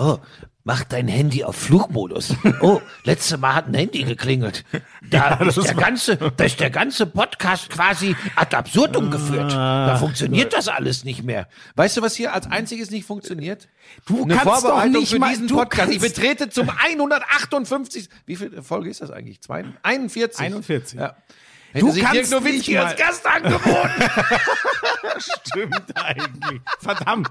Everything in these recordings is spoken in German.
Oh, mach dein Handy auf Flugmodus. Oh, letzte Mal hat ein Handy geklingelt. Da ist der ganze, da ist der ganze Podcast quasi ad absurdum geführt. Da funktioniert das alles nicht mehr. Weißt du, was hier als einziges nicht funktioniert? Du Eine kannst doch Vorbereitung nicht für mal- diesen Podcast. Ich kannst- betrete zum 158. Wie viel Folge ist das eigentlich? Zwei, 41. 41. Ja. Hätte Du sich Dirk kannst Nowitzki nicht als mal- Gast angeboten. Stimmt eigentlich. Verdammt.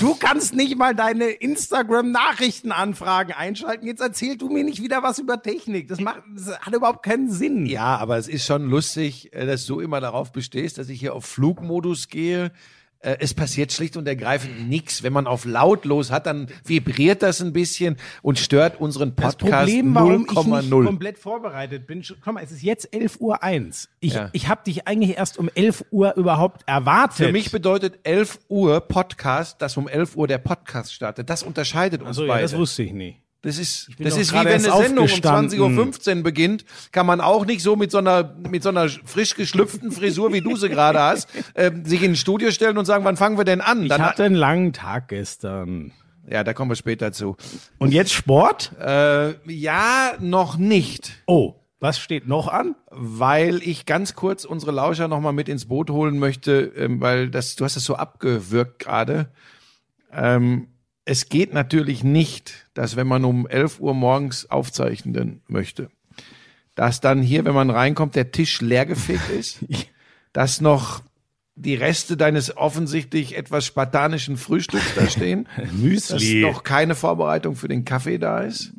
Du kannst nicht mal deine Instagram-Nachrichtenanfragen einschalten. Jetzt erzähl du mir nicht wieder was über Technik. Das, macht, das hat überhaupt keinen Sinn. Ja, aber es ist schon lustig, äh, dass du immer darauf bestehst, dass ich hier auf Flugmodus gehe. Äh, Es passiert schlicht und ergreifend nichts. Wenn man auf lautlos hat, dann vibriert das ein bisschen und stört unseren Das Podcast Problem, warum ich nicht 0,0. komplett vorbereitet bin, komm mal, es ist jetzt 11.01 Uhr. eins. Ich, Ja. ich habe dich eigentlich erst um 11 Uhr überhaupt erwartet. Für mich bedeutet 11 Uhr Podcast, dass um 11 Uhr der Podcast startet. Das unterscheidet uns also, ja, beide. das wusste ich nie. Das ist, das ist wie wenn eine Sendung um aufgestanden. 20.15 Uhr beginnt, kann man auch nicht so mit so einer, mit so einer frisch geschlüpften Frisur, wie du sie gerade hast, ähm, sich in ein Studio stellen und sagen, wann fangen wir denn an? Ich Dann, hatte einen langen Tag gestern. ja, da kommen wir später zu. Und jetzt Sport? Äh, ja, noch nicht. Oh, was steht noch an? Weil ich ganz kurz unsere Lauscher nochmal mit ins Boot holen möchte, ähm, weil das, du hast es so abgewürgt gerade. Ähm, es geht natürlich nicht, dass wenn man um 11 Uhr morgens aufzeichnen möchte, dass dann hier, wenn man reinkommt, der Tisch leergefegt ist, dass noch die Reste deines offensichtlich etwas spartanischen Frühstücks da stehen, dass Müsli. noch keine Vorbereitung für den Kaffee da ist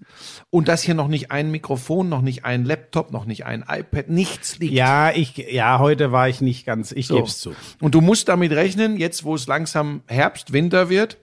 und dass hier noch nicht ein Mikrofon, noch nicht ein Laptop, noch nicht ein iPad, nichts liegt. Ja, ich, ja, heute war ich nicht ganz, ich So. geb's zu. Und du musst damit rechnen, jetzt wo es langsam Herbst, Winter wird,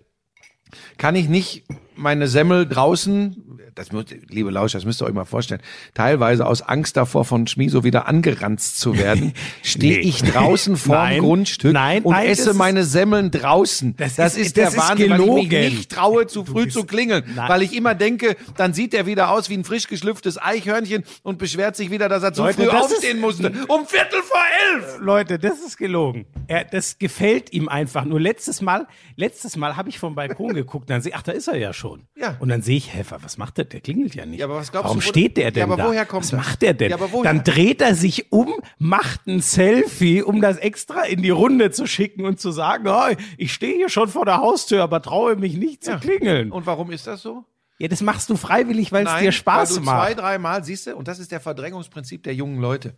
kann ich nicht meine Semmel draußen, das muss, liebe Lauscher, das müsst ihr euch mal vorstellen, teilweise aus Angst davor, von Schmieso wieder angeranzt zu werden, stehe Nee. ich draußen vorm Nein. Grundstück Nein, und nein, esse meine Semmeln draußen. Das Das, ist- ist, das der ist Wahnsinn, weil ich mich gelogen. nicht traue, zu früh zu klingeln, weil ich immer denke, dann sieht er wieder aus wie ein frisch geschlüpftes Eichhörnchen und beschwert sich wieder, dass er zu Leute, früh das ist- aufstehen musste. Um Viertel vor elf! Leute, das ist gelogen. Er, das gefällt ihm einfach. Nur letztes Mal, letztes Mal habe ich vom Balkon geguckt, dann sehe ach, da ist er ja schon. Ja. Und dann sehe ich, Helfer, was macht der? Der klingelt ja nicht. Ja, aber was glaubst Warum du, steht der denn Ja, aber da? woher kommt was das? macht der denn? Ja, aber woher? Dann dreht er sich um, macht ein Selfie, um das extra in die Runde zu schicken und zu sagen, oh, ich stehe hier schon vor der Haustür, aber traue mich nicht zu klingeln. Und warum ist das so? Ja, das machst du freiwillig, weil es dir Spaß weil du macht. zwei, dreimal, siehst du, und das ist der Verdrängungsprinzip der jungen Leute.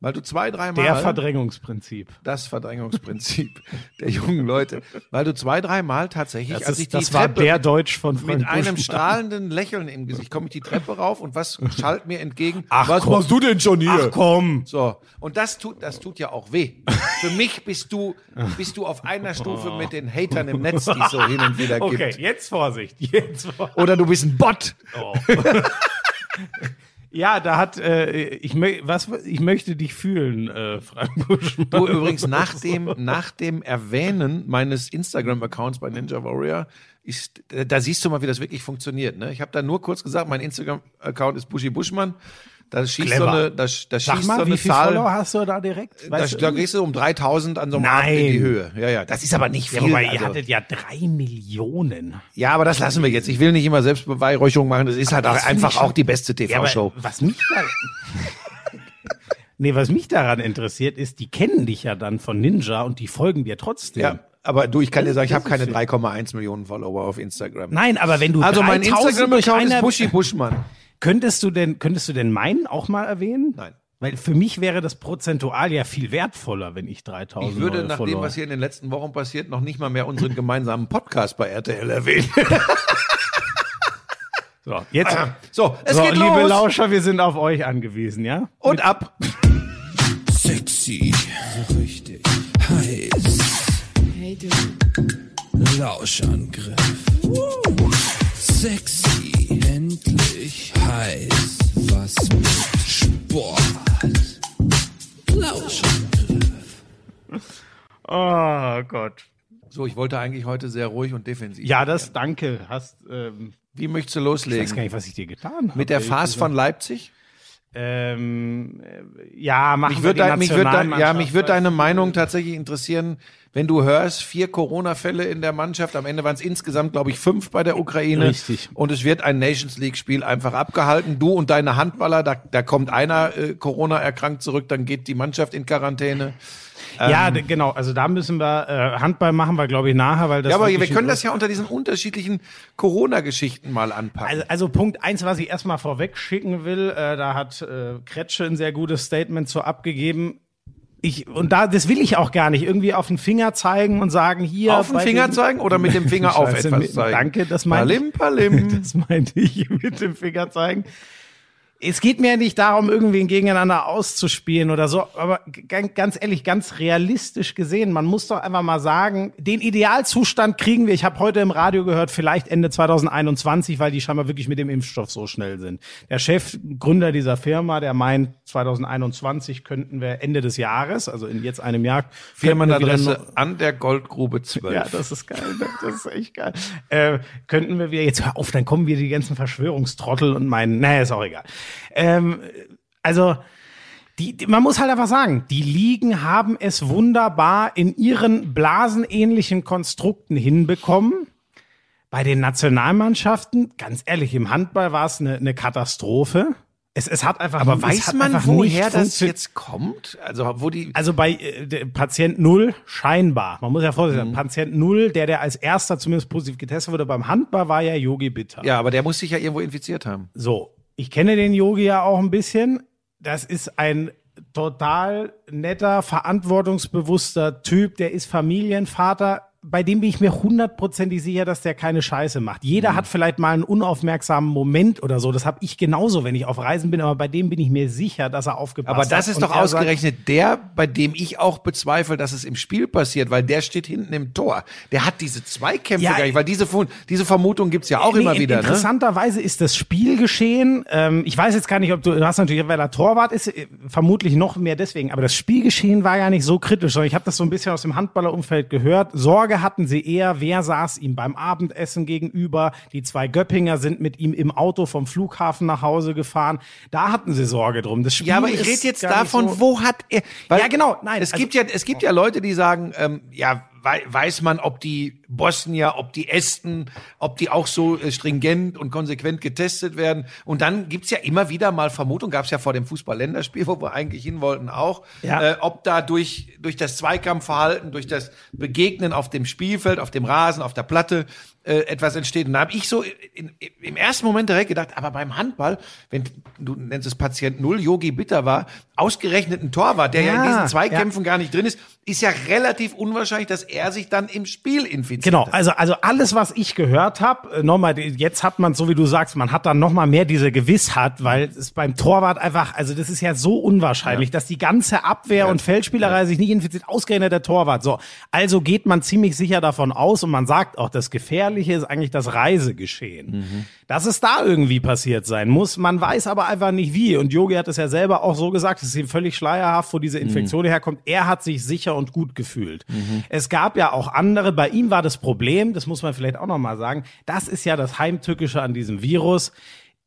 Weil du zwei, dreimal. Der Verdrängungsprinzip. das Verdrängungsprinzip der jungen Leute. Weil du zwei, dreimal tatsächlich, Das, als ich ist, die das war Treppe Bärdeutsch von Frank mit einem Buschmann. strahlenden Lächeln im Gesicht komme ich die Treppe rauf und was schallt mir entgegen? Ach, was komm. machst du denn schon hier? Ach komm. So, und das tut, das tut ja auch weh. Für mich bist du, bist du auf einer Stufe mit den Hatern im Netz, die es so hin und wieder Okay, gibt. jetzt Vorsicht. Jetzt Vorsicht. Oder du bist ein Bot. Ja, da hat äh, ich mö was ich möchte dich fühlen, äh, Frank Buschmann. Du übrigens nach dem, nach dem Erwähnen meines Instagram-Accounts bei Ninja Warrior ist, da siehst du mal, wie das wirklich funktioniert. Ne? Ich habe da nur kurz gesagt, mein Instagram-Account ist Buschi Buschmann. Da schießt so Clever. eine, da, da schießt so mal, eine wie Follower Zahl. hast du da direkt? Da, da du? gehst du um 3000 an so einem Abend in Nein. die Höhe. Ja, ja. Das ist aber nicht ja, viel. wobei, ihr also. hattet ja drei Millionen. ja, aber das lassen wir jetzt. Ich will nicht immer Selbstbeweihräucherung machen. Das ist halt das einfach auch die beste Ja, aber TV-Show. was mich da Nee, was mich daran interessiert ist, die kennen dich ja dann von Ninja und die folgen dir trotzdem. Ja, aber du, ich kann dir sagen, ich habe keine ist 3,1 Millionen Follower auf Instagram. Nein, aber wenn du Also mein 3000 durch Instagram-Account ist Buschi Buschmann. Könntest du denn, könntest du denn meinen auch mal erwähnen? Nein. Weil für mich wäre das prozentual ja viel wertvoller, wenn ich 3000 Ich würde neue nach dem, Follower- was hier in den letzten Wochen passiert, noch nicht mal mehr unseren gemeinsamen Podcast bei RTL erwähnen. So, jetzt. So, es so, geht liebe los. Lauscher, wir sind auf euch angewiesen, ja? Und ab. Sexy, richtig heiß. Hey du, Lauschangriff. Sexy, endlich heiß. Was mit Sport? Lauschangriff. Oh Gott. So, ich wollte eigentlich heute sehr ruhig und defensiv. Ja, das danke. Hast, ähm, Wie möchtest du ich weiß loslegen? gar nicht, was ich dir getan habe. Mit der Farce von Leipzig? Ähm, äh, ja, machen Mich wir die dein, mich dein, ja, mich würde deine Meinung tatsächlich interessieren, wenn du hörst, vier Corona-Fälle in der Mannschaft. Am Ende waren es insgesamt, glaube ich, fünf bei der Ukraine. Richtig. Und es wird ein Nations League-Spiel einfach abgehalten. Du und deine Handballer, da, da kommt einer äh, Corona erkrankt zurück, dann geht die Mannschaft in Quarantäne. ja, d- genau. Also da müssen wir äh, Handball machen wir, glaube ich, nachher, weil das. Ja, aber wir können das ja unter diesen unterschiedlichen Corona-Geschichten mal anpacken. Also, also Punkt eins, was ich erstmal vorweg schicken will, äh, da hat äh, Kretsche ein sehr gutes Statement zu abgegeben. Ich, und da, das will ich auch gar nicht, irgendwie auf den Finger zeigen und sagen, hier. auf den Finger den- zeigen oder mit dem Finger auf etwas mit- zeigen? Danke, das meinte Palim, palim. Das meinte ich mit dem Finger zeigen. Es geht mir ja nicht darum, irgendwie ein gegeneinander auszuspielen oder so, aber ganz, ehrlich, ganz realistisch gesehen, man muss doch einfach mal sagen, den Idealzustand kriegen wir, ich habe heute im Radio gehört, vielleicht Ende 2021, weil die scheinbar wirklich mit dem Impfstoff so schnell sind. Der Chef, Gründer dieser Firma, der meint, 2021 könnten wir Ende des Jahres, also in jetzt einem Jahr, wir Firmenadresse an der Goldgrube 12. ja, das ist geil. ne? Das ist echt geil. Äh, könnten wir wieder, jetzt hör auf, dann kommen wieder die ganzen Verschwörungstrottel und meinen, naja, ist auch egal. Ähm, also, die, die, man muss halt einfach sagen, die Ligen haben es wunderbar in ihren blasenähnlichen Konstrukten hinbekommen. Bei den Nationalmannschaften, ganz ehrlich, im Handball war es eine, eine Katastrophe. Es, es hat einfach Aber weiß man, woher das jetzt kommt? Also, wo die. Also bei äh, Patient Null scheinbar. Man muss ja vorsichtig sein. Patient Null, der der als erster zumindest positiv getestet wurde beim Handball, war ja Yogi Bitter. Ja, aber der muss sich ja irgendwo infiziert haben. So, ich kenne den Yogi ja auch ein bisschen. Das ist ein total netter, verantwortungsbewusster Typ. Der ist Familienvater. Bei dem bin ich mir hundertprozentig sicher, dass der keine Scheiße macht. Jeder Mhm. hat vielleicht mal einen unaufmerksamen Moment oder so. Das habe ich genauso, wenn ich auf Reisen bin. Aber bei dem bin ich mir sicher, dass er aufgepasst Aber hat. das ist Und doch er sagt- ausgerechnet der, bei dem ich auch bezweifle, dass es im Spiel passiert, weil der steht hinten im Tor. Der hat diese Zweikämpfe Ja, gar nicht, weil diese, diese Vermutung gibt's ja auch Nee, immer wieder. Ne? Interessanterweise ist das Spiel geschehen. Ähm, ich weiß jetzt gar nicht, ob du, du hast natürlich, weil er Torwart ist, äh, vermutlich noch mehr deswegen. Aber das Spielgeschehen war ja nicht so kritisch, sondern ich habe das so ein bisschen aus dem Handballerumfeld gehört. Sorge hatten sie eher, wer saß ihm beim Abendessen gegenüber. Die zwei Göppinger sind mit ihm im Auto vom Flughafen nach Hause gefahren. Da hatten sie Sorge drum. Das Spiel Ja, aber ich rede jetzt davon, so- wo hat er. Ja, genau, nein, Es also- gibt ja, es gibt ja Leute, die sagen, ähm, ja, weiß man, ob die Bosnier, ob die Esten, ob die auch so äh, stringent und konsequent getestet werden. Und dann gibt's ja immer wieder mal Vermutungen, gab's ja vor dem Fußball-Länderspiel, wo wir eigentlich hin wollten, auch, Ja. äh, ob da durch, durch das Zweikampfverhalten, durch das Begegnen auf dem Spielfeld, auf dem Rasen, auf der Platte, äh, etwas entsteht. Und da habe ich so in, in, im ersten Moment direkt gedacht, aber beim Handball, wenn du nennst es Patient Null, Yogi Bitter war, ausgerechnet ein Torwart, der ja, in Ja, diesen Zweikämpfen gar nicht drin ist, ist ja relativ unwahrscheinlich, dass er sich dann im Spiel infiziert. Genau, hat. also also alles, was ich gehört habe, nochmal, jetzt hat man, so wie du sagst, man hat dann nochmal mehr diese Gewissheit, weil es beim Torwart einfach, also das ist ja so unwahrscheinlich, dass die ganze Abwehr und Feldspielerei sich nicht infiziert, ausgerechnet der Torwart. So, also geht man ziemlich sicher davon aus und man sagt auch, das Gefährliche ist eigentlich das Reisegeschehen. Dass es da irgendwie passiert sein muss, man weiß aber einfach nicht wie. Und Yogi hat es ja selber auch so gesagt, es ist ihm völlig schleierhaft, wo diese Infektion herkommt. Er hat sich sicher und gut gefühlt. Es gab ja auch andere, bei ihm war das Problem, das muss man vielleicht auch nochmal sagen, das ist ja das Heimtückische an diesem Virus.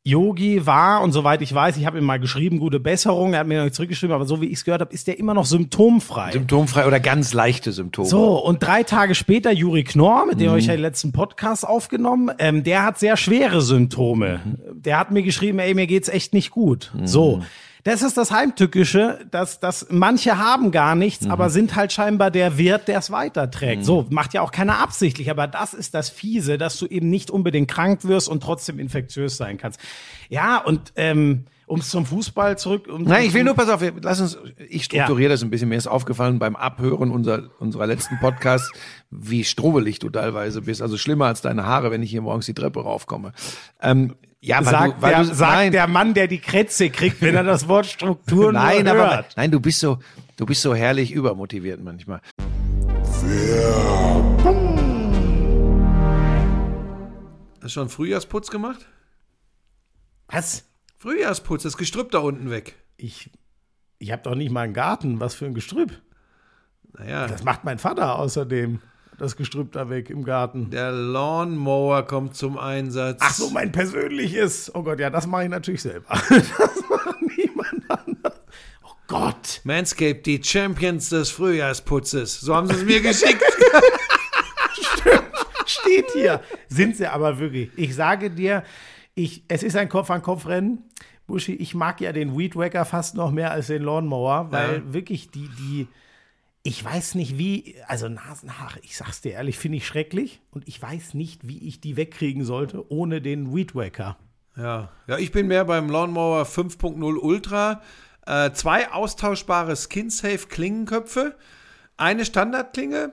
Yogi war, und soweit ich weiß, ich habe ihm mal geschrieben, gute Besserung, er hat mir noch nicht zurückgeschrieben, aber so wie ich es gehört habe, ist der immer noch symptomfrei. Symptomfrei oder ganz leichte Symptome. So, und drei Tage später Juri Knorr, mit dem habe ich ja den letzten Podcast aufgenommen, ähm, der hat sehr schwere Symptome. Der hat mir geschrieben, ey, mir geht's echt nicht gut. So. Das ist das Heimtückische, dass, dass manche haben gar nichts, aber sind halt scheinbar der Wirt, der es weiterträgt. So, macht ja auch keiner absichtlich, aber das ist das Fiese, dass du eben nicht unbedingt krank wirst und trotzdem infektiös sein kannst. Ja, und ähm, um zum Fußball zurück. Um, Nein, ich will nur, pass auf, lass uns, ich strukturiere das ein bisschen. Mir ist aufgefallen beim Abhören unserer, unserer letzten Podcast, wie strubbelig du teilweise bist. Also schlimmer als deine Haare, wenn ich hier morgens die Treppe raufkomme. Ähm, ja, weil sagt, du, weil der, du, sagt nein, der Mann, der die Krätze kriegt, wenn er das Wort Struktur nein, nur aber, hört. nein, du bist so, du bist so herrlich übermotiviert manchmal. Hast du schon Frühjahrsputz gemacht? Was? Frühjahrsputz, das Gestrüpp da unten weg. Ich, ich habe doch nicht mal einen Garten. Was für ein Gestrüpp. Naja, Das macht mein Vater außerdem. Das Gestrüpp da weg im Garten. der Lawnmower kommt zum Einsatz. Ach so, mein persönliches. Oh Gott, ja, das mache ich natürlich selber. Das macht niemand anders. Oh Gott. Manscaped, die Champions des Frühjahrsputzes. So haben sie es mir geschickt. Steht hier. Sind sie aber wirklich. Ich sage dir, ich, es ist ein Kopf-an-Kopf-Rennen. Buschi, ich mag ja den Weed Wacker fast noch mehr als den Lawnmower, weil Ja. wirklich die, die, ich weiß nicht wie, also Nasenhaare, ich sag's dir ehrlich, finde ich schrecklich und ich weiß nicht, wie ich die wegkriegen sollte ohne den Weed Wacker. Ja. ja, ich bin mehr beim Lawnmower 5.0 Ultra. Äh, zwei austauschbare Skin-Safe Klingenköpfe, eine Standardklinge,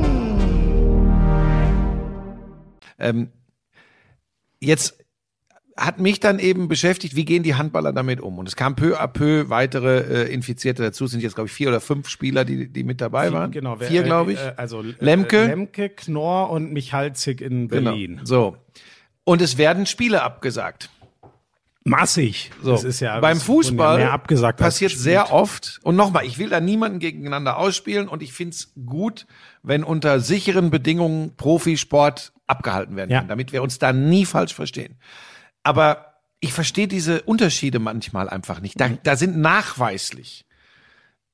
Ähm, jetzt hat mich dann eben beschäftigt, wie gehen die Handballer damit um? Und es kam peu à peu weitere äh, Infizierte dazu. Es sind jetzt, glaube ich, vier oder fünf Spieler, die, die mit dabei waren. Genau, vier, glaube ich. äh, also äh, Lemke. Lemke, Knorr und Michalzig in Berlin. Genau. So. Und es werden Spiele abgesagt. Massig. So. Das ist ja Beim es Fußball ja abgesagt passiert sehr oft. Und nochmal, ich will da niemanden gegeneinander ausspielen und ich find's gut, wenn unter sicheren Bedingungen Profisport abgehalten werden Ja. kann, damit wir uns da nie falsch verstehen. Aber ich verstehe diese Unterschiede manchmal einfach nicht. Da, Mhm. da sind nachweislich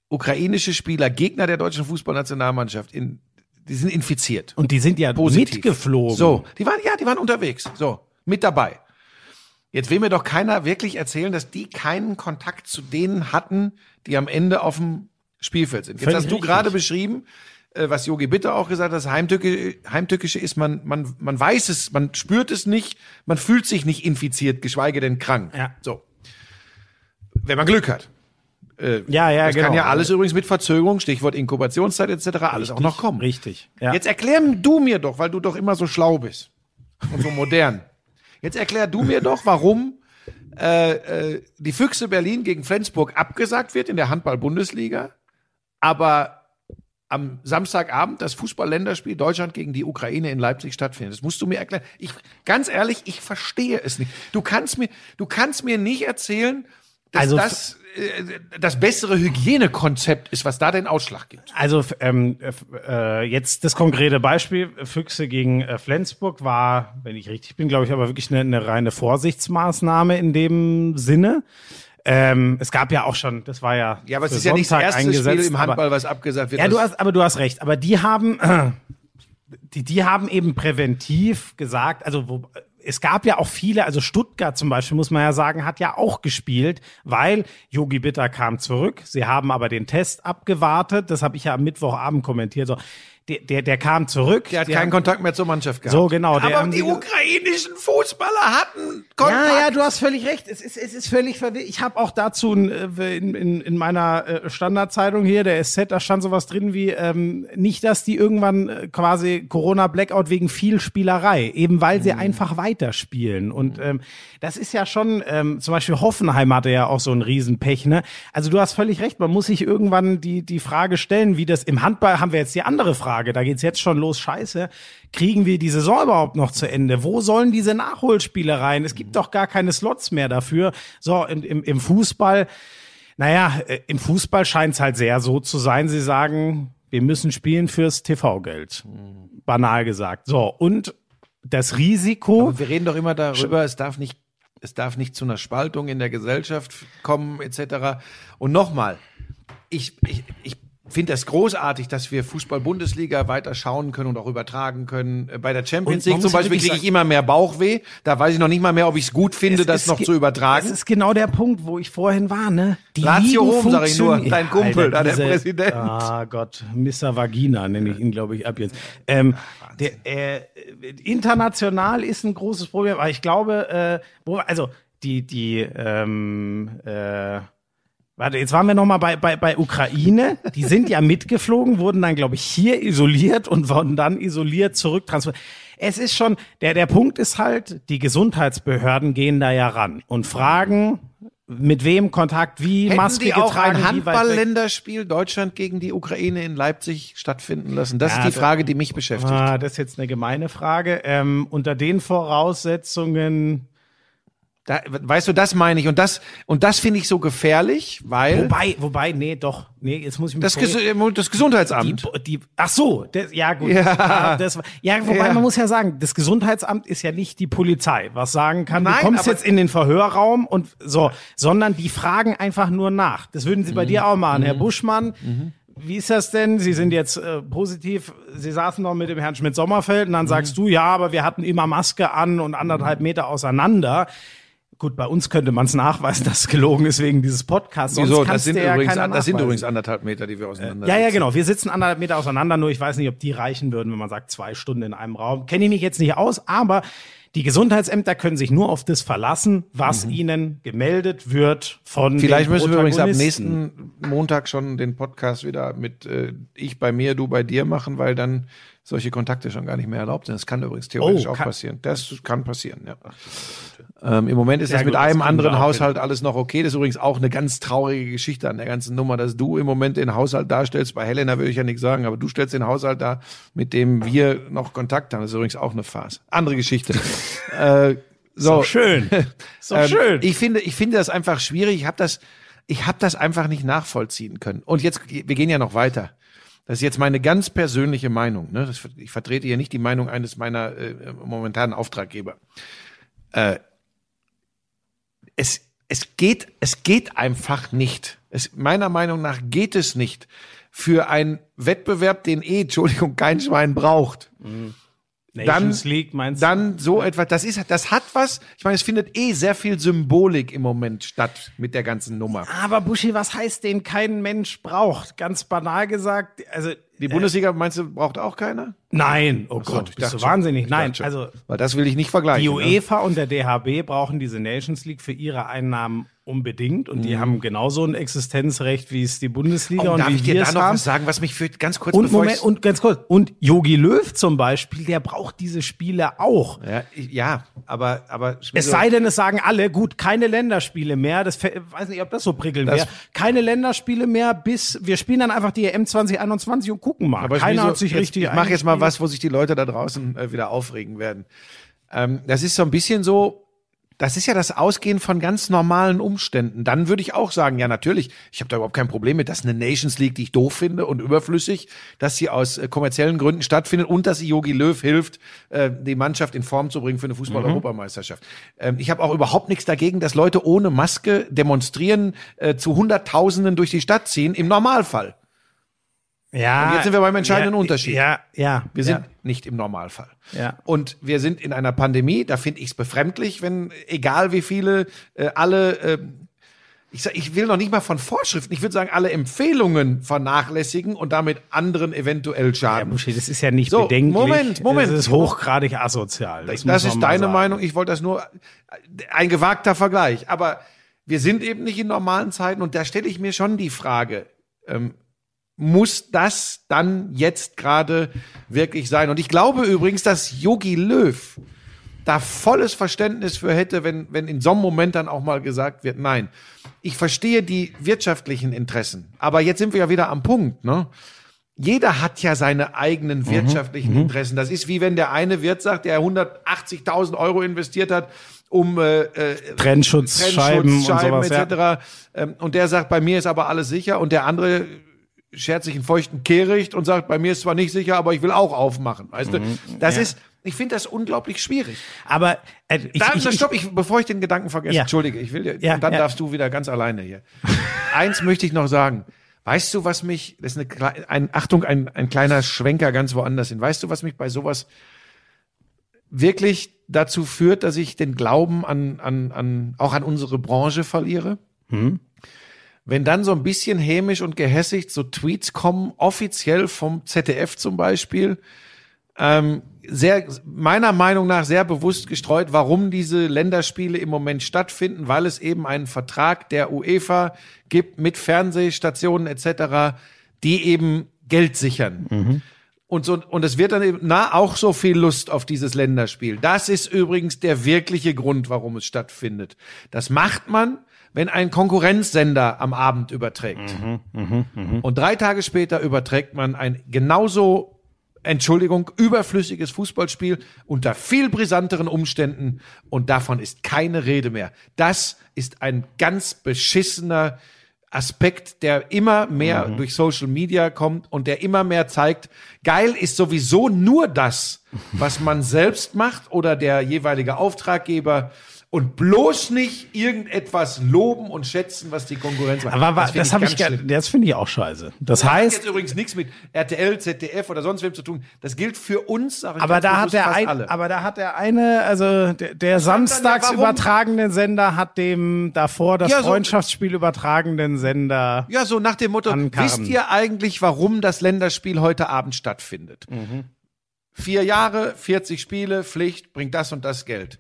ukrainische Spieler, Gegner der deutschen Fußballnationalmannschaft, in, die sind infiziert. Und die sind ja Positiv. mitgeflogen. So, die waren, ja, die waren unterwegs. So, mit dabei. Jetzt will mir doch keiner wirklich erzählen, dass die keinen Kontakt zu denen hatten, die am Ende auf dem Spielfeld sind. Jetzt Völlig hast du gerade beschrieben, was Yogi Bitter auch gesagt hat, das Heimtückische ist, man, man, man weiß es, man spürt es nicht, man fühlt sich nicht infiziert, geschweige denn krank. Ja. So. Wenn man Glück hat. Äh, Ja, ja, das genau. kann ja alles übrigens mit Verzögerung, Stichwort Inkubationszeit etc. alles auch noch kommen. Richtig. Ja. Jetzt erklär du mir doch, weil du doch immer so schlau bist und so modern. Jetzt erklär du mir doch, warum äh, äh, die Füchse Berlin gegen Flensburg abgesagt wird in der Handball-Bundesliga, aber am Samstagabend das Fußball-Länderspiel Deutschland gegen die Ukraine in Leipzig stattfindet. Das musst du mir erklären. Ich, ganz ehrlich, ich verstehe es nicht. Du kannst mir, du kannst mir nicht erzählen, dass Also- das äh, das bessere Hygienekonzept ist, was da den Ausschlag gibt. Also ähm, äh, jetzt das konkrete Beispiel, Füchse gegen äh, Flensburg war, wenn ich richtig bin, glaube ich, aber wirklich eine, eine reine Vorsichtsmaßnahme in dem Sinne. Ähm, es gab ja auch schon, das war ja Ja, aber es ist ja nicht das Sonntag erste Spiel im aber- Handball, was abgesagt wird. Ja, du hast, aber du hast recht. Aber die haben, äh, die, die haben eben präventiv gesagt, also wo, es gab ja auch viele, also Stuttgart zum Beispiel, muss man ja sagen, hat ja auch gespielt, weil Yogi Bitter kam zurück. Sie haben aber den Test abgewartet. Das habe ich ja am Mittwochabend kommentiert. So, der, der, der kam zurück. Der hat keinen haben- Kontakt mehr zur Mannschaft gehabt. So, genau, Aber die ukrainischen Fußballer hatten Kontakt. Ja, ja, du hast völlig recht. Es ist, es ist völlig verwirrt. Ich habe auch dazu äh, in, in, in meiner äh, Standardzeitung hier, der SZ, da stand sowas drin wie, ähm, nicht, dass die irgendwann äh, quasi Corona-Blackout wegen viel Spielerei, eben weil sie einfach weiterspielen. Und ähm, das ist ja schon, ähm, zum Beispiel Hoffenheim hatte ja auch so ein Riesenpech, ne? Also du hast völlig recht, man muss sich irgendwann die, die Frage stellen, wie das im Handball haben wir jetzt die andere Frage, da geht's jetzt schon los, scheiße, kriegen wir die Saison überhaupt noch zu Ende? Wo sollen diese Nachholspiele rein? Es gibt doch gar keine Slots mehr dafür. So, im, im, im Fußball, naja, äh, im Fußball scheint's halt sehr so zu sein, sie sagen, wir müssen spielen fürs TV-Geld. Banal gesagt. So, und das Risiko. Aber wir reden doch immer darüber, es darf nicht es darf nicht zu einer Spaltung in der Gesellschaft kommen, etc. Und nochmal, ich, ich, ich finde das großartig, dass wir Fußball-Bundesliga weiter schauen können und auch übertragen können. Äh, Bei der Champions League zum Beispiel kriege ich immer mehr Bauchweh. Da weiß ich noch nicht mal mehr, ob ich es gut finde, Es das noch zu übertragen. Das ist genau der Punkt, wo ich vorhin war, ne? Die Lazio Rom, sag ich nur, dein Kumpel, da der diese- Präsident. Ah Gott, Mr. Vagina nenne ich ihn, glaube ich, ab jetzt. Ähm, der, äh, international ist ein großes Problem, aber ich glaube, äh, wo, also die, die, ähm, äh, Warte, jetzt waren wir noch mal bei, bei, bei Ukraine. Die sind ja mitgeflogen, wurden dann, glaube ich, hier isoliert und wurden dann isoliert zurücktransferiert. Es ist schon, der, der Punkt ist halt, die Gesundheitsbehörden gehen da ja ran und fragen, mit wem Kontakt, wie, Hätten Maske die auch getragen, ein. Handball-Länderspiel Deutschland gegen die Ukraine in Leipzig stattfinden lassen? Das Ja, ist die Frage, die mich beschäftigt. Ah, das ist jetzt eine gemeine Frage. Ähm, unter den Voraussetzungen, Da, weißt du, das meine ich. Und das, und das finde ich so gefährlich, weil wobei, wobei, nee, doch, nee, jetzt muss ich mich das. Ges das Gesundheitsamt. Die, die, ach so, das, ja gut. Ja. Ja, das, ja wobei Ja. man muss ja sagen, das Gesundheitsamt ist ja nicht die Polizei, was sagen kann, Nein, du kommst jetzt in den Verhörraum und so, sondern die fragen einfach nur nach. Das würden sie bei Mhm. dir auch machen, Herr Buschmann. Wie ist das denn? Sie sind jetzt äh, positiv. Sie saßen noch mit dem Herrn Schmidt-Sommerfeld und dann Mhm. sagst du, ja, aber wir hatten immer Maske an und anderthalb Meter auseinander. Gut, bei uns könnte man es nachweisen, dass es gelogen ist wegen dieses Podcasts. Wieso? Das sind, ja übrigens, keiner das sind übrigens anderthalb Meter, die wir auseinander Ja, ja, sitzen. genau. Wir sitzen anderthalb Meter auseinander, nur ich weiß nicht, ob die reichen würden, wenn man sagt, zwei Stunden in einem Raum. Kenne ich mich jetzt nicht aus, aber die Gesundheitsämter können sich nur auf das verlassen, was ihnen gemeldet wird von Mhm. Vielleicht müssen wir übrigens ab nächsten Montag schon den Podcast wieder mit äh, ich bei mir, du bei dir machen, weil dann solche Kontakte schon gar nicht mehr erlaubt sind. Das kann übrigens theoretisch Oh, auch kann- passieren. Das kann passieren, ja. Ähm, Im Moment ist Ja, das mit gut, das einem wir anderen Haushalt alles noch okay. Das ist übrigens auch eine ganz traurige Geschichte an der ganzen Nummer, dass du im Moment den Haushalt darstellst. Bei Helena würde ich ja nichts sagen, aber du stellst den Haushalt dar, mit dem wir noch Kontakt haben. Das ist übrigens auch eine Farce. Andere Geschichte. äh, so, schön. Doch ähm, schön. Ich finde, ich finde das einfach schwierig. Ich habe das, ich habe das einfach nicht nachvollziehen können. Und jetzt, wir gehen ja noch weiter. Das ist jetzt meine ganz persönliche Meinung. Ne? Das, ich vertrete hier nicht die Meinung eines meiner äh, momentanen Auftraggeber. Äh, es, es geht, es geht einfach nicht. Es, meiner Meinung nach geht es nicht für einen Wettbewerb, den eh, Entschuldigung, kein Schwein braucht Nations League meinst du? dann so etwas, das ist, das hat was, ich meine, es findet eh sehr viel Symbolik im Moment statt mit der ganzen Nummer. Aber Buschi, was heißt den kein Mensch braucht? Ganz banal gesagt, also Die Bundesliga, meinst du, braucht auch keiner? nein, oh so, Gott, bist du schon. wahnsinnig. Ich Nein, schon. also Weil das will ich nicht vergleichen. Die ne? UEFA und der DHB brauchen diese Nations League für ihre Einnahmen unbedingt und die haben genauso ein Existenzrecht, wie es die Bundesliga Mhm. Oh, und darf wie ich dir da noch haben. was sagen, was mich für ganz kurz Und bevor Moment, und ganz kurz, und Yogi Löw zum Beispiel, der braucht diese Spiele auch. ja, ja, aber aber Es sei denn, es sagen alle, gut, keine Länderspiele mehr. Das weiß nicht, ob das so prickelnd wäre. Keine Länderspiele mehr, bis wir spielen dann einfach die EM 2021 und gucken mal. Aber Keiner wieso- hat sich jetzt, richtig Ich mache jetzt mal was, wo sich die Leute da draußen äh, wieder aufregen werden. Ähm, das ist so ein bisschen so. Das ist ja das Ausgehen von ganz normalen Umständen. Dann würde ich auch sagen, ja natürlich, ich habe da überhaupt kein Problem mit, dass eine Nations League, die ich doof finde und überflüssig, dass sie aus äh, kommerziellen Gründen stattfindet und dass sie Yogi Löw hilft, äh, die Mannschaft in Form zu bringen für eine Fußball-Europameisterschaft. Ähm, ich habe auch überhaupt nichts dagegen, dass Leute ohne Maske demonstrieren, äh, zu Hunderttausenden durch die Stadt ziehen, im Normalfall. Ja, Und jetzt sind wir beim entscheidenden ja, Unterschied. Ja, ja. Wir sind ja. nicht im Normalfall. Ja. Und wir sind in einer Pandemie, da finde ich es befremdlich, wenn, egal wie viele, äh, alle, äh, ich, sag, ich will noch nicht mal von Vorschriften, ich würde sagen, alle Empfehlungen vernachlässigen und damit anderen eventuell Ja, schaden. Buschi, das ist ja nicht So, bedenklich. Moment, Moment. Das ist hochgradig asozial. Das, Das, ist deine sagen. Meinung, ich wollte das nur, ein gewagter Vergleich. Aber wir sind eben nicht in normalen Zeiten und da stelle ich mir schon die Frage, ähm, muss das dann jetzt gerade wirklich sein? Und ich glaube übrigens, dass Yogi Löw da volles Verständnis für hätte, wenn, wenn in so einem Moment dann auch mal gesagt wird, nein, ich verstehe die wirtschaftlichen Interessen, aber jetzt sind wir ja wieder am Punkt, ne? Jeder hat ja seine eigenen wirtschaftlichen Interessen. Das ist wie wenn der eine Wirt sagt, der 180.000 Euro investiert hat, um äh, äh, Trennschutzscheiben und sowas. Ja. etc. Ähm, und der sagt, bei mir ist aber alles sicher. Und der andere schert sich einen feuchten Kehricht und sagt, bei mir ist zwar nicht sicher, aber ich will auch aufmachen. Weißt du, das Mhm. Ja. ist, Ich finde das unglaublich schwierig. Aber äh, ich, Da, ich, ich, stopp, ich, bevor ich den Gedanken vergesse, Ja. entschuldige, ich will dir, Ja, und dann ja. darfst du wieder ganz alleine hier. Eins möchte ich noch sagen. Weißt du, was mich, das ist eine, ein, Achtung, ein, ein kleiner Schwenker ganz woanders hin. Weißt du, was mich bei sowas wirklich dazu führt, dass ich den Glauben an, an, an, auch an unsere Branche verliere? Wenn dann so ein bisschen hämisch und gehässigt so Tweets kommen, offiziell vom ZDF zum Beispiel, ähm, sehr, meiner Meinung nach sehr bewusst gestreut, warum diese Länderspiele im Moment stattfinden, weil es eben einen Vertrag der UEFA gibt mit Fernsehstationen etc., die eben Geld sichern. Und so, und es wird dann eben, na, auch so viel Lust auf dieses Länderspiel. Das ist übrigens der wirkliche Grund, warum es stattfindet. Das macht man, wenn ein Konkurrenzsender am Abend überträgt. Und drei Tage später überträgt man ein genauso Entschuldigung, überflüssiges Fußballspiel unter viel brisanteren Umständen und davon ist keine Rede mehr. Das ist ein ganz beschissener Aspekt, der immer mehr durch Social Media kommt und der immer mehr zeigt, geil ist sowieso nur das, was man selbst macht oder der jeweilige Auftraggeber und bloß nicht irgendetwas loben und schätzen, was die Konkurrenz macht. aber, find das habe ich, gar- schlimm. das finde ich auch scheiße. Das Das hat heißt, jetzt übrigens nichts mit RTL, ZDF oder sonst wem zu tun. Das gilt für uns, sag ich aber da hat der ein, alle. aber da hat der eine, also der, der samstags übertragenden Sender hat dem davor das Ja, so- Freundschaftsspiel übertragenden Sender. ja, so nach dem Motto, Ankarren. wisst ihr eigentlich, warum das Länderspiel heute Abend stattfindet? Mhm. Vier Jahre, 40 Spiele, Pflicht, bringt das und das Geld.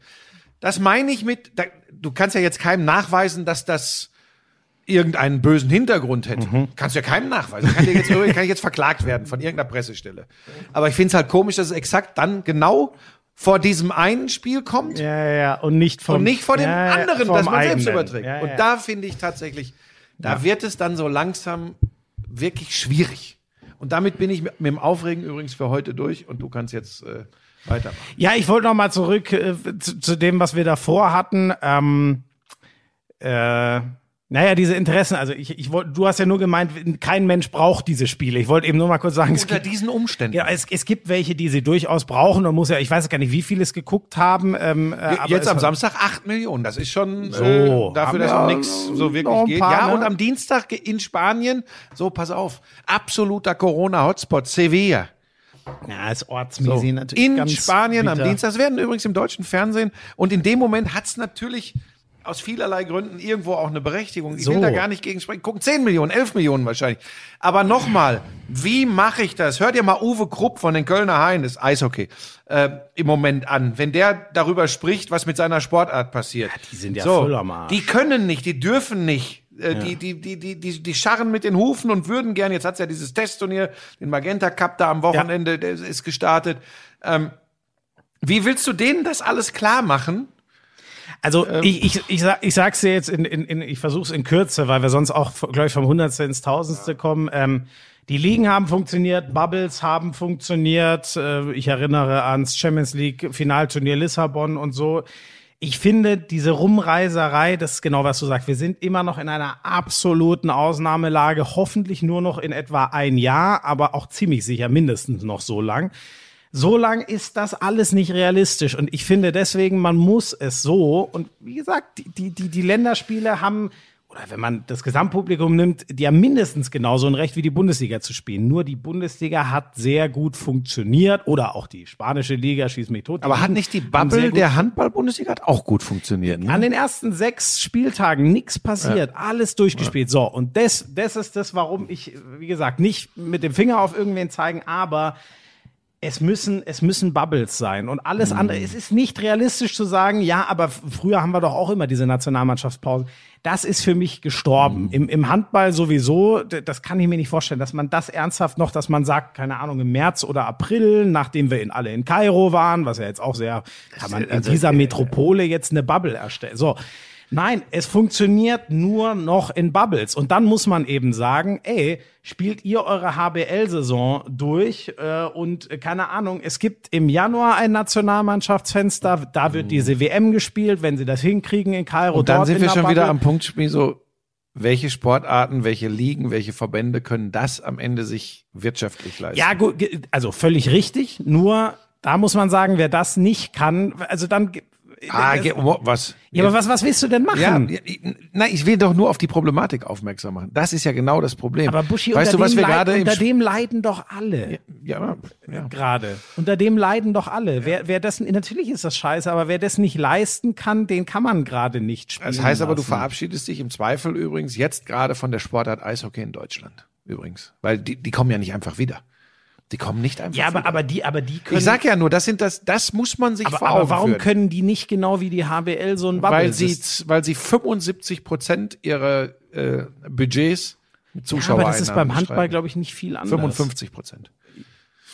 Das meine ich mit, da, du kannst ja jetzt keinem nachweisen, dass das irgendeinen bösen Hintergrund hätte. Mhm. Kannst du ja keinem nachweisen. Kann, jetzt, kann ich jetzt verklagt werden von irgendeiner Pressestelle. Aber ich finde es halt komisch, dass es exakt dann genau vor diesem einen Spiel kommt Ja, ja, ja, und nicht vom und nicht vor dem ja, anderen, das man selbst eigenen. überträgt. Ja, Und da finde ich tatsächlich, da wird es dann so langsam wirklich schwierig. Und damit bin ich mit, mit dem Aufregen übrigens für heute durch und du kannst jetzt äh, weitermachen. Ja, ich wollte noch mal zurück äh, zu, zu dem, was wir davor hatten. Ähm, äh, naja, diese Interessen, also ich, ich wollte, du hast ja nur gemeint, kein Mensch braucht diese Spiele. Ich wollte eben nur mal kurz sagen, es Unter gibt, diesen Umständen. ja, es, es gibt welche, die sie durchaus brauchen. Man muss ja, ich weiß gar nicht, wie viele es geguckt haben. Ähm, äh, aber Jetzt am Samstag 8 Millionen. Das ist schon So, äh, dafür, dass wir noch nichts so wirklich geht. paar, ja, ne? und am Dienstag in Spanien, so pass auf, absoluter Corona-Hotspot, Sevilla. Ja, ist ortsmäßig natürlich in Spanien am bitter. Dienstag. Das werden übrigens im deutschen Fernsehen. Und in dem Moment hat's natürlich aus vielerlei Gründen irgendwo auch eine Berechtigung. Ich will So. da gar nicht gegen sprechen. Gucken, 10 Millionen, 11 Millionen wahrscheinlich. Aber nochmal, wie mache ich das? Hört ihr mal Uwe Krupp von den Kölner Haien, das Eishockey, äh, im Moment an. Wenn der darüber spricht, was mit seiner Sportart passiert. die sind ja so, voll am Arsch. Die können nicht, die dürfen nicht. Äh, Die, die, die, die, die, die scharren mit den Hufen und würden gern, jetzt hat's ja dieses Testturnier, den Magenta Cup da am Wochenende, der ist gestartet. Ähm, wie willst du denen das alles klar machen? Also Ähm. ich, ich, ich, sag, ich sag's dir jetzt in, in, in ich versuch's in Kürze, weil wir sonst auch, glaube ich, vom Hundertste ins Tausendste kommen. Ähm, die Ligen haben funktioniert, Bubbles haben funktioniert. Äh, ich erinnere ans Champions League Finalturnier Lissabon und so. Ich finde diese Rumreiserei, das ist genau was du sagst. Wir sind immer noch in einer absoluten Ausnahmelage, hoffentlich nur noch in etwa ein Jahr, aber auch ziemlich sicher mindestens noch so lang. So lang ist das alles nicht realistisch. Und ich finde deswegen, man muss es so. Und wie gesagt, die, die, die, Länderspiele haben, oder wenn man das Gesamtpublikum nimmt, die haben mindestens genauso ein Recht wie die Bundesliga zu spielen. Nur die Bundesliga hat sehr gut funktioniert. Oder auch die spanische Liga, schieß mich tot. Aber hat nicht die Bubble der Handball-Bundesliga hat auch gut funktioniert. Ne? an den ersten sechs Spieltagen nichts passiert, alles durchgespielt. So, und das, das ist das, warum ich, wie gesagt, nicht mit dem Finger auf irgendwen zeigen, aber es müssen, es müssen Bubbles sein und alles Mhm. andere. Es ist nicht realistisch zu sagen, ja, aber früher haben wir doch auch immer diese Nationalmannschaftspause. Das ist für mich gestorben. Mhm. Im, Im Handball sowieso, das kann ich mir nicht vorstellen, dass man das ernsthaft noch, dass man sagt, keine Ahnung, im März oder April, nachdem wir in alle in Kairo waren, was ja jetzt auch sehr, kann man in also, dieser Metropole jetzt eine Bubble erstellen. So. Nein, es funktioniert nur noch in Bubbles. Und dann muss man eben sagen, ey, spielt ihr eure HBL-Saison durch äh, und äh, keine Ahnung, es gibt im Januar ein Nationalmannschaftsfenster, da wird diese WM gespielt, wenn sie das hinkriegen in Kairo. Und dann sind in wir schon wieder Bubble. am Punktspiel so, welche Sportarten, welche Ligen, welche Verbände können das am Ende sich wirtschaftlich leisten? Ja, gut, also völlig richtig, nur Da muss man sagen, wer das nicht kann, also dann. Ah, ge- wo- was? ja, aber was, was willst du denn machen? Ja, ja, ich- nein, ich will doch nur auf die Problematik aufmerksam machen. Das ist ja genau das Problem. aber Buschi, weißt unter, du, was dem, wir leid, unter dem leiden doch alle. ja, ja. Gerade. Unter dem leiden doch alle. Wer, wer das, natürlich ist das scheiße, aber wer das nicht leisten kann, den kann man gerade nicht spielen. Das heißt aber, du verabschiedest dich im Zweifel übrigens jetzt gerade von der Sportart Eishockey in Deutschland. Übrigens. Weil die, die kommen ja nicht einfach wieder. Die kommen nicht einfach Ja, aber, wieder. aber die, aber die können. ich sag ja nur, das sind das, das muss man sich aber, vor aber Augen warum führen. können die nicht genau wie die HBL so ein Bubble weil sie, weil sie 75 Prozent ihrer äh, Budgets mit ja, Zuschauern aber das ist beim Handball, glaube ich, nicht viel anders. 55 Prozent.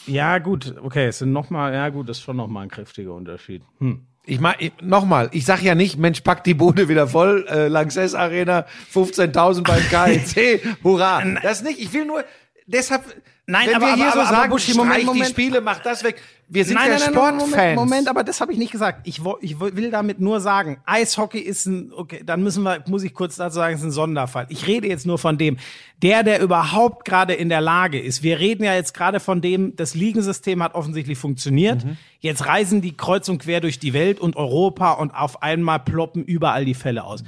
Ja, gut, okay, es sind noch mal, ja gut, das ist schon noch mal ein kräftiger Unterschied. Hm. Ich mach, nochmal, ich sag ja nicht, Mensch, pack die Bude wieder voll, äh, Lanxess Arena, 15.000 beim KIC, hurra. Das nicht, ich will nur, deshalb, Nein, wenn aber- wir hier aber- so aber- sagen, aber Buschi, Moment, Moment. die Spiele, mach das weg. Wir sind nein, ja nein, nein, Moment, Sportfans. Moment, aber das habe ich nicht gesagt. Ich, ich will damit nur sagen, Eishockey ist ein, okay, dann müssen wir, muss ich kurz dazu sagen, ist ein Sonderfall. Ich rede jetzt nur von dem, der, der überhaupt gerade in der Lage ist. Wir reden ja jetzt gerade von dem, das Ligensystem hat offensichtlich funktioniert. Mhm. Jetzt reisen die kreuz und quer durch die Welt und Europa und auf einmal ploppen überall die Fälle aus.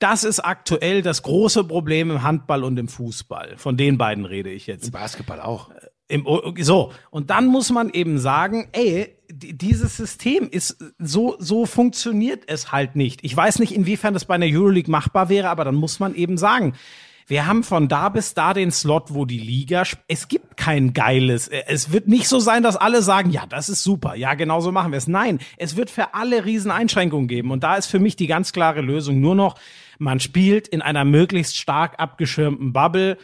Das ist aktuell das große Problem im Handball und im Fußball. Von den beiden rede ich jetzt. Basketball auch. Im, so, und dann muss man eben sagen, ey, die- dieses System ist so, so funktioniert es halt nicht. Ich weiß nicht, inwiefern das bei einer Euroleague machbar wäre, aber dann muss man eben sagen, wir haben von da bis da den Slot, wo die Liga, es gibt kein geiles, äh, es wird nicht so sein, dass alle sagen, ja, das ist super, ja, genau so machen wir es. Nein, es wird für alle riesen Einschränkungen geben und da ist für mich die ganz klare Lösung nur noch, man spielt in einer möglichst stark abgeschirmten Bubble,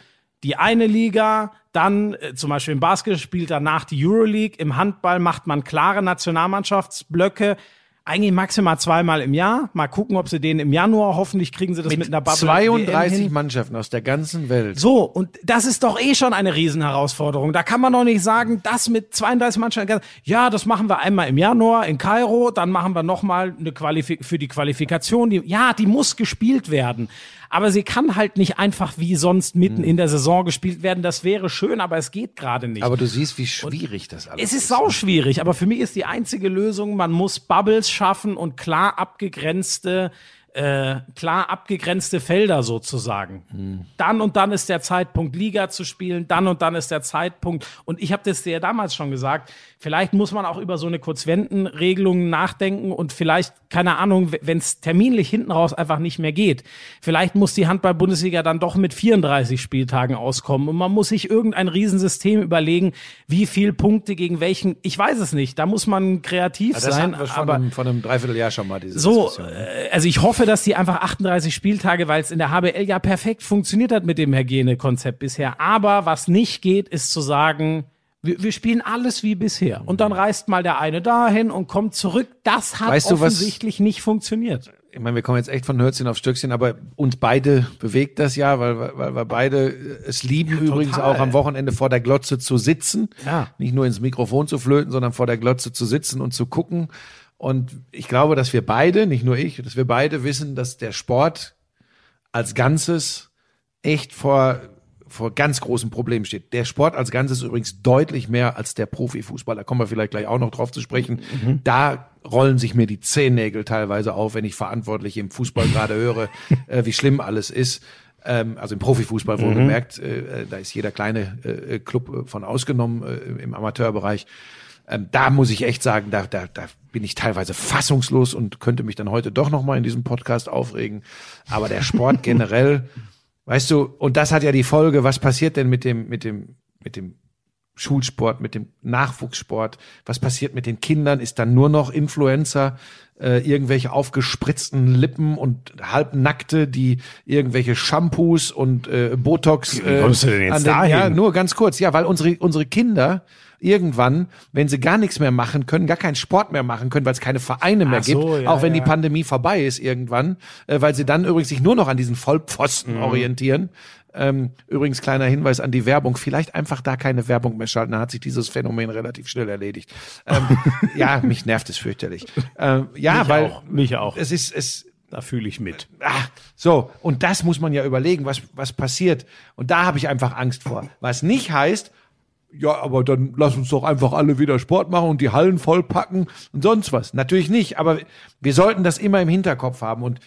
die eine Liga, dann äh, zum Beispiel im Basketball spielt danach die Euroleague, im Handball macht man klare Nationalmannschaftsblöcke, eigentlich maximal zweimal im Jahr. Mal gucken, ob sie den im Januar, hoffentlich kriegen sie das mit, einer Bubble 32 hin. Mannschaften aus der ganzen Welt. So, und das ist doch eh schon eine Riesenherausforderung. Da kann man doch nicht sagen, das mit 32 Mannschaften, ja, das machen wir einmal im Januar in Kairo, dann machen wir nochmal eine Qualifik für die Qualifikation. Die, ja, die muss gespielt werden. Aber sie kann halt nicht einfach wie sonst mitten in der Saison gespielt werden. Das wäre schön, aber es geht gerade nicht. Aber du siehst, wie schwierig das alles Es ist sau schwierig, aber für mich ist die einzige Lösung, man muss Bubbles schaffen und klar abgegrenzte, äh, klar abgegrenzte Felder sozusagen. Dann und dann ist der Zeitpunkt, Liga zu spielen, dann und dann ist der Zeitpunkt. Und ich habe das dir ja damals schon gesagt, vielleicht muss man auch über so eine Kurzwendenregelung nachdenken und vielleicht, keine Ahnung, wenn es terminlich hinten raus einfach nicht mehr geht, vielleicht muss die Handball-Bundesliga dann doch mit 34 Spieltagen auskommen und man muss sich irgendein Riesensystem überlegen, wie viel Punkte gegen welchen, ich weiß es nicht, da muss man kreativ Das sein, hatten wir von, aber einem, von einem Dreivierteljahr schon mal, diese so, Diskussion. äh, also ich hoffe, dass die einfach 38 Spieltage, weil es in der HBL ja perfekt funktioniert hat mit dem Hygienekonzept bisher. Aber was nicht geht, ist zu sagen, wir, wir spielen alles wie bisher. Und dann reist mal der eine dahin und kommt zurück. Das hat Weißt du, was- offensichtlich nicht funktioniert. ich meine, wir kommen jetzt echt von Hölzchen auf Stöckchen, aber uns beide bewegt das ja, weil, wir- weil wir beide es lieben, übrigens auch am Wochenende vor der Glotze zu sitzen. Ja. Nicht nur ins Mikrofon zu flöten, sondern vor der Glotze zu sitzen und zu gucken. Und ich glaube, dass wir beide, nicht nur ich, dass wir beide wissen, dass der Sport als Ganzes echt vor, vor ganz großen Problemen steht. Der Sport als Ganzes übrigens deutlich mehr als der Profifußball. Da kommen wir vielleicht gleich auch noch drauf zu sprechen. Da rollen sich mir die Zehennägel teilweise auf, wenn ich Verantwortliche im Fußball gerade höre, äh, wie schlimm alles ist. Ähm, also im Profifußball wohlgemerkt, äh, äh, da ist jeder kleine äh, Club äh, von ausgenommen äh, im Amateurbereich. Ähm, da muss ich echt sagen, da, da, da bin ich teilweise fassungslos und könnte mich dann heute doch noch mal in diesem Podcast aufregen. Aber der Sport generell, weißt du, und das hat ja die Folge, was passiert denn mit dem, mit dem, mit dem Schulsport, mit dem Nachwuchssport? Was passiert mit den Kindern? Ist dann nur noch Influencer, äh, irgendwelche aufgespritzten Lippen und halbnackte, die irgendwelche Shampoos und äh, Botox. Wie kommst du denn jetzt an den, dahin? Ja, nur ganz kurz, ja, weil unsere unsere Kinder irgendwann, wenn sie gar nichts mehr machen können, gar keinen Sport mehr machen können, weil es keine Vereine mehr Ach so, gibt, ja, auch wenn die ja. Pandemie vorbei ist irgendwann, äh, weil sie dann übrigens sich nur noch an diesen Mhm. Vollpfosten orientieren. Ähm, übrigens kleiner Hinweis an die Werbung, vielleicht einfach da keine Werbung mehr schalten, dann hat sich dieses Phänomen relativ schnell erledigt. Ähm, ja, mich nervt es fürchterlich. Ähm, ja, Mich weil auch, mich auch. es ist es Da fühle ich mit. Ah, so, und das muss man ja überlegen, was, was passiert. Und da habe ich einfach Angst vor. Was nicht heißt, ja, aber dann lass uns doch einfach alle wieder Sport machen und die Hallen vollpacken und sonst was. Natürlich nicht, aber wir sollten das immer im Hinterkopf haben und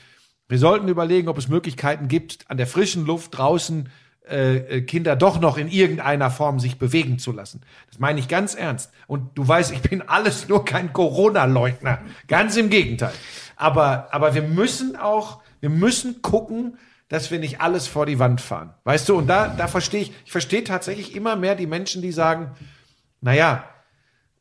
wir sollten überlegen, ob es Möglichkeiten gibt, an der frischen Luft draußen äh, äh, Kinder doch noch in irgendeiner Form sich bewegen zu lassen. Das meine ich ganz ernst. Und du weißt, ich bin alles nur kein Corona-Leugner. Ganz im Gegenteil. Aber, aber wir müssen auch, wir müssen gucken, dass wir nicht alles vor die Wand fahren. Weißt du, und da, da verstehe ich, ich verstehe tatsächlich immer mehr die Menschen, die sagen, naja,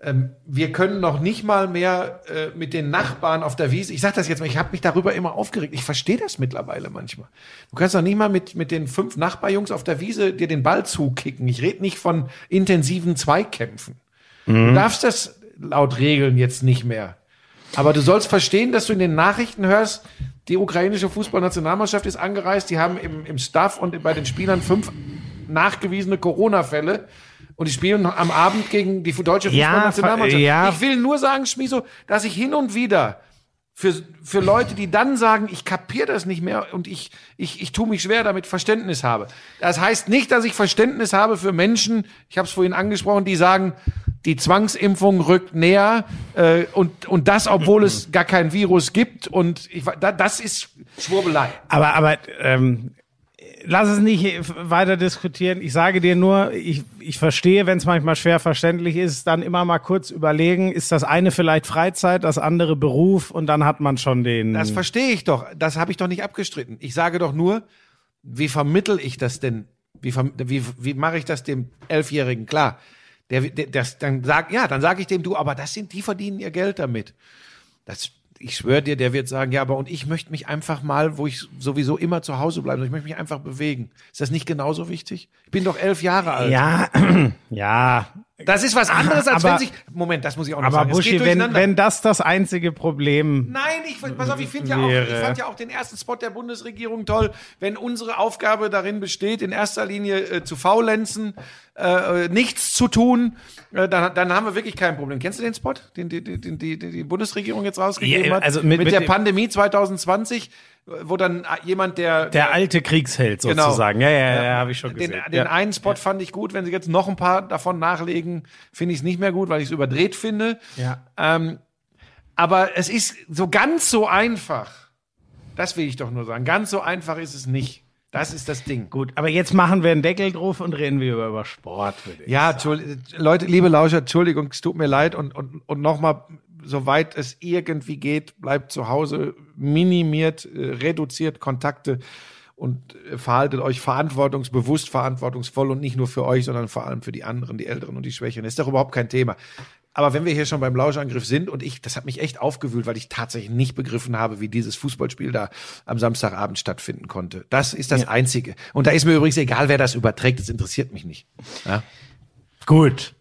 ähm, wir können noch nicht mal mehr äh, mit den Nachbarn auf der Wiese. Ich sage das jetzt mal, ich habe mich darüber immer aufgeregt. Ich verstehe das mittlerweile manchmal. Du kannst doch nicht mal mit, mit den fünf Nachbarjungs auf der Wiese dir den Ball zukicken. Ich rede nicht von intensiven Zweikämpfen. Du darfst das laut Regeln jetzt nicht mehr. Aber du sollst verstehen, dass du in den Nachrichten hörst, die ukrainische Fußballnationalmannschaft ist angereist, die haben im, im Staff und bei den Spielern fünf nachgewiesene Corona-Fälle und die spielen am Abend gegen die deutsche Ja, Fußballnationalmannschaft. ja. Ich will nur sagen, Schmiso, dass ich hin und wieder für, für Leute, die dann sagen, ich kapiere das nicht mehr und ich, ich, ich tue mich schwer damit, Verständnis habe. Das heißt nicht, dass ich Verständnis habe für Menschen, ich habe es vorhin angesprochen, die sagen, die Zwangsimpfung rückt näher äh, und, und das, obwohl es gar kein Virus gibt und ich, da, das ist Schwurbelei. Aber, aber ähm, lass es nicht weiter diskutieren. Ich sage dir nur, ich, ich verstehe, wenn es manchmal schwer verständlich ist, dann immer mal kurz überlegen, ist das eine vielleicht Freizeit, das andere Beruf und dann hat man schon den. Das verstehe ich doch. Das habe ich doch nicht abgestritten. Ich sage doch nur, wie vermittel ich das denn? Wie, wie, wie mache ich das dem Elfjährigen klar? Der, der das dann sagt, ja, dann sage ich dem, du, aber das sind, die verdienen ihr Geld damit. Das, ich schwöre dir, der wird sagen, ja, aber und ich möchte mich einfach mal, wo ich sowieso immer zu Hause bleibe, ich möchte mich einfach bewegen. Ist das nicht genauso wichtig? Ich bin doch elf Jahre alt. ja, ja. Das ist was anderes, als Aber- wenn sich. Moment, das muss ich auch noch Aber sagen. Es Buschi, wenn, wenn das das einzige Problem Nein, ich pass auf, ich finde ja auch, ich fand ja auch den ersten Spot der Bundesregierung toll, wenn unsere Aufgabe darin besteht, in erster Linie äh, zu faulenzen, äh, nichts zu tun, äh, dann, dann haben wir wirklich kein Problem. Kennst du den Spot, den die, die, die, die, Bundesregierung jetzt rausgegeben Ja, hat? also mit- mit der dem- Pandemie 2020, wo dann jemand, der der alte Kriegsheld Genau. sozusagen. Ja, ja, ja, habe ich schon den, gesehen. den ja. einen Spot fand ich gut, wenn sie jetzt noch ein paar davon nachlegen, finde ich es nicht mehr gut, weil ich es überdreht finde. Ja. Ähm, aber es ist so ganz so einfach. Das will ich doch nur sagen. Ganz so einfach ist es nicht. Das ist das Ding. Gut, aber jetzt machen wir einen Deckel drauf und reden wir über, über Sport. Ja, Leute, liebe Lauscher, Entschuldigung, es tut mir leid und, und, und nochmal, soweit es irgendwie geht, bleibt zu Hause, minimiert, äh, reduziert Kontakte und äh, verhaltet euch verantwortungsbewusst, verantwortungsvoll und nicht nur für euch, sondern vor allem für die anderen, die Älteren und die Schwächeren. Ist doch überhaupt kein Thema. Aber wenn wir hier schon beim Lauschangriff sind und ich, das hat mich echt aufgewühlt, weil ich tatsächlich nicht begriffen habe, wie dieses Fußballspiel da am Samstagabend stattfinden konnte. Das ist das Einzige. Und da ist mir übrigens egal, wer das überträgt, das interessiert mich nicht. Ja? Gut.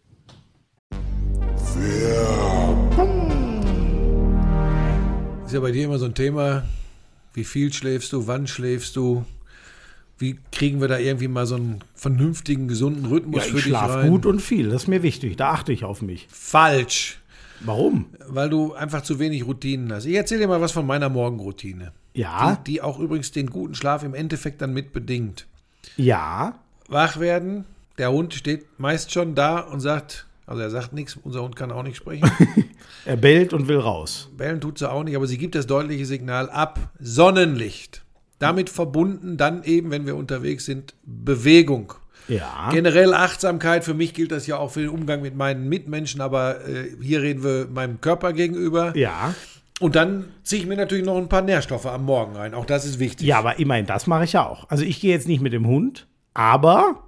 Ist ja bei dir immer so ein Thema, wie viel schläfst du, wann schläfst du, wie kriegen wir da irgendwie mal so einen vernünftigen, gesunden Rhythmus Ja, für ich dich schlafe rein? gut und viel. Das ist mir wichtig. Da achte ich auf mich. Falsch, Warum? weil du einfach zu wenig Routinen hast. Ich erzähle dir mal was von meiner Morgenroutine, Ja, die, die auch übrigens den guten Schlaf im Endeffekt dann mit bedingt. ja. Wach werden, der Hund steht meist schon da und sagt, also er sagt nichts, unser Hund kann auch nicht sprechen. Er bellt und will raus. Bellen tut sie auch nicht, aber sie gibt das deutliche Signal ab. Sonnenlicht. Damit verbunden dann eben, wenn wir unterwegs sind, Bewegung. Ja. Generell Achtsamkeit, für mich gilt das ja auch für den Umgang mit meinen Mitmenschen, aber äh, hier reden wir meinem Körper gegenüber. Ja. Und dann ziehe ich mir natürlich noch ein paar Nährstoffe am Morgen rein. Auch das ist wichtig. Ja, aber immerhin, das mache ich ja auch. Also ich gehe jetzt nicht mit dem Hund, aber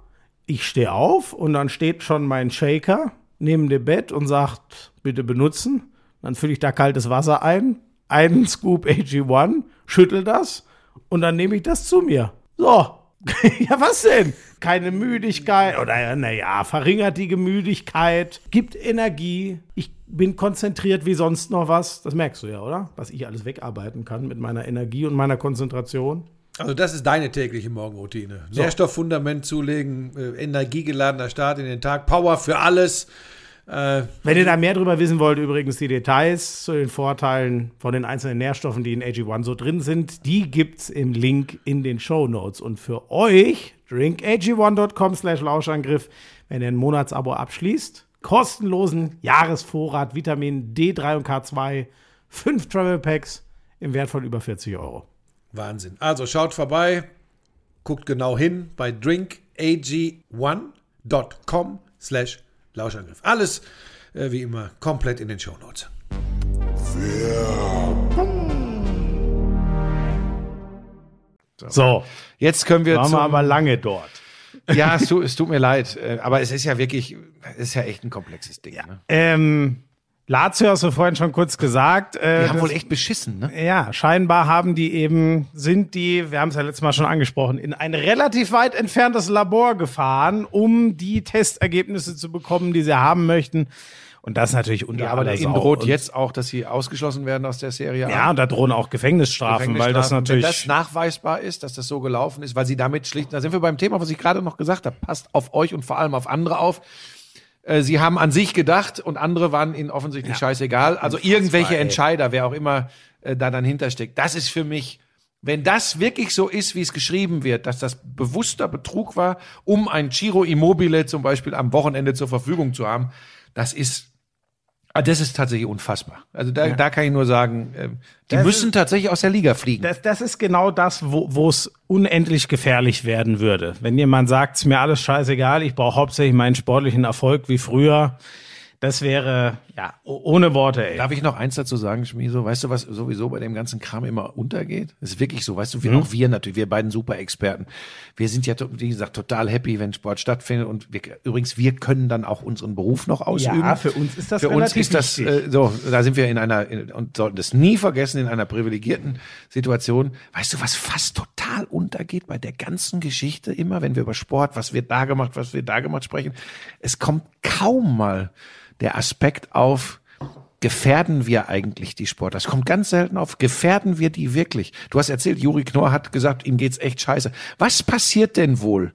ich stehe auf und dann steht schon mein Shaker neben dem Bett und sagt, bitte benutzen. Dann fülle ich da kaltes Wasser ein, einen Scoop AG1, schüttel das und dann nehme ich das zu mir. So. ja, was denn? Keine Müdigkeit oder naja, verringert die Müdigkeit, gibt Energie. Ich bin konzentriert wie sonst noch was. Das merkst du ja, oder? Was ich alles wegarbeiten kann mit meiner Energie und meiner Konzentration. Also das ist deine tägliche Morgenroutine. Nährstofffundament zulegen, äh, energiegeladener Start in den Tag, Power für alles. Äh, Wenn ihr da mehr drüber wissen wollt, übrigens die Details zu den Vorteilen von den einzelnen Nährstoffen, die in AG1 so drin sind, die gibt's im Link in den Show Notes. Und für euch, drinkag1.com slash Lauschangriff, wenn ihr ein Monatsabo abschließt. Kostenlosen Jahresvorrat Vitamin D3 und K2, fünf Travel Packs im Wert von über 40 Euro. Wahnsinn. Also schaut vorbei, guckt genau hin bei drinkag1.com slash Lauschangriff. Alles äh, wie immer komplett in den Shownotes. So, Jetzt können wir waren wir aber lange dort. Ja, es tut, es tut mir leid, äh, aber es ist ja wirklich, es ist ja echt ein komplexes Ding. Ne? Ähm, Lazio hast du vorhin schon kurz gesagt. Äh, Die haben das- wohl echt beschissen, ne? Ja, scheinbar haben die eben, sind die, wir haben es ja letztes Mal schon angesprochen, in ein relativ weit entferntes Labor gefahren, um die Testergebnisse zu bekommen, die sie haben möchten. Und das natürlich unter Ja, aber Sau. droht Und- jetzt auch, dass sie ausgeschlossen werden aus der Serie. A. Ja, und da drohen auch Gefängnisstrafen, weil das Gefängnisstrafen. natürlich. Wenn das nachweisbar ist, dass das so gelaufen ist, weil sie damit schlicht, da sind wir beim Thema, was ich gerade noch gesagt habe, passt auf euch und vor allem auf andere auf. Äh, Sie haben an sich gedacht und andere waren ihnen offensichtlich scheißegal. Also irgendwelche ey. Entscheider, wer auch immer äh, da dann hintersteckt. Das ist für mich, wenn das wirklich so ist, wie es geschrieben wird, dass das bewusster Betrug war, um ein Giro Immobile zum Beispiel am Wochenende zur Verfügung zu haben, das ist Ah, Das ist tatsächlich unfassbar. Also da, da kann ich nur sagen, ähm, die Das müssen tatsächlich aus der Liga fliegen. Das, das ist genau das, wo wo es unendlich gefährlich werden würde. Wenn jemand sagt, es ist mir alles scheißegal, ich brauche hauptsächlich meinen sportlichen Erfolg wie früher, das wäre, ja, ohne Worte, ey. Darf ich noch eins dazu sagen, Schmieso? Weißt du, was sowieso bei dem ganzen Kram immer untergeht? Das ist wirklich so. Weißt du, wir, Mhm. auch wir natürlich, wir beiden Super-Experten. Wir sind ja, wie gesagt, total happy, wenn Sport stattfindet. Und wir, übrigens, wir können dann auch unseren Beruf noch ausüben. Ja, für uns ist das Für uns ist das, äh, so, da sind wir in einer, in, und sollten das nie vergessen, in einer privilegierten Situation. Weißt du, was fast total untergeht bei der ganzen Geschichte immer, wenn wir über Sport, was wird da gemacht, was wird da gemacht sprechen? Es kommt kaum mal der Aspekt auf, gefährden wir eigentlich die Sportler? Das kommt ganz selten auf. Gefährden wir die wirklich? Du hast erzählt, Juri Knorr hat gesagt, ihm geht's echt scheiße. Was passiert denn wohl,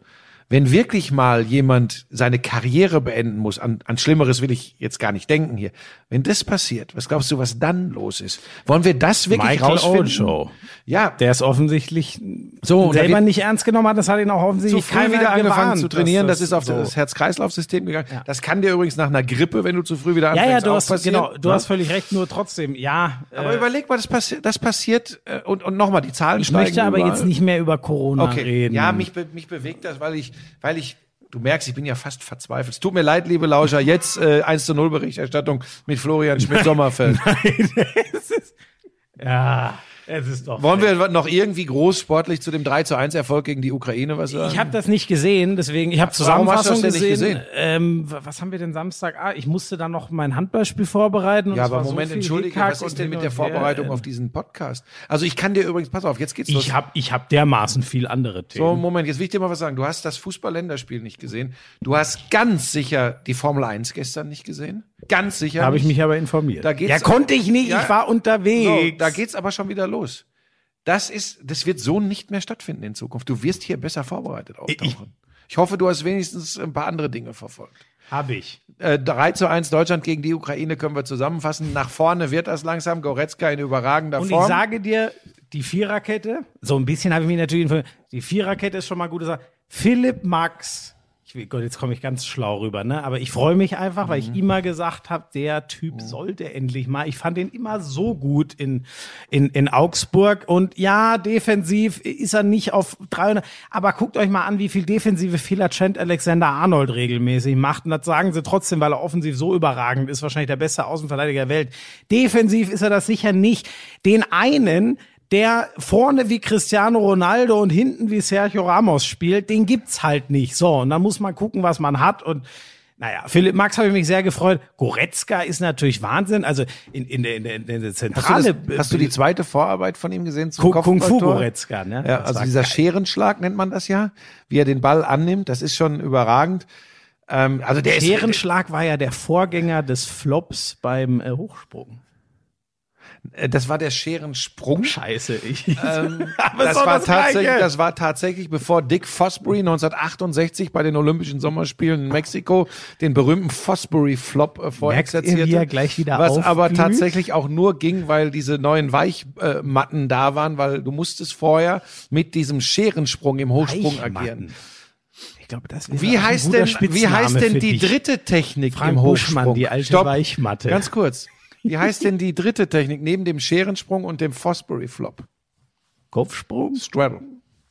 wenn wirklich mal jemand seine Karriere beenden muss? An, an Schlimmeres will ich jetzt gar nicht denken hier. Wenn das passiert, was glaubst du, was dann los ist? Wollen wir das wirklich Michael rausfinden? Owen Show. Ja, Der ist offensichtlich So, selber nicht ernst genommen hat, das hat ihn auch offensichtlich früh keiner wieder angefangen gewarnt, zu trainieren. dass Das, ist auf so- das Herz-Kreislauf-System gegangen. Das kann dir übrigens nach einer Grippe, wenn du zu früh wieder Ja, anfängst, ja, du auch hast, passieren. genau, du Ja? hast völlig recht, nur trotzdem, ja. Aber äh, überleg mal, das, passi das passiert äh, und, und nochmal, die Zahlen ich steigen möchte aber überall. jetzt nicht mehr über Corona okay. reden. Ja, mich, be mich bewegt das, weil ich, weil ich, du merkst, ich bin ja fast verzweifelt. Es tut mir leid, liebe Lauscher, jetzt äh, 1 zu 0 Berichterstattung mit Florian Schmidt-Sommerfeld. Ja, es ist doch. Wollen wir noch irgendwie groß sportlich zu dem 3 zu 1 Erfolg gegen die Ukraine was sagen? Ich habe das nicht gesehen, deswegen ich habe Warum hast du das Zusammenfassung denn nicht gesehen. gesehen? Ähm, wa- was haben wir denn Samstag? Ah, ich musste dann noch mein Handballspiel vorbereiten. ja, aber so Moment, viel entschuldige, was ist denn mit der. Vorbereitung auf diesen Podcast? Also ich kann dir übrigens, pass auf, jetzt geht's los. Ich habe ich hab dermaßen viel andere Themen. So, Moment, jetzt will ich dir mal was sagen. Du hast das Fußball-Länderspiel nicht gesehen. Du hast ganz sicher die Formel 1 gestern nicht gesehen. Ganz sicher. da habe ich mich aber informiert. Da geht's- ja, konnte ich nicht, Ja. ich war unterwegs. So, da geht's aber schon wieder los. Das ist, das wird so nicht mehr stattfinden in Zukunft. Du wirst hier besser vorbereitet auftauchen. Ich, hoffe, du hast wenigstens ein paar andere Dinge verfolgt. Habe ich. Äh, 3 zu 1 Deutschland gegen die Ukraine können wir zusammenfassen. Nach vorne wird das langsam. Goretzka in überragender Und Form. ich sage dir, die Viererkette, so ein bisschen habe ich mich natürlich informiert, die Viererkette ist schon mal gute Sache. Philipp Max, ich Gott, jetzt komme ich ganz schlau rüber, ne? Aber ich freue mich einfach, weil ich Mhm. immer gesagt habe, der Typ sollte endlich mal. Ich fand ihn immer so gut in, in, in Augsburg. Und ja, defensiv ist er nicht auf 300. Aber guckt euch mal an, wie viel defensive Fehler Trent Alexander Arnold regelmäßig macht. Und das sagen sie trotzdem, weil er offensiv so überragend ist, wahrscheinlich der beste Außenverteidiger der Welt. Defensiv ist er das sicher nicht. Den einen, der vorne wie Cristiano Ronaldo und hinten wie Sergio Ramos spielt, den gibt's halt nicht. So, und dann muss man gucken, was man hat und naja, Philipp Max habe ich mich sehr gefreut. Goretzka ist natürlich Wahnsinn. Also in, in, der, in, der, in der hast, du Zentrale. das, hast du die zweite Vorarbeit von ihm gesehen zum Kung, Kung Fu? Goretzka, ne? Ja, Das also dieser geil. Scherenschlag nennt man das ja, wie er den Ball annimmt, das ist schon überragend. Ähm, also der ist, Scherenschlag war ja der Vorgänger des Flops beim äh, Hochsprung. Äh, das war der Scherensprung. Scheiße, ich. Ähm, Aber das, war das tatsächlich, Gleiche. das war tatsächlich, bevor Dick Fosbury 1968 bei den Olympischen Sommerspielen in Mexiko den berühmten Fosbury-Flop äh, vorexerzierte. er gleich wieder Was aber aufblüht? tatsächlich auch nur ging, weil diese neuen Weichmatten da waren, weil du musstest vorher mit diesem Scherensprung im Hochsprung Weichmatten. agieren. Ich glaube, das Wie heißt denn, wie heißt denn die dritte Technik Frank im Buschmann, Hochsprung? die alte Stopp. Weichmatte. Ganz kurz. Wie heißt denn die dritte Technik neben dem Scherensprung und dem Fosbury Flop? Kopfsprung? Straddle.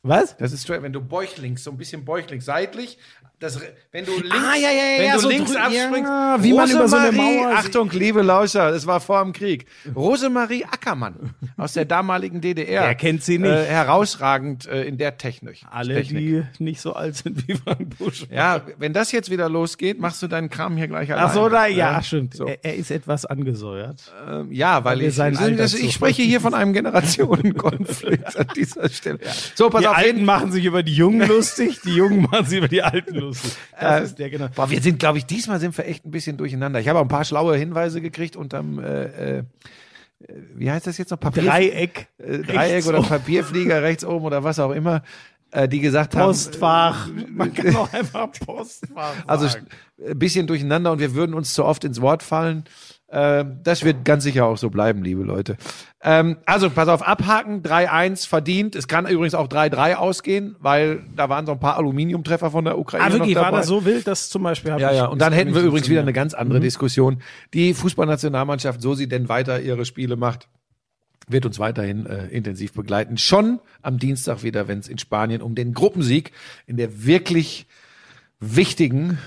Was? Das ist Straddle, wenn du bäuchlings, so ein bisschen bäuchlings, seitlich, das, wenn du links, Ah, ja, ja, ja, wenn du so links abspringst, wie man über so eine Mauer- Achtung, liebe Lauscher, das war vor dem Krieg. Rosemarie Ackermann aus der damaligen DDR. Wer kennt sie nicht? Äh, herausragend äh, in der Technik. Alle, Technik. die nicht so alt sind wie Frank Buschmann. Ja, wenn das jetzt wieder losgeht, machst du deinen Kram hier gleich alleine. Ach so, da, ja, stimmt. So. Er, er ist etwas angesäuert. Ähm, ja, weil wir ich, also ich zu- spreche hier von einem Generationenkonflikt an dieser Stelle. So, pass Die auf. Alten jeden- machen sich über die Jungen lustig, die Jungen machen sich über die Alten lustig. Das ist der genau. Boah, wir sind, glaube ich, diesmal sind wir echt ein bisschen durcheinander. Ich habe auch ein paar schlaue Hinweise gekriegt unterm, äh, äh, wie heißt das jetzt noch? Papier, Dreieck, äh, Dreieck oder oben. Papierflieger rechts oben oder was auch immer, äh, die gesagt haben. Postfach. Man kann auch einfach Postfach Also sagen. ein bisschen durcheinander und wir würden uns zu oft ins Wort fallen. Ähm, das wird ganz sicher auch so bleiben, liebe Leute. Ähm, also, pass auf, abhaken, 3-1 verdient. Es kann übrigens auch 3-3 ausgehen, weil da waren so ein paar Aluminiumtreffer von der Ukraine Ah, wirklich, war das so wild, dass zum Beispiel Ja, ja, und dann hätten wir übrigens wieder eine ganz andere Diskussion. Die Fußballnationalmannschaft, so sie denn weiter ihre Spiele macht, wird uns weiterhin äh, intensiv begleiten. Schon am Dienstag wieder, wenn es in Spanien um den Gruppensieg in der wirklich wichtigen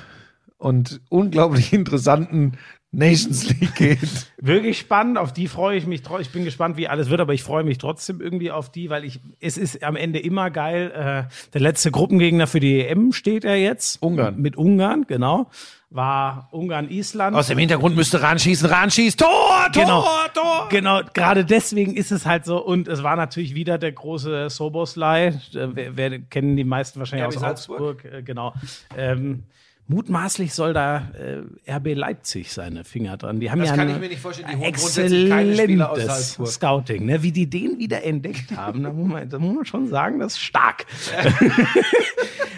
und unglaublich interessanten Nations League geht. Wirklich spannend, auf die freue ich mich. Ich bin gespannt, wie alles wird, aber ich freue mich trotzdem irgendwie auf die, weil ich, es ist am Ende immer geil. Äh, der letzte Gruppengegner für die EM steht er jetzt. Ungarn. Mit Ungarn, genau. War Ungarn-Island. Aus dem Hintergrund müsste Ran schießen, Ran schießt, Tor, Tor, Genau. Tor. Genau, gerade deswegen ist es halt so. Und es war natürlich wieder der große Soboslai. Äh, Wer, wer kennen die meisten wahrscheinlich RB aus Salzburg. Augsburg. Äh, genau. Ähm, mutmaßlich soll da äh, RB Leipzig seine Finger dran. Die haben Das ja kann ein ich mir nicht vorstellen. Die holen grundsätzlich keine Spieler aus exzellentes. Scouting. Ne? Wie die den wieder entdeckt haben, da muss man, da muss man schon sagen, das ist stark.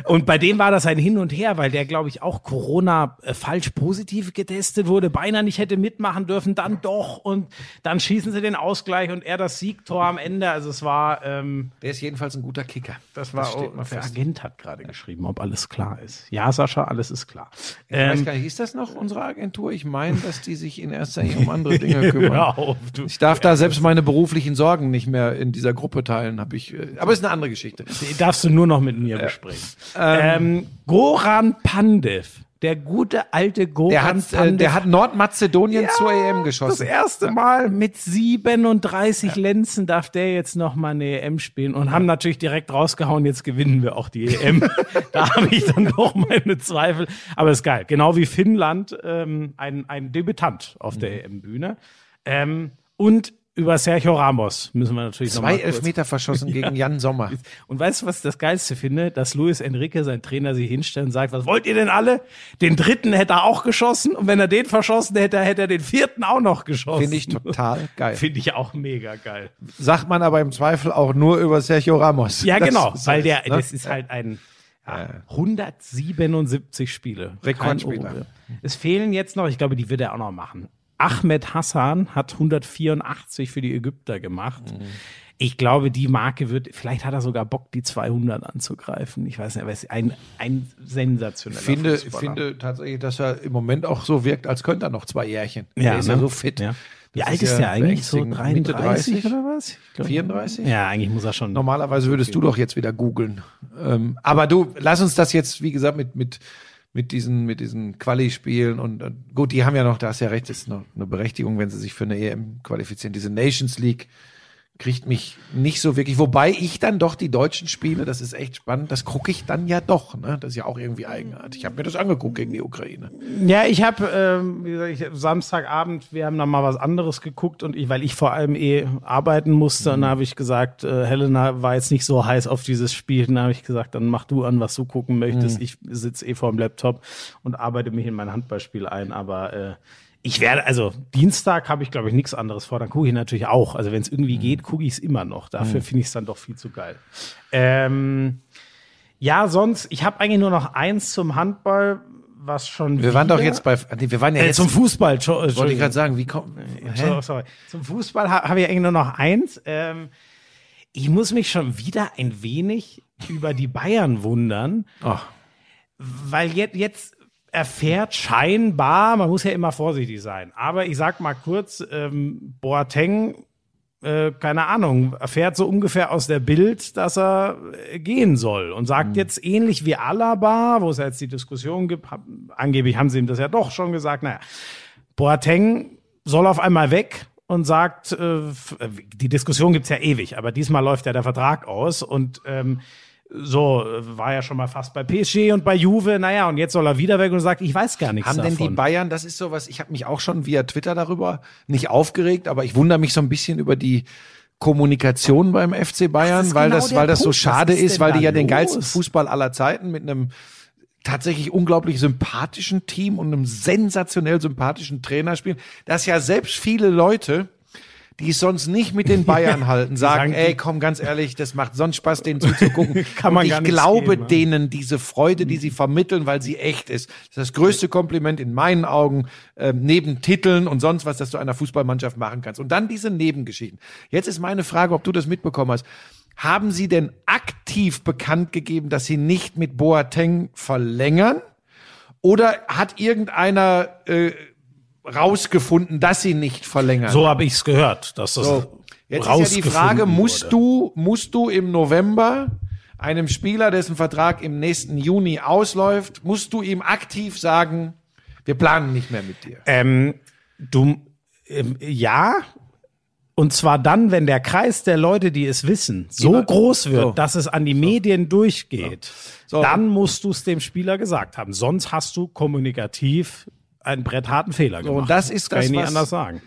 Und bei dem war das ein Hin und Her, weil der, glaube ich, auch Corona äh, falsch positiv getestet wurde, beinahe nicht hätte mitmachen dürfen, dann doch. Und dann schießen sie den Ausgleich und er das Siegtor am Ende. Also es war, ähm, Der ist jedenfalls ein guter Kicker. das war, steht oh, der. Agent hat gerade geschrieben, ob alles klar ist. Ja, Sascha, alles ist klar. Ich weiß Ähm, gar nicht, ist das noch unsere Agentur? Ich meine, dass die sich in erster Linie um andere Dinge kümmern. auf, du. Ich darf da selbst meine beruflichen Sorgen nicht mehr in dieser Gruppe teilen, habe ich. äh, Aber ist eine andere Geschichte. Die darfst du nur noch mit mir besprechen. Ähm, Goran Pandev, der gute alte Goran Der hat, äh, Pandev. der hat Nordmazedonien zur EM geschossen. Das erste Mal mit 37 Lenzen darf der jetzt noch mal eine EM spielen und haben natürlich direkt rausgehauen, jetzt gewinnen wir auch die EM. da habe ich dann doch meine Zweifel. Aber ist geil. Genau wie Finnland, ähm, ein, ein Debütant auf Mhm. der EM-Bühne. Ähm, und über Sergio Ramos müssen wir natürlich Zwei Elfmeter verschossen gegen Jan Sommer. und weißt du, was ich das Geilste finde? Dass Luis Enrique, sein Trainer, sich hinstellt und sagt, was wollt ihr denn alle? Den dritten hätte er auch geschossen und wenn er den verschossen hätte, hätte er den vierten auch noch geschossen. Finde ich total geil. Finde ich auch mega geil. Sagt man aber im Zweifel auch nur über Sergio Ramos. Ja, Das genau, weil halt, der, ne? das ist halt ein ja, 177 Spiele. Rekordspieler. Es fehlen jetzt noch, ich glaube, die wird er auch noch machen. Ahmed Hassan hat 184 für die Ägypter gemacht. Mhm. Ich glaube, die Marke wird, vielleicht hat er sogar Bock, die 200 anzugreifen. Ich weiß nicht, aber es ist ein, ein sensationeller Ich finde, ich Fußballer. finde tatsächlich, dass er im Moment auch so wirkt, als könnte er noch zwei Jährchen. Ja, der ist ne? ja so fit. Ja. Wie alt ist ja der eigentlich? So beängstigend. Mitte 33 30? oder was? Ich glaub- 34? Ja, eigentlich muss er schon. Normalerweise würdest du doch jetzt wieder googeln. Ähm, aber du, lass uns das jetzt, wie gesagt, mit, mit, mit diesen, mit diesen Quali-Spielen und, und gut, die haben ja noch, da hast ja recht, ist noch eine Berechtigung, wenn sie sich für eine EM qualifizieren. Diese Nations League kriegt mich nicht so wirklich, wobei ich dann doch die deutschen Spiele, das ist echt spannend, das gucke ich dann ja doch, ne? Das ist ja auch irgendwie eigenartig. Ich habe mir das angeguckt gegen die Ukraine. Ja, ich habe, ähm, wie gesagt, ich, Samstagabend, wir haben dann mal was anderes geguckt und ich, weil ich vor allem eh arbeiten musste, und da habe ich gesagt, äh, Helena war jetzt nicht so heiß auf dieses Spiel, dann habe ich gesagt, dann mach du an, was du gucken möchtest. Ich sitze eh vorm Laptop und arbeite mich in mein Handballspiel ein, aber äh, ich werde, also Dienstag habe ich, glaube ich, nichts anderes vor. Dann gucke ich natürlich auch. Also wenn es irgendwie geht, gucke ich es immer noch. Dafür finde ich es dann doch viel zu geil. Ähm, ja, sonst, ich habe eigentlich nur noch eins zum Handball, was schon. Wir waren doch wieder- jetzt bei, nee, wir waren ja äh, jetzt, zum Fußball. Wollte ich gerade sagen, wie kommt, sorry. Zum Fußball ha habe ich eigentlich nur noch eins. Ähm, ich muss mich schon wieder ein wenig über die Bayern wundern. Ach, weil jetzt, jetzt erfährt scheinbar, man muss ja immer vorsichtig sein, aber ich sag mal kurz, ähm, Boateng, äh, keine Ahnung, erfährt so ungefähr aus der Bild, dass er äh, gehen soll und sagt jetzt ähnlich wie Alaba, wo es ja jetzt die Diskussion gibt, hab, angeblich haben sie ihm das ja doch schon gesagt, naja, Boateng soll auf einmal weg und sagt, äh, die Diskussion gibt's ja ewig, aber diesmal läuft ja der Vertrag aus und ähm, so war ja schon mal fast bei PSG und bei Juve, naja, und jetzt soll er wieder weg und sagt, ich weiß gar nichts Haben denn davon. die Bayern, das ist sowas, ich habe mich auch schon via Twitter darüber nicht aufgeregt, aber ich wundere mich so ein bisschen über die Kommunikation beim FC Bayern, Das weil genau das, weil das so schade ist ist, denn weil die ja den los? geilsten Fußball aller Zeiten mit einem tatsächlich unglaublich sympathischen Team und einem sensationell sympathischen Trainer spielen, dass ja selbst viele Leute die es sonst nicht mit den Bayern halten, sagen, sagen, ey, komm, ganz ehrlich, das macht sonst Spaß, denen zuzugucken. Kann man und ich glaube geben, ja. denen diese Freude, die sie vermitteln, weil sie echt ist. Das ist das größte Kompliment in meinen Augen, ähm, neben Titeln und sonst was, das du einer Fußballmannschaft machen kannst. Und dann diese Nebengeschichten. Jetzt ist meine Frage, ob du das mitbekommen hast. Haben sie denn aktiv bekannt gegeben, dass sie nicht mit Boateng verlängern? Oder hat irgendeiner äh, rausgefunden, dass sie nicht verlängern? so habe ich's gehört, dass das So, jetzt ist ja die Frage, musst wurde. du, musst du im November einem Spieler, dessen Vertrag im nächsten Juni ausläuft, musst du ihm aktiv sagen, wir planen nicht mehr mit dir. Ähm, du, ähm, ja. Und zwar dann, wenn der Kreis der Leute, die es wissen, so Immer- groß wird, so. dass es an die Medien durchgeht, So. dann musst du es dem Spieler gesagt haben. Sonst hast du kommunikativ einen brettharten Fehler gemacht. und das ist kann das, ich nicht was- anders sagen.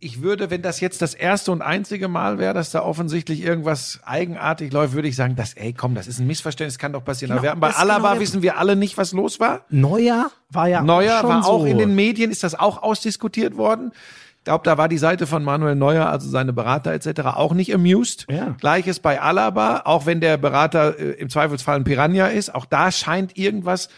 Ich würde, wenn das jetzt das erste und einzige Mal wäre, dass da offensichtlich irgendwas eigenartig läuft, würde ich sagen, das, ey, komm, das ist ein Missverständnis, kann doch passieren. Aber Genau, haben bei genau Alaba der- wissen wir alle nicht, was los war. Neuer war ja Neuer schon war auch so. in den Medien, ist das auch ausdiskutiert worden. Ich glaube, da war die Seite von Manuel Neuer, also seine Berater etc., auch nicht amused. Ja. Gleiches bei Alaba, auch wenn der Berater äh, im Zweifelsfall ein Piranha ist. Auch da scheint irgendwas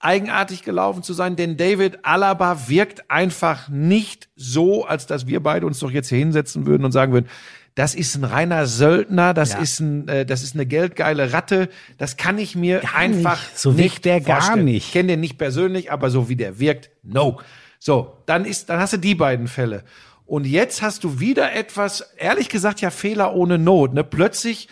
eigenartig gelaufen zu sein, denn David Alaba wirkt einfach nicht so, als dass wir beide uns doch jetzt hier hinsetzen würden und sagen würden, das ist ein reiner Söldner, das Ja. ist ein, äh, das ist eine geldgeile Ratte. Das kann ich mir Gar einfach nicht. So nicht der gar vorstellen. nicht. Ich kenne den nicht persönlich, aber so wie der wirkt, no. So, dann ist, dann hast du die beiden Fälle. Und jetzt hast du wieder etwas, ehrlich gesagt, ja Fehler ohne Not. Ne? Plötzlich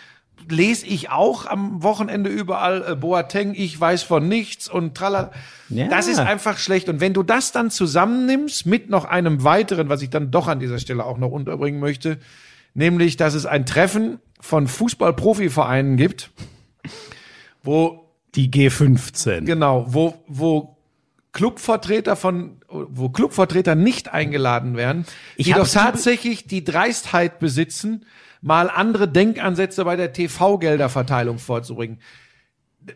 lese ich auch am Wochenende überall äh, Boateng, ich weiß von nichts und tralala. Ja. Das ist einfach schlecht. Und wenn du das dann zusammennimmst mit noch einem weiteren, was ich dann doch an dieser Stelle auch noch unterbringen möchte, nämlich, dass es ein Treffen von Fußball-Profivereinen gibt, wo Die G15. Genau, wo, wo Clubvertreter von, wo Clubvertreter nicht eingeladen werden, Ich die doch tatsächlich die Dreistheit besitzen, mal andere Denkansätze bei der TV-Gelderverteilung vorzubringen.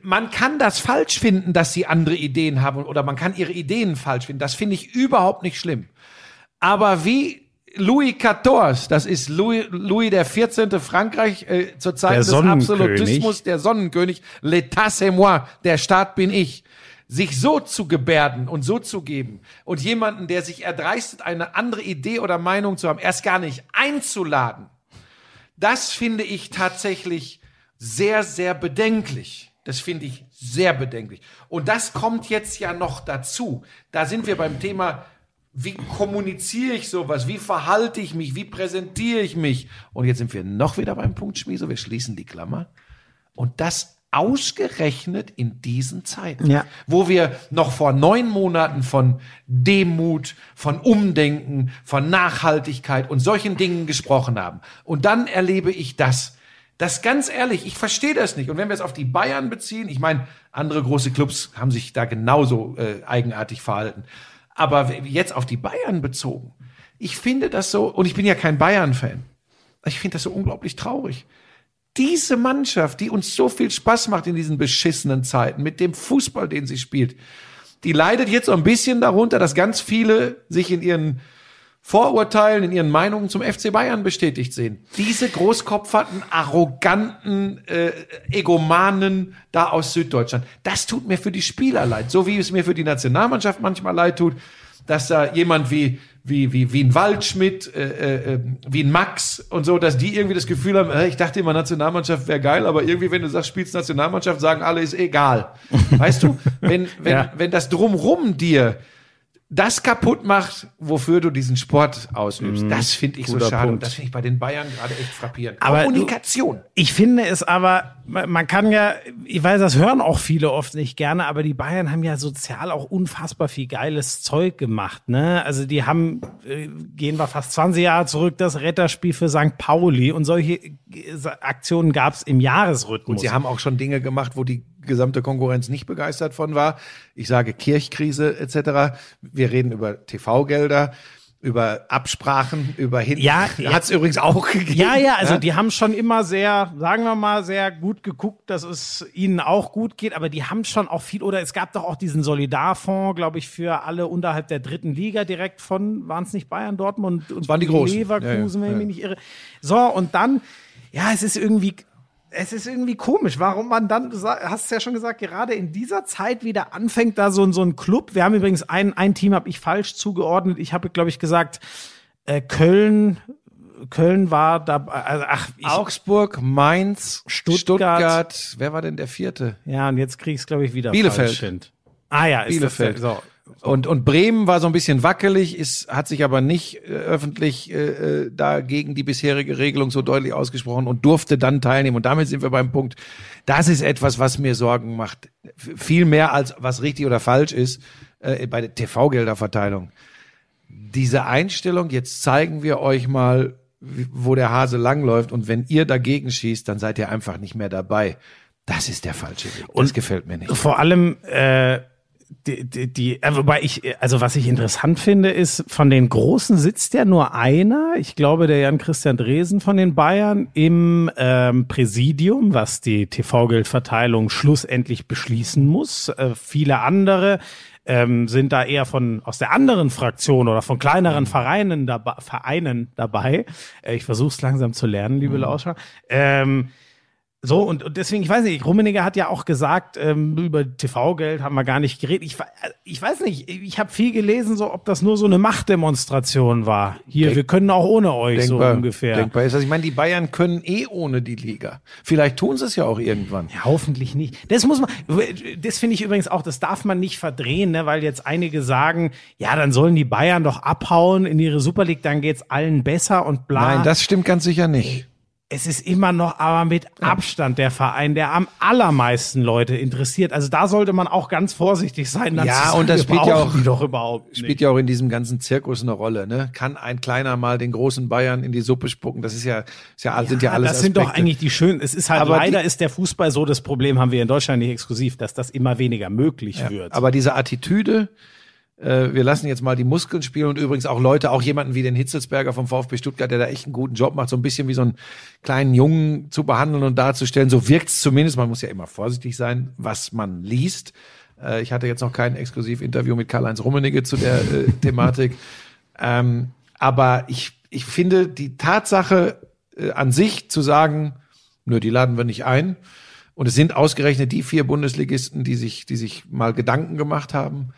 Man kann das falsch finden, dass sie andere Ideen haben oder man kann ihre Ideen falsch finden. Das finde ich überhaupt nicht schlimm. Aber wie Louis XIV, das ist Louis, Louis der 14. Frankreich äh, zur Zeit Der des. Absolutismus, der Sonnenkönig, l'état c'est moi, der Staat bin ich. Sich so zu gebärden und so zu geben und jemanden, der sich erdreistet, eine andere Idee oder Meinung zu haben, erst gar nicht einzuladen, das finde ich tatsächlich sehr, sehr bedenklich. Das finde ich sehr bedenklich. Und das kommt jetzt ja noch dazu. Da sind wir beim Thema, wie kommuniziere ich sowas? Wie verhalte ich mich? Wie präsentiere ich mich? Und jetzt sind wir noch wieder beim Punkt Schmieso. Wir schließen die Klammer. Und das ausgerechnet in diesen Zeiten, Ja. wo wir noch vor neun Monaten von Demut, von Umdenken, von Nachhaltigkeit und solchen Dingen gesprochen haben. Und dann erlebe ich das. Das ganz ehrlich, ich verstehe das nicht. Und wenn wir es auf die Bayern beziehen, ich meine, andere große Clubs haben sich da genauso äh, eigenartig verhalten. Aber jetzt auf die Bayern bezogen, ich finde das so, und ich bin ja kein Bayern-Fan, ich finde das so unglaublich traurig diese Mannschaft, die uns so viel Spaß macht in diesen beschissenen Zeiten, mit dem Fußball, den sie spielt, die leidet jetzt so ein bisschen darunter, dass ganz viele sich in ihren Vorurteilen, in ihren Meinungen zum FC Bayern bestätigt sehen. Diese großkopferten, arroganten äh, Egomanen da aus Süddeutschland. Das tut mir für die Spieler leid, so wie es mir für die Nationalmannschaft manchmal leid tut, dass da jemand wie wie, wie, wie ein Waldschmidt, äh, äh, wie ein Max und so, dass die irgendwie das Gefühl haben, äh, ich dachte immer, Nationalmannschaft wäre geil, aber irgendwie, wenn du sagst, spielst Nationalmannschaft, sagen alle, ist egal. Weißt du, wenn, wenn, Ja. wenn das drumrum dir das kaputt macht, wofür du diesen Sport ausübst, das finde ich so Mhm. schade. Und Punkt. das finde ich bei den Bayern gerade echt frappierend. Aber du- Kommunikation. Ich finde es aber, man man kann ja, ich weiß, das hören auch viele oft nicht gerne, aber die Bayern haben ja sozial auch unfassbar viel geiles Zeug gemacht, ne? Also die haben, äh, gehen wir fast 20 Jahre zurück, das Retterspiel für St. Pauli und solche äh, Aktionen gab es im Jahresrhythmus. Und sie haben auch schon Dinge gemacht, wo die gesamte Konkurrenz nicht begeistert von war. Ich sage Kirchkrise etc. Wir reden über TV-Gelder, über Absprachen, über hinten. Ja, ja. hat es übrigens auch gegeben. Ja, ja, also die haben schon immer sehr, sagen wir mal, sehr gut geguckt, dass es ihnen auch gut geht, aber die haben schon auch viel, oder es gab doch auch diesen Solidarfonds, glaube ich, für alle unterhalb der dritten Liga direkt von, waren es nicht Bayern, Dortmund und waren die Großen. Leverkusen, Ja, ja, wenn ich mich nicht irre. So, und dann, ja, es ist irgendwie, es ist irgendwie komisch, warum man dann, du hast es ja schon gesagt, gerade in dieser Zeit wieder anfängt, da so, ein- so ein Club. Wir haben übrigens ein, ein Team, habe ich falsch zugeordnet. Ich habe, glaube ich, gesagt, äh, Köln, Köln war dabei, also, ach, ich, Augsburg, Mainz, Stuttgart. Stuttgart. Wer war denn der vierte? ja, und jetzt krieg ich es, glaube ich, wieder Bielefeld. falsch hin. Ah ja, ist Bielefeld. Das, so. Und, und Bremen war so ein bisschen wackelig, ist, hat sich aber nicht äh, öffentlich äh, äh, da gegen die bisherige Regelung so deutlich ausgesprochen und durfte dann teilnehmen. Und damit sind wir beim Punkt, das ist etwas, was mir Sorgen macht. Viel mehr als was richtig oder falsch ist äh, bei der TV-Gelderverteilung. Diese Einstellung, jetzt zeigen wir euch mal, wo der Hase langläuft und wenn ihr dagegen schießt, dann seid ihr einfach nicht mehr dabei. Das ist der falsche Weg. Das gefällt mir nicht. Vor allem, äh, die, die, die äh, wobei ich, äh, also was ich interessant finde, ist, von den Großen sitzt ja nur einer, ich glaube der Jan-Christian Dresen von den Bayern, im ähm, Präsidium, was die TV-Geldverteilung schlussendlich beschließen muss. Äh, viele andere ähm, sind da eher von aus der anderen Fraktion oder von kleineren Vereinen, dabei, Vereinen dabei. Äh, ich versuche es langsam zu lernen, liebe Lauscher. Ähm, so, und, und deswegen, ich weiß nicht, Rummeniger hat ja auch gesagt, ähm, über TV-Geld haben wir gar nicht geredet. Ich, ich weiß nicht, ich habe viel gelesen, so ob das nur so eine Machtdemonstration war. Hier, Denk- wir können auch ohne euch so ungefähr. Denkbar ist das. Ich meine, die Bayern können eh ohne die Liga. Vielleicht tun sie es ja auch irgendwann. Ja, hoffentlich nicht. Das muss man, das finde ich übrigens auch, das darf man nicht verdrehen, ne, weil jetzt einige sagen, ja, dann sollen die Bayern doch abhauen in ihre Super League, dann geht's allen besser und bla. Nein, das stimmt ganz sicher nicht. Es ist immer noch aber mit Abstand der Verein, der am allermeisten Leute interessiert. Also da sollte man auch ganz vorsichtig sein. dann Ja, sagen, und das spielt ja auch- doch überhaupt nicht. Spielt ja auch in diesem ganzen Zirkus eine Rolle. Ne? Kann ein kleiner mal den großen Bayern in die Suppe spucken? Das ist ja, ist ja, sind ja alles das sind doch Aspekte. eigentlich die schönen. Es ist halt Aber leider die- ist der Fußball so das Problem, haben wir in Deutschland nicht exklusiv, dass das immer weniger möglich wird. Aber diese Attitüde, äh, wir lassen jetzt mal die Muskeln spielen und übrigens auch Leute, auch jemanden wie den Hitzelsberger vom VfB Stuttgart, der da echt einen guten Job macht, so ein bisschen wie so einen kleinen Jungen zu behandeln und darzustellen. So wirkt's zumindest. Man muss ja immer vorsichtig sein, was man liest. Äh, ich hatte jetzt noch kein Exklusivinterview mit Karl-Heinz Rummenigge zu der äh, Thematik. Ähm, aber ich, ich finde die Tatsache äh, an sich zu sagen, nö, die laden wir nicht ein. Und es sind ausgerechnet die vier Bundesligisten, die sich, die sich mal Gedanken gemacht haben,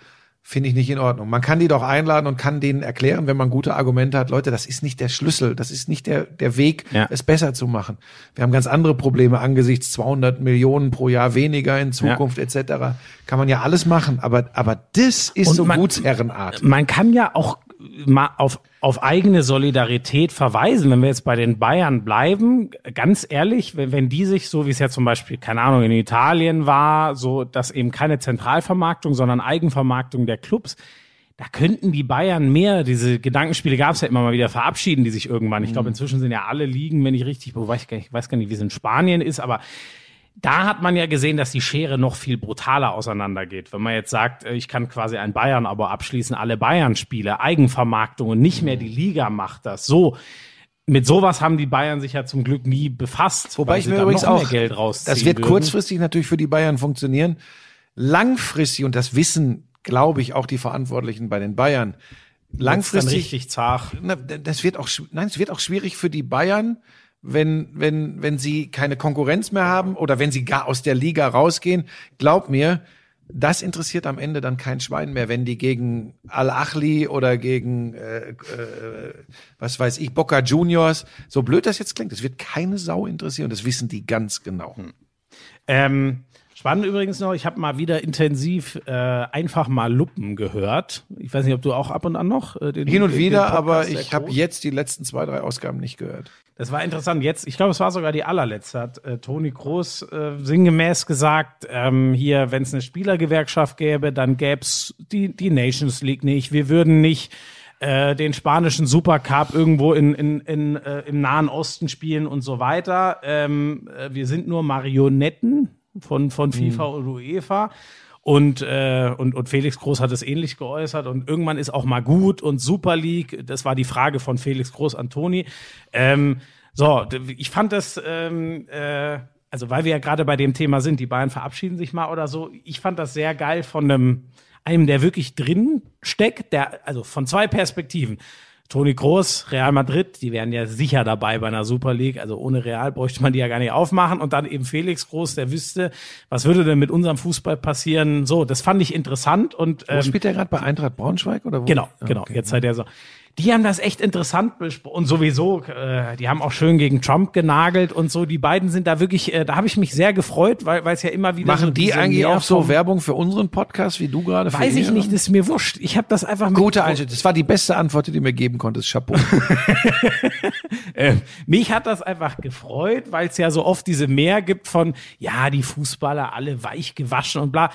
finde ich nicht in Ordnung. Man kann die doch einladen und kann denen erklären, wenn man gute Argumente hat, Leute, das ist nicht der Schlüssel, das ist nicht der, der Weg, Ja. es besser zu machen. Wir haben ganz andere Probleme angesichts 200 Millionen pro Jahr weniger in Zukunft etc. Kann man ja alles machen, aber, aber das ist Und so man- Gutsherrenart. man kann ja auch mal auf, auf eigene Solidarität verweisen. Wenn wir jetzt bei den Bayern bleiben, ganz ehrlich, wenn, wenn die sich, so wie es ja zum Beispiel, keine Ahnung, in Italien war, so, dass eben keine Zentralvermarktung, sondern Eigenvermarktung der Clubs, da könnten die Bayern mehr, diese Gedankenspiele gab es ja immer mal wieder, verabschieden die sich irgendwann. Ich glaube, inzwischen sind ja alle Ligen, wenn ich richtig, wobei ich, ich weiß gar nicht, wie es in Spanien ist, aber da hat man ja gesehen, dass die Schere noch viel brutaler auseinandergeht. Wenn man jetzt sagt, äh, ich kann quasi ein Bayern-Abo abschließen, alle Bayern-Spiele, Eigenvermarktung und nicht mehr die Liga macht das. So, mit sowas haben die Bayern sich ja zum Glück nie befasst. Wobei ich sie mir übrigens auch, Geld rausziehen das wird würden. kurzfristig natürlich für die Bayern funktionieren. Langfristig, und das wissen, glaube ich, auch die Langfristig bei den Bayern, langfristig richtig zart. Das wird auch, nein, es wird auch schwierig für die Bayern, wenn, wenn, wenn sie keine Konkurrenz mehr haben oder wenn sie gar aus der Liga rausgehen. Glaub mir, das interessiert am Ende dann kein Schwein mehr, wenn die gegen Al-Achli oder gegen, äh, äh, was weiß ich, Boca Juniors, so blöd das jetzt klingt, das wird keine Sau interessieren. Das wissen die ganz genau. Ähm, spannend übrigens noch, ich habe mal wieder intensiv äh, einfach mal Luppen gehört. Ich weiß nicht, ob du auch ab und an noch äh, den Hin und den- wieder, den aber ich habe jetzt die letzten zwei, drei Ausgaben nicht gehört. Das war interessant. Jetzt, ich glaube, es war sogar die allerletzte, hat äh, Toni Groß äh, sinngemäß gesagt, ähm, hier, wenn es eine Spielergewerkschaft gäbe, dann gäb's die, die Nations League nicht. Wir würden nicht äh, den spanischen Supercup irgendwo in, in, in, äh, im Nahen Osten spielen und so weiter. Ähm, äh, wir sind nur Marionetten von, von FIFA und UEFA. Und, äh, und, und Felix Groß hat es ähnlich geäußert. Und irgendwann ist auch mal gut und Super League. Das war die Frage von Felix Groß an Toni. Ähm, so, ich fand das, ähm, äh, also weil wir ja gerade bei dem Thema sind, die Bayern verabschieden sich mal oder so. Ich fand das sehr geil von einem, einem, der wirklich drin steckt, der, also von zwei Perspektiven. Toni Groß, Real Madrid, die wären ja sicher dabei bei einer Super League. Also ohne Real bräuchte man die ja gar nicht aufmachen. Und dann eben Felix Groß, der wüsste, was würde denn mit unserem Fußball passieren? So, das fand ich interessant und Wo ähm, spielt der gerade bei Eintracht Braunschweig oder wo? Genau, Ah, genau. okay. Jetzt seid ihr so. Die haben das echt interessant besprochen. Und sowieso, äh, die haben auch schön gegen Trump genagelt und so. Die beiden sind da wirklich, äh, da habe ich mich sehr gefreut, weil es ja immer wieder Machen so die eigentlich auch so Werbung für unseren Podcast, wie du gerade? Weiß ich nicht, das ist mir wurscht. Ich habe das einfach Gute Einstellung. Das war die beste Antwort, die du mir geben konntest. Chapeau. Äh, mich hat das einfach gefreut, weil es ja so oft diese Mehr gibt von, ja, die Fußballer alle weich gewaschen und bla.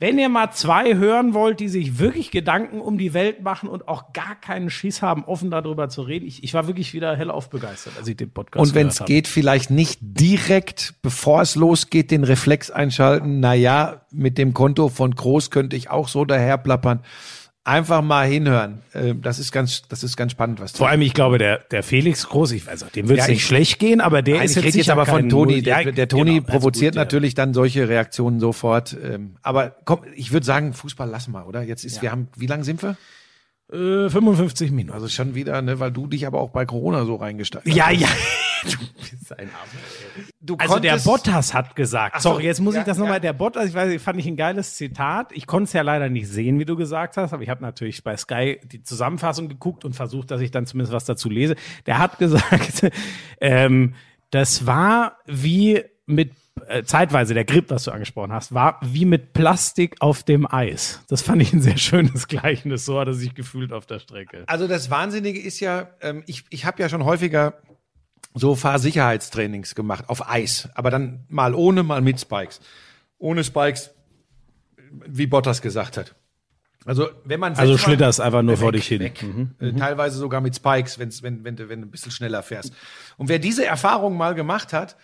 Wenn ihr mal zwei hören wollt, die sich wirklich Gedanken um die Welt machen und auch gar keinen Schiss haben, offen darüber zu reden, ich, ich war wirklich wieder hellauf begeistert, als ich den Podcast Und wenn es geht, vielleicht nicht direkt, bevor es losgeht, den Reflex einschalten. Naja, mit dem Konto von Groß könnte ich auch so daherplappern. Einfach mal hinhören. Äh, Das ist ganz, das ist ganz spannend, was du Vor allem, ich glaube, der, der Felix Groß, ich weiß auch, dem wird es Ja, nicht ich- schlecht gehen, aber der Nein, ist ich jetzt jetzt aber von Toni. Null- Der, Ja, der Toni genau, also provoziert gut, ja. natürlich dann solche Reaktionen sofort. ähm, Aber komm, ich würde sagen, Fußball lassen wir, oder? Jetzt ist, wir haben, wie lange sind wir? Äh, 55 Minuten. Also schon wieder, ne, weil du dich aber auch bei Corona so reingesteigert ja, hast. ja. Du bist ein Arme. Du Also der Bottas hat gesagt, Ach so, sorry, jetzt muss ja, ich das ja. nochmal, der Bottas, ich weiß, nicht, fand ich ein geiles Zitat. Ich konnte es ja leider nicht sehen, wie du gesagt hast, aber ich habe natürlich bei Sky die Zusammenfassung geguckt und versucht, dass ich dann zumindest was dazu lese. Der hat gesagt, ähm, das war wie mit äh, zeitweise der Grip, was du angesprochen hast, war wie mit Plastik auf dem Eis. Das fand ich ein sehr schönes Gleichnis. So hat er sich gefühlt auf der Strecke. Also das Wahnsinnige ist ja, ähm, ich, ich habe ja schon häufiger so Fahrsicherheitstrainings gemacht auf Eis, aber dann mal ohne, mal mit Spikes. Ohne Spikes, wie Bottas gesagt hat. Also wenn man Also schlitterst einfach nur weg, vor dich hin. weg. Äh, Teilweise sogar mit Spikes, wenn's, wenn, wenn, du, wenn du ein bisschen schneller fährst. Und wer diese Erfahrung mal gemacht hat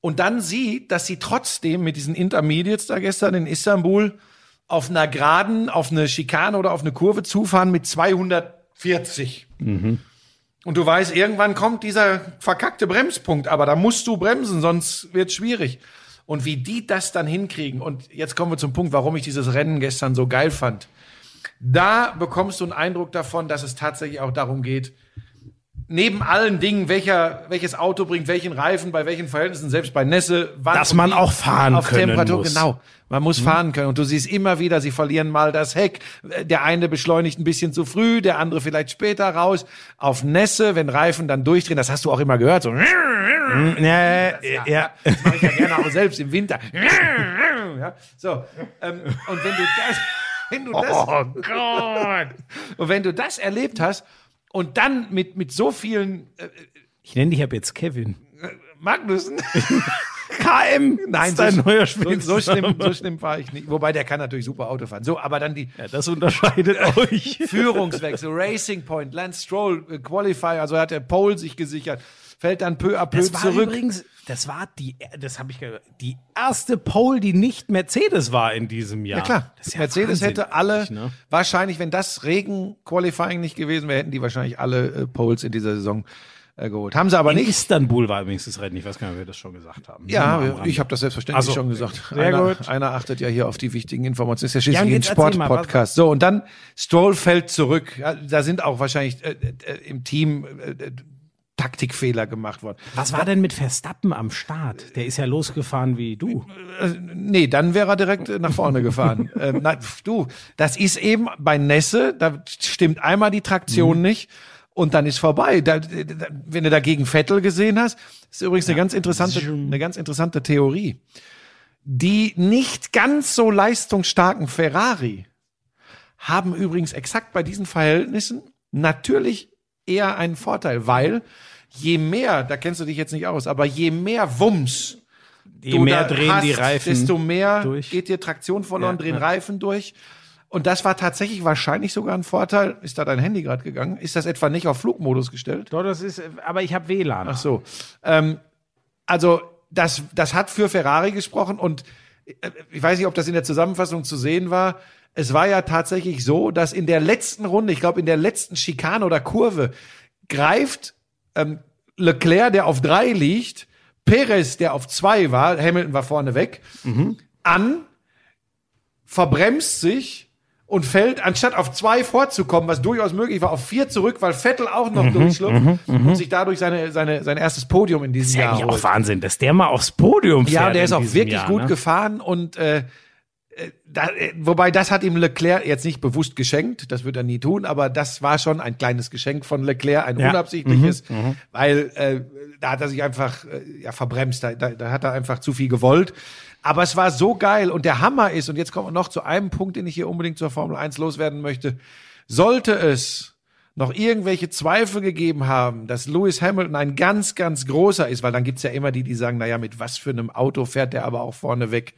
und dann sieht, dass sie trotzdem mit diesen Intermediates da gestern in Istanbul auf einer Geraden, auf eine Schikane oder auf eine Kurve zufahren mit 240. Und du weißt, irgendwann kommt dieser verkackte Bremspunkt, aber da musst du bremsen, sonst wird's schwierig. Und wie die das dann hinkriegen, und jetzt kommen wir zum Punkt, warum ich dieses Rennen gestern so geil fand. Da bekommst du einen Eindruck davon, dass es tatsächlich auch darum geht, neben allen Dingen, welcher, welches Auto bringt welchen Reifen, bei welchen Verhältnissen, selbst bei Nässe, wann Dass man auch fahren auf können Temperatur, muss. genau. Man muss fahren können. Und du siehst immer wieder, sie verlieren mal das Heck. Der eine beschleunigt ein bisschen zu früh, der andere vielleicht später raus. Auf Nässe, wenn Reifen dann durchdrehen, das hast du auch immer gehört. So, Ja, ja. das mache ich ja gerne auch selbst im Winter. Ja, so. Ähm, und wenn du das, wenn du das, Oh Gott. und wenn du das erlebt hast und dann mit, mit so vielen äh, Ich nenne dich ab jetzt Kevin. Magnussen, KM. nein, ist dein so, neuer so, so schlimm, so schlimm war ich nicht. Wobei der kann natürlich super Auto fahren. So, aber dann die Ja, das unterscheidet euch. Führungswechsel, Racing Point, Lance Stroll, äh, Qualifier, also hat der Pole sich gesichert, fällt dann peu à peu Das war zurück. übrigens, das war die, das habe ich gehört, die erste Pole, die nicht Mercedes war in diesem Jahr. Ja klar, ja Mercedes Wahnsinn hätte alle, ne? wahrscheinlich, wenn das Regen-Qualifying nicht gewesen wäre, hätten die wahrscheinlich alle äh, Poles in dieser Saison äh, geholt. Haben sie aber In nicht. Istanbul war übrigens das Rennen. Ich weiß gar nicht, ob wir das schon gesagt haben. Ja, ich habe das selbstverständlich Ach so. schon gesagt. Sehr einer, gut. einer achtet ja hier auf die wichtigen Informationen. Das ist ja schließlich ein Sport-Podcast. So, und dann Stroll fällt zurück. Ja, da sind auch wahrscheinlich äh, äh, im Team äh, Taktikfehler gemacht worden. Was war denn mit Verstappen am Start? Der ist ja losgefahren wie du. Nee, dann wäre er direkt äh, nach vorne gefahren. ähm, na, du, das ist eben bei Nässe, da stimmt einmal die Traktion nicht und dann ist vorbei. Da, da, wenn du dagegen Vettel gesehen hast, ist übrigens eine ganz interessante, eine ganz interessante Theorie. Die nicht ganz so leistungsstarken Ferrari haben übrigens exakt bei diesen Verhältnissen natürlich eher einen Vorteil, weil je mehr, da kennst du dich jetzt nicht aus, aber je mehr Wumms Je mehr drehen hast, die Reifen. desto mehr durch. geht dir Traktion verloren, Ja, drehen ja. Reifen durch. Und das war tatsächlich wahrscheinlich sogar ein Vorteil. Ist da dein Handy gerade gegangen? Ist das etwa nicht auf Flugmodus gestellt? Doch, das ist, aber ich habe WLAN. Ach so. Ähm, also das, das hat für Ferrari gesprochen und äh, ich weiß nicht, ob das in der Zusammenfassung zu sehen war. Es war ja tatsächlich so, dass in der letzten Runde, ich glaube in der letzten Schikane oder Kurve, greift ähm, Leclerc, der auf drei liegt, Perez, der auf zwei war, Hamilton war vorne weg, an, verbremst sich und fällt, anstatt auf zwei vorzukommen, was durchaus möglich war, auf vier zurück, weil Vettel auch noch durchschlupft und sich dadurch seine, seine, sein erstes Podium in diesem ist ja Jahr eigentlich holt. auch Wahnsinn, dass der mal aufs Podium fährt. Ja, der ist auch wirklich Jahr, gut ne? gefahren und äh, da, äh, wobei das hat ihm Leclerc jetzt nicht bewusst geschenkt, das wird er nie tun, aber das war schon ein kleines Geschenk von Leclerc, ein Ja. unabsichtliches, weil äh, da hat er sich einfach äh, ja verbremst, da, da, da hat er einfach zu viel gewollt. Aber es war so geil und der Hammer ist, und jetzt kommen wir noch zu einem Punkt, den ich hier unbedingt zur Formel 1 loswerden möchte. Sollte es noch irgendwelche Zweifel gegeben haben, dass Lewis Hamilton ein ganz, ganz großer ist, weil dann gibt's ja immer die, die sagen, naja, mit was für einem Auto fährt der aber auch vorne weg.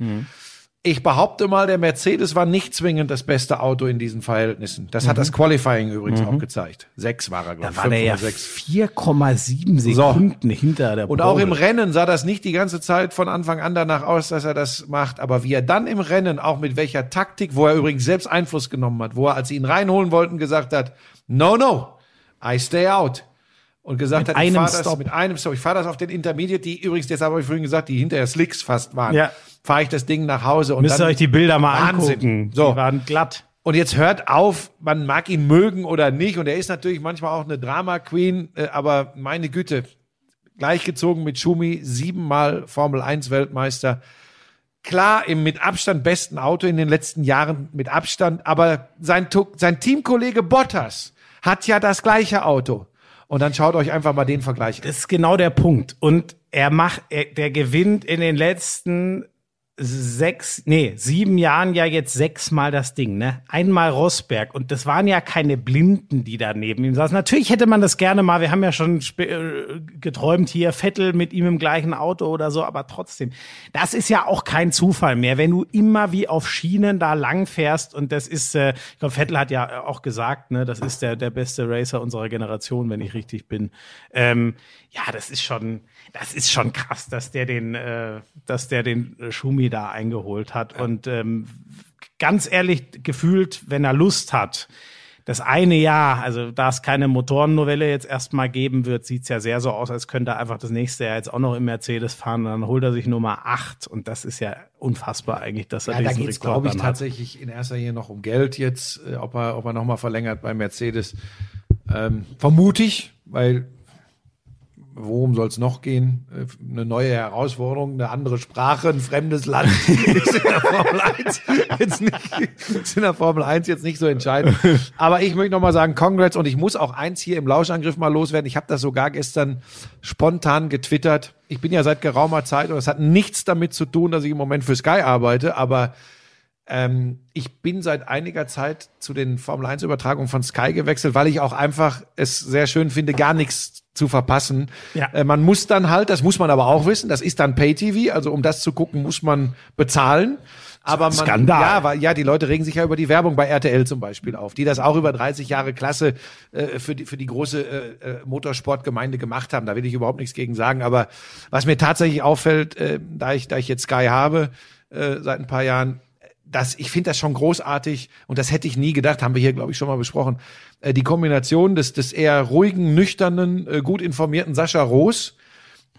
Ich behaupte mal, der Mercedes war nicht zwingend das beste Auto in diesen Verhältnissen. Das hat das Qualifying übrigens auch gezeigt. Sechs war er, glaube Da ich. war der ja fünf oder sechs. 4,7 Sekunden hinter der Und auch im. Rennen sah das nicht die ganze Zeit von Anfang an danach aus, dass er das macht. Aber wie er dann im Rennen, auch mit welcher Taktik, wo er übrigens selbst Einfluss genommen hat, wo er, als sie ihn reinholen wollten, gesagt hat, no, no, I stay out. Und gesagt Mit hat, ich fahre das mit einem Stop. Ich fahre das auf den Intermediate, die übrigens, deshalb habe ich vorhin gesagt, die hinterher Slicks fast waren. Ja. Fahre ich das Ding nach Hause und Müsst ihr euch die Bilder mal Wahnsinn. angucken. So. Die waren glatt. und jetzt hört auf, man mag ihn mögen oder nicht. Und er ist natürlich manchmal auch eine Drama Queen, äh, aber meine Güte, gleichgezogen mit Schumi, siebenmal Formel 1 Weltmeister. Klar, im mit Abstand besten Auto in den letzten Jahren mit Abstand, aber sein, sein Teamkollege Bottas hat ja das gleiche Auto. Und dann schaut euch einfach mal den Vergleich an. Das ist genau der Punkt. Und er macht, er, der gewinnt in den letzten sechs, nee, sieben Jahren ja jetzt sechsmal das Ding, ne? Einmal Rosberg. Und das waren ja keine Blinden, die da neben ihm saßen. Natürlich hätte man das gerne mal, wir haben ja schon äh, geträumt hier, Vettel mit ihm im gleichen Auto oder so, aber trotzdem. Das ist ja auch kein Zufall mehr, wenn du immer wie auf Schienen da lang fährst und das ist, äh, ich glaube, Vettel hat ja auch gesagt, ne, das ist der, der beste Racer unserer Generation, wenn ich richtig bin. Ähm, ja, das ist schon, das ist schon krass, dass der den, äh, dass der den äh, Schumi da eingeholt hat. Und ähm, ganz ehrlich gefühlt, wenn er Lust hat, das eine Jahr, also da es keine Motorennovelle jetzt erstmal geben wird, sieht's ja sehr so aus, als könnte er einfach das nächste Jahr jetzt auch noch im Mercedes fahren. Und dann holt er sich Nummer acht und das ist ja unfassbar eigentlich, dass er Ja, da diesen geht es, Rekord glaube ich, hat. tatsächlich in erster Linie noch um Geld jetzt, äh, ob er, ob er nochmal verlängert bei Mercedes. Ähm, vermute ich, weil worum soll es noch gehen? Äh, Eine neue Herausforderung, eine andere Sprache, ein fremdes Land ist in der Formel 1 jetzt nicht, in der Formel 1 jetzt nicht so entscheidend. Aber ich möchte nochmal sagen, Congrats und ich muss auch eins hier im Lauschangriff mal loswerden. Ich habe das sogar gestern spontan getwittert. Ich bin ja seit geraumer Zeit und das hat nichts damit zu tun, dass ich im Moment für Sky arbeite, aber ähm, ich bin seit einiger Zeit zu den Formel 1 Übertragungen von Sky gewechselt, weil ich auch einfach es sehr schön finde, gar nichts zu verpassen. Ja. Äh, man muss dann halt, das muss man aber auch wissen, das ist dann Pay-TV, also um das zu gucken, muss man bezahlen. Aber man, Skandal. ja, weil, ja, die Leute regen sich ja über die Werbung bei RTL zum Beispiel auf, die das auch über 30 Jahre Klasse äh, für die für die große äh, äh, Motorsportgemeinde gemacht haben. Da will ich überhaupt nichts gegen sagen. Aber was mir tatsächlich auffällt, äh, da ich da ich jetzt Sky habe äh, seit ein paar Jahren, das, ich finde das schon großartig und das hätte ich nie gedacht, haben wir hier, glaube ich, schon mal besprochen. Äh, die Kombination des, des eher ruhigen, nüchternen, äh, gut informierten Sascha Roos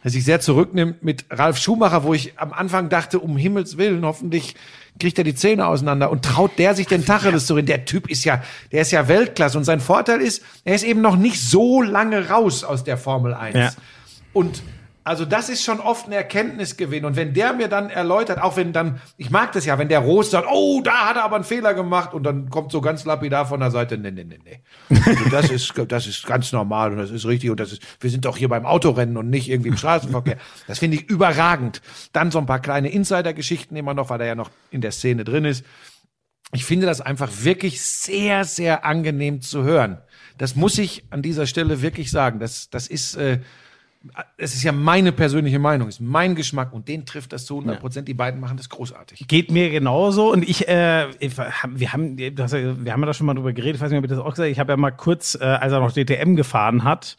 der sich sehr zurücknimmt mit Ralf Schumacher, wo ich am Anfang dachte, um Himmels Willen, hoffentlich kriegt er die Zähne auseinander und traut der sich den Tacheles zu reden. Der Typ ist ja, der ist ja Weltklasse und sein Vorteil ist, er ist eben noch nicht so lange raus aus der Formel 1. Ja. Und also das ist schon oft ein Erkenntnisgewinn. Und wenn der mir dann erläutert, auch wenn dann, ich mag das ja, wenn der Roos sagt, oh, da hat er aber einen Fehler gemacht und dann kommt so ganz lapidar von der Seite, nee, nee, nee, nee. Also das ist, das ist ganz normal und das ist richtig und das ist, wir sind doch hier beim Autorennen und nicht irgendwie im Straßenverkehr. Das finde ich überragend. Dann so ein paar kleine Insider-Geschichten immer noch, weil er ja noch in der Szene drin ist. Ich finde das einfach wirklich sehr, sehr angenehm zu hören. Das muss ich an dieser Stelle wirklich sagen. Das, das ist, äh, es ist ja meine persönliche Meinung, ist mein Geschmack und den trifft das zu 100 Prozent. Die beiden machen das großartig. Geht mir genauso und ich, äh, ich wir haben, ja, wir haben ja da schon mal drüber geredet, ich weiß nicht, ob ich das auch gesagt Ich habe ja mal kurz, äh, als er noch DTM gefahren hat,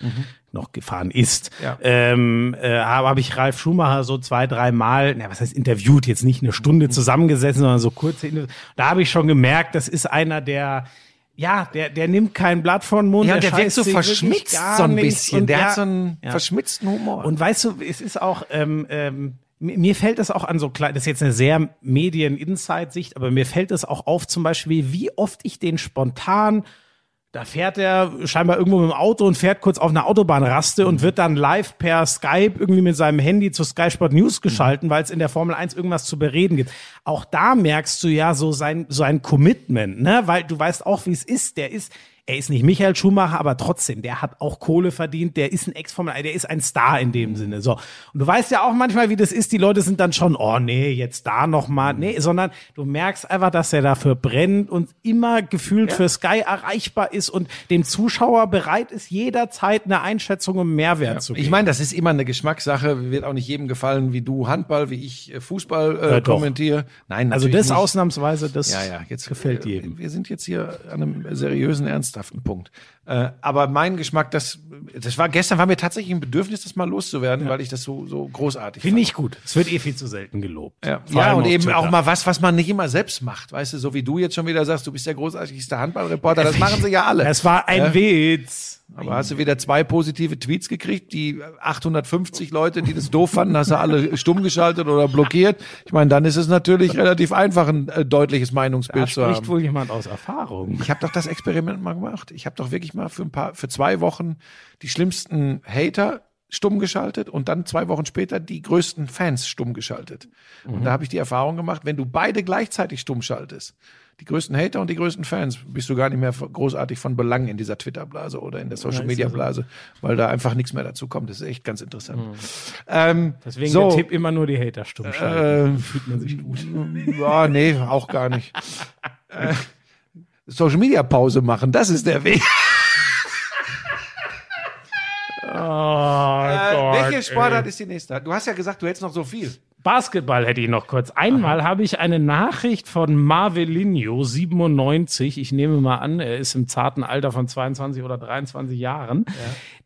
noch gefahren ist, Ja. ähm, äh, habe hab ich Ralf Schumacher so zwei, drei Mal, na, was heißt interviewt, jetzt nicht eine Stunde zusammengesessen, sondern so kurze Interviews. Da habe ich schon gemerkt, das ist einer, der ja, der, der nimmt kein Blatt von den Mund. Ja, der wirkt scheißt so verschmitzt so ein bisschen. Der ja, hat so einen ja. verschmitzten Humor. Und weißt du, es ist auch, ähm, ähm, mir fällt es auch an so klein, das ist jetzt eine sehr Medien-Inside-Sicht, aber mir fällt es auch auf zum Beispiel, wie oft ich den spontan, da fährt er scheinbar irgendwo mit dem Auto und fährt kurz auf einer Autobahnraste und wird dann live per Skype irgendwie mit seinem Handy zu Sky Sport News geschalten, weil es in der Formel 1 irgendwas zu bereden gibt. Auch da merkst du ja so sein, so ein Commitment, ne? Weil du weißt auch, wie es ist. Der ist, er ist nicht Michael Schumacher, aber trotzdem, der hat auch Kohle verdient, der ist ein Ex-Formel, der ist ein Star in dem Sinne. So. Und du weißt ja auch manchmal, wie das ist, die Leute sind dann schon, oh nee, jetzt da nochmal, nee, sondern du merkst einfach, dass er dafür brennt und immer gefühlt für Sky erreichbar ist und dem Zuschauer bereit ist, jederzeit eine Einschätzung und Mehrwert zu geben. Ich meine, das ist immer eine Geschmackssache. Wird auch nicht jedem gefallen, wie du Handball, wie ich äh, Fußball äh, Ja, kommentiere. Nein, also das nicht. ausnahmsweise, das Ja, ja, jetzt gefällt äh, jedem. Wir sind jetzt hier an einem seriösen, ernsthaften Punkt. Äh, aber mein Geschmack, das, das war gestern, war mir tatsächlich ein Bedürfnis, das mal loszuwerden, weil ich das so, so großartig Finde fand. ich gut. Es wird eh viel zu selten gelobt. Ja, ja und eben Twitter. auch mal was, was man nicht immer selbst macht. Weißt du, so wie du jetzt schon wieder sagst, du bist der großartigste Handballreporter, das machen sie ja alle. Es war ein Ja. Witz. Aber hast du wieder zwei positive Tweets gekriegt? Die 850 Leute, die das doof fanden, hast du alle stumm geschaltet oder blockiert? Ich meine, dann ist es natürlich relativ einfach, ein äh, deutliches Da Meinungsbild zu spricht haben. wohl jemand aus Erfahrung. Ich habe doch das Experiment mal gemacht. Ich habe doch wirklich mal für ein paar, für zwei Wochen die schlimmsten Hater stumm geschaltet und dann zwei Wochen später die größten Fans stumm geschaltet. Und da habe ich die Erfahrung gemacht, wenn du beide gleichzeitig stumm schaltest, die größten Hater und die größten Fans, bist du gar nicht mehr großartig von Belang in dieser Twitter-Blase oder in der Social-Media-Blase, weil da einfach nichts mehr dazu kommt. Das ist echt ganz interessant. Ähm, Deswegen so, der Tipp immer nur die Hater stumm schalten. äh, Fühlt man sich gut. ja, nee, auch gar nicht. äh, Social-Media-Pause machen, das ist der Weg. Oh Äh, welche Sportart ist die nächste? Du hast ja gesagt, du hättest noch so viel. Basketball hätte ich noch kurz. Einmal habe ich eine Nachricht von Marvelinho, 97. Ich nehme mal an, er ist im zarten Alter von 22 oder 23 Jahren.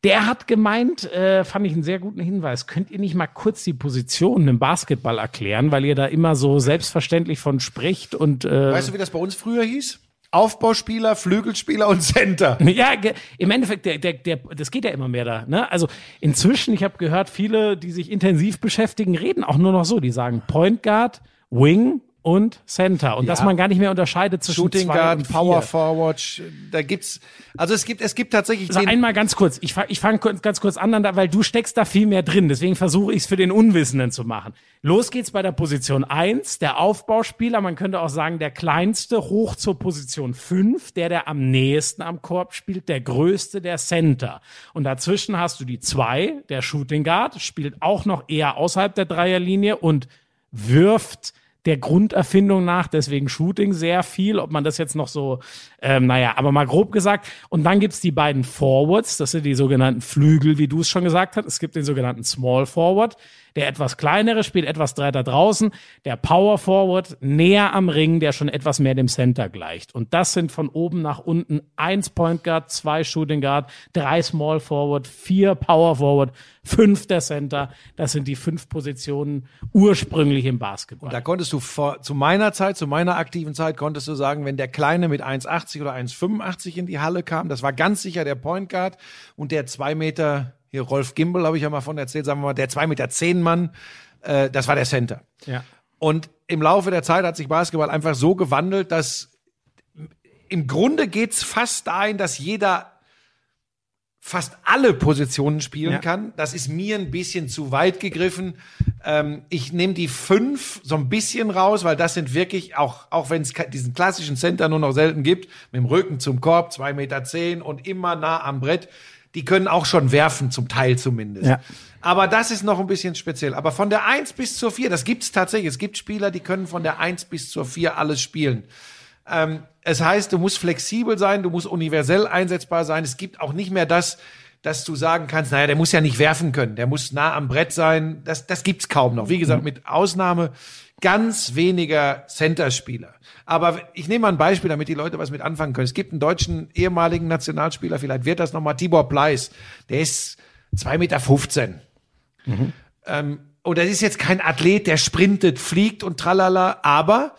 Der hat gemeint, äh, fand ich einen sehr guten Hinweis, könnt ihr nicht mal kurz die Positionen im Basketball erklären, weil ihr da immer so selbstverständlich von spricht und äh, Weißt du, wie das bei uns früher hieß? Aufbauspieler, Flügelspieler und Center. Ja, im Endeffekt, der, der, der, das geht ja immer mehr da. Ne? Also inzwischen, ich habe gehört, viele, die sich intensiv beschäftigen, reden auch nur noch so. Die sagen Point Guard, Wing und Center. Und dass man gar nicht mehr unterscheidet zwischen Shooting zwei Guard, und vier. Power Forward, da gibt's, also es gibt, es gibt tatsächlich Also einmal ganz kurz, ich fange ich fang ganz kurz an, weil du steckst da viel mehr drin, deswegen versuche ich es für den Unwissenden zu machen. Los geht's bei der Position 1, der Aufbauspieler, man könnte auch sagen der kleinste, hoch zur Position 5, der der am nächsten am Korb spielt, der größte, der Center. Und dazwischen hast du die 2, der Shooting Guard, spielt auch noch eher außerhalb der Dreierlinie und wirft der Grunderfindung nach, deswegen Shooting sehr viel, ob man das jetzt noch so, ähm, naja, aber mal grob gesagt. Und dann gibt's die beiden Forwards, das sind die sogenannten Flügel, wie du es schon gesagt hast. Es gibt den sogenannten Small Forward, der etwas kleinere spielt etwas breiter draußen, der Power Forward näher am Ring, der schon etwas mehr dem Center gleicht. Und das sind von oben nach unten eins Point Guard, zwei Shooting Guard, drei Small Forward, vier Power Forward, fünf der Center. Das sind die fünf Positionen ursprünglich im Basketball. da konntest du vor, zu meiner Zeit, zu meiner aktiven Zeit, konntest du sagen, wenn der Kleine mit 1,80 oder 1,85 in die Halle kam, das war ganz sicher der Point Guard und der zwei Meter hier Rolf Gimbel habe ich ja mal von erzählt, sagen wir mal, der 2,10 Meter zehn Mann, äh, das war der Center. Ja. Und im Laufe der Zeit hat sich Basketball einfach so gewandelt, dass im Grunde geht's fast dahin, dass jeder fast alle Positionen spielen Ja. kann. Das ist mir ein bisschen zu weit gegriffen. Ähm, ich nehme die fünf so ein bisschen raus, weil das sind wirklich, auch, auch wenn es diesen klassischen Center nur noch selten gibt, mit dem Rücken zum Korb, zwei Meter zehn und immer nah am Brett, die können auch schon werfen, zum Teil zumindest. Ja. Aber das ist noch ein bisschen speziell. Aber von der 1 bis zur 4, das gibt's tatsächlich. Es gibt Spieler, die können von der 1 bis zur 4 alles spielen. Ähm, es heißt, du musst flexibel sein, du musst universell einsetzbar sein. Es gibt auch nicht mehr das, dass du sagen kannst, naja, der muss ja nicht werfen können, der muss nah am Brett sein. Das, das gibt's kaum noch. Wie gesagt, mit Ausnahme ganz weniger Centerspieler. Aber ich nehme mal ein Beispiel, damit die Leute was mit anfangen können. Es gibt einen deutschen ehemaligen Nationalspieler, vielleicht wird das nochmal Tibor Pleiss. Der ist 2,15 Meter. Ähm, und das ist jetzt kein Athlet, der sprintet, fliegt und tralala, aber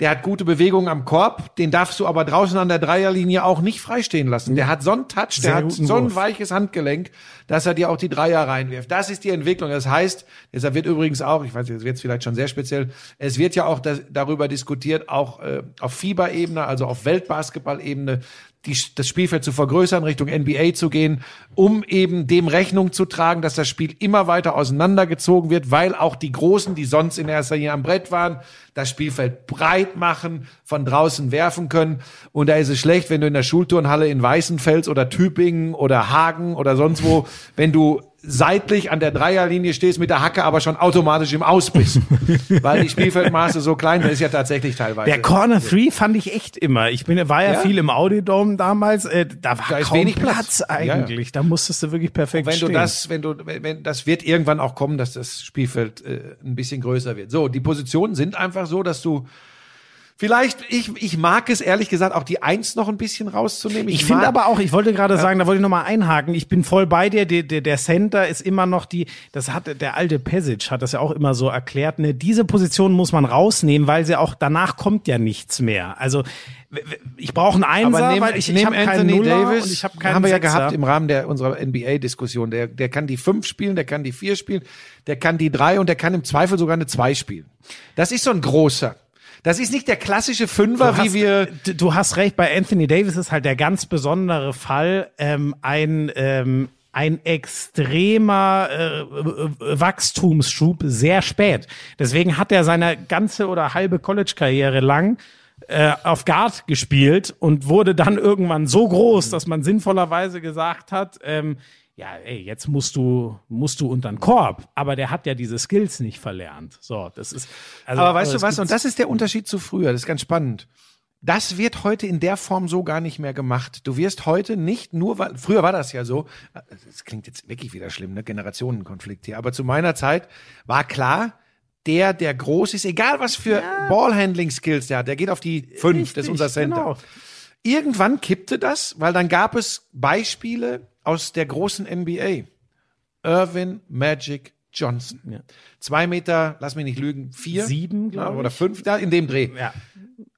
der hat gute Bewegungen am Korb, den darfst du aber draußen an der Dreierlinie auch nicht freistehen lassen. Der hat so einen Touch, Sehr der hat guten so ein weiches Handgelenk, dass er dir auch die Dreier reinwirft. Das ist die Entwicklung. Das heißt, deshalb wird übrigens auch, ich weiß, jetzt wird vielleicht schon sehr speziell, es wird ja auch das, darüber diskutiert, auch äh, auf FIBA-Ebene, also auf Weltbasketball-Ebene, die, das Spielfeld zu vergrößern, Richtung NBA zu gehen, um eben dem Rechnung zu tragen, dass das Spiel immer weiter auseinandergezogen wird, weil auch die Großen, die sonst in erster Linie am Brett waren, das Spielfeld breit machen, von draußen werfen können. Und da ist es schlecht, wenn du in der Schulturnhalle in Weißenfels oder Tübingen oder Hagen oder sonst wo, wenn du seitlich an der Dreierlinie stehst mit der Hacke, aber schon automatisch im Aus bist. weil die Spielfeldmaße so klein sind, ist ja tatsächlich teilweise. Der Corner 3 fand ich echt immer. Ich bin, war ja, Ja. viel im Audidome damals. Äh, da war Da ist kaum wenig Platz, Platz. Ja, ja. eigentlich. Da musstest du wirklich perfekt wenn du stehen. das, wenn du, wenn, wenn, das wird irgendwann auch kommen, dass das Spielfeld äh, ein bisschen größer wird. So, die Positionen sind einfach so, dass du vielleicht, ich, ich mag es ehrlich gesagt auch die Eins noch ein bisschen rauszunehmen. Ich finde mag- aber auch, ich wollte gerade sagen, da wollte ich noch mal einhaken. Ich bin voll bei dir. Der, der, der Center ist immer noch die, das hat der alte Pesic hat das ja auch immer so erklärt. Ne, diese Position muss man rausnehmen, weil sie auch danach kommt ja nichts mehr. Also ich brauche einen Einser, aber nehm, weil ich, ich habe keinen Nuller Davis, und ich habe keinen haben wir ja gehabt im Rahmen der unserer NBA-Diskussion. Der, der kann die fünf spielen, der kann die vier spielen, der kann die drei und der kann im Zweifel sogar eine zwei spielen. Das ist so ein großer. Das ist nicht der klassische Fünfer, Du wie hast, wir du- du hast recht, bei Anthony Davis ist halt der ganz besondere Fall ähm, ein ähm, ein extremer äh, äh, Wachstumsschub sehr spät. Deswegen hat er seine ganze oder halbe College-Karriere lang äh, auf Guard gespielt und wurde dann irgendwann so groß, dass man sinnvollerweise gesagt hat, ähm, ja, ey, jetzt musst du musst du unter den Korb, aber der hat ja diese Skills nicht verlernt. So, das ist also Aber weißt du es was? gibt- Und das ist der Unterschied zu früher. Das ist ganz spannend. Das wird heute in der Form so gar nicht mehr gemacht. Du wirst heute nicht nur, weil, früher war das ja so, das klingt jetzt wirklich wieder schlimm, ne? Generationenkonflikt hier, aber zu meiner Zeit war klar, der, der groß ist, egal was für Ballhandling-Skills der hat, der geht auf die fünf, das ist unser Center. genau. Irgendwann kippte das, weil dann gab es Beispiele aus der großen NBA. Irvin Magic Johnson. Ja. Zwei Meter, lass mich nicht lügen, vier? Sieben, glaub Ja, Oder ich. fünf, da in dem Dreh. Ja.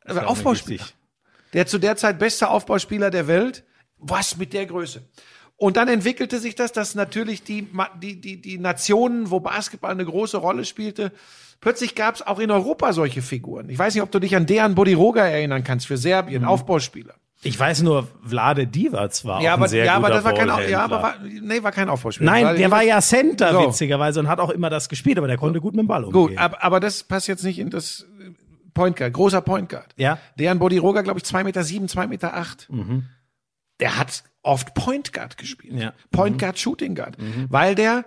Also Aufbauspieler. Der zu der Zeit beste Aufbauspieler der Welt. Was mit der Größe? Und dann entwickelte sich das, dass natürlich die, die, die, die Nationen, wo Basketball eine große Rolle spielte, plötzlich gab es auch in Europa solche Figuren. Ich weiß nicht, ob du dich an Dejan Bodiroga erinnern kannst für Serbien, Mhm. Aufbauspieler. Ich weiß nur, Vlade Divac war Ja, auch aber, ein sehr ja, aber guter das war kein, ja, aber war, nee, war kein Aufbauspieler. Nein, Weil- der war ja Center, So. witzigerweise, und hat auch immer das gespielt, aber der konnte gut mit dem Ball umgehen. Gut, aber, aber das passt jetzt nicht in das äh, Point Guard, großer Point Guard. Ja. Dejan Bodiroga, glaube ich, zwei Meter, sieben, zwei Meter. acht. Der hat oft Point Guard gespielt. Ja. Point Guard, Shooting Guard. Weil der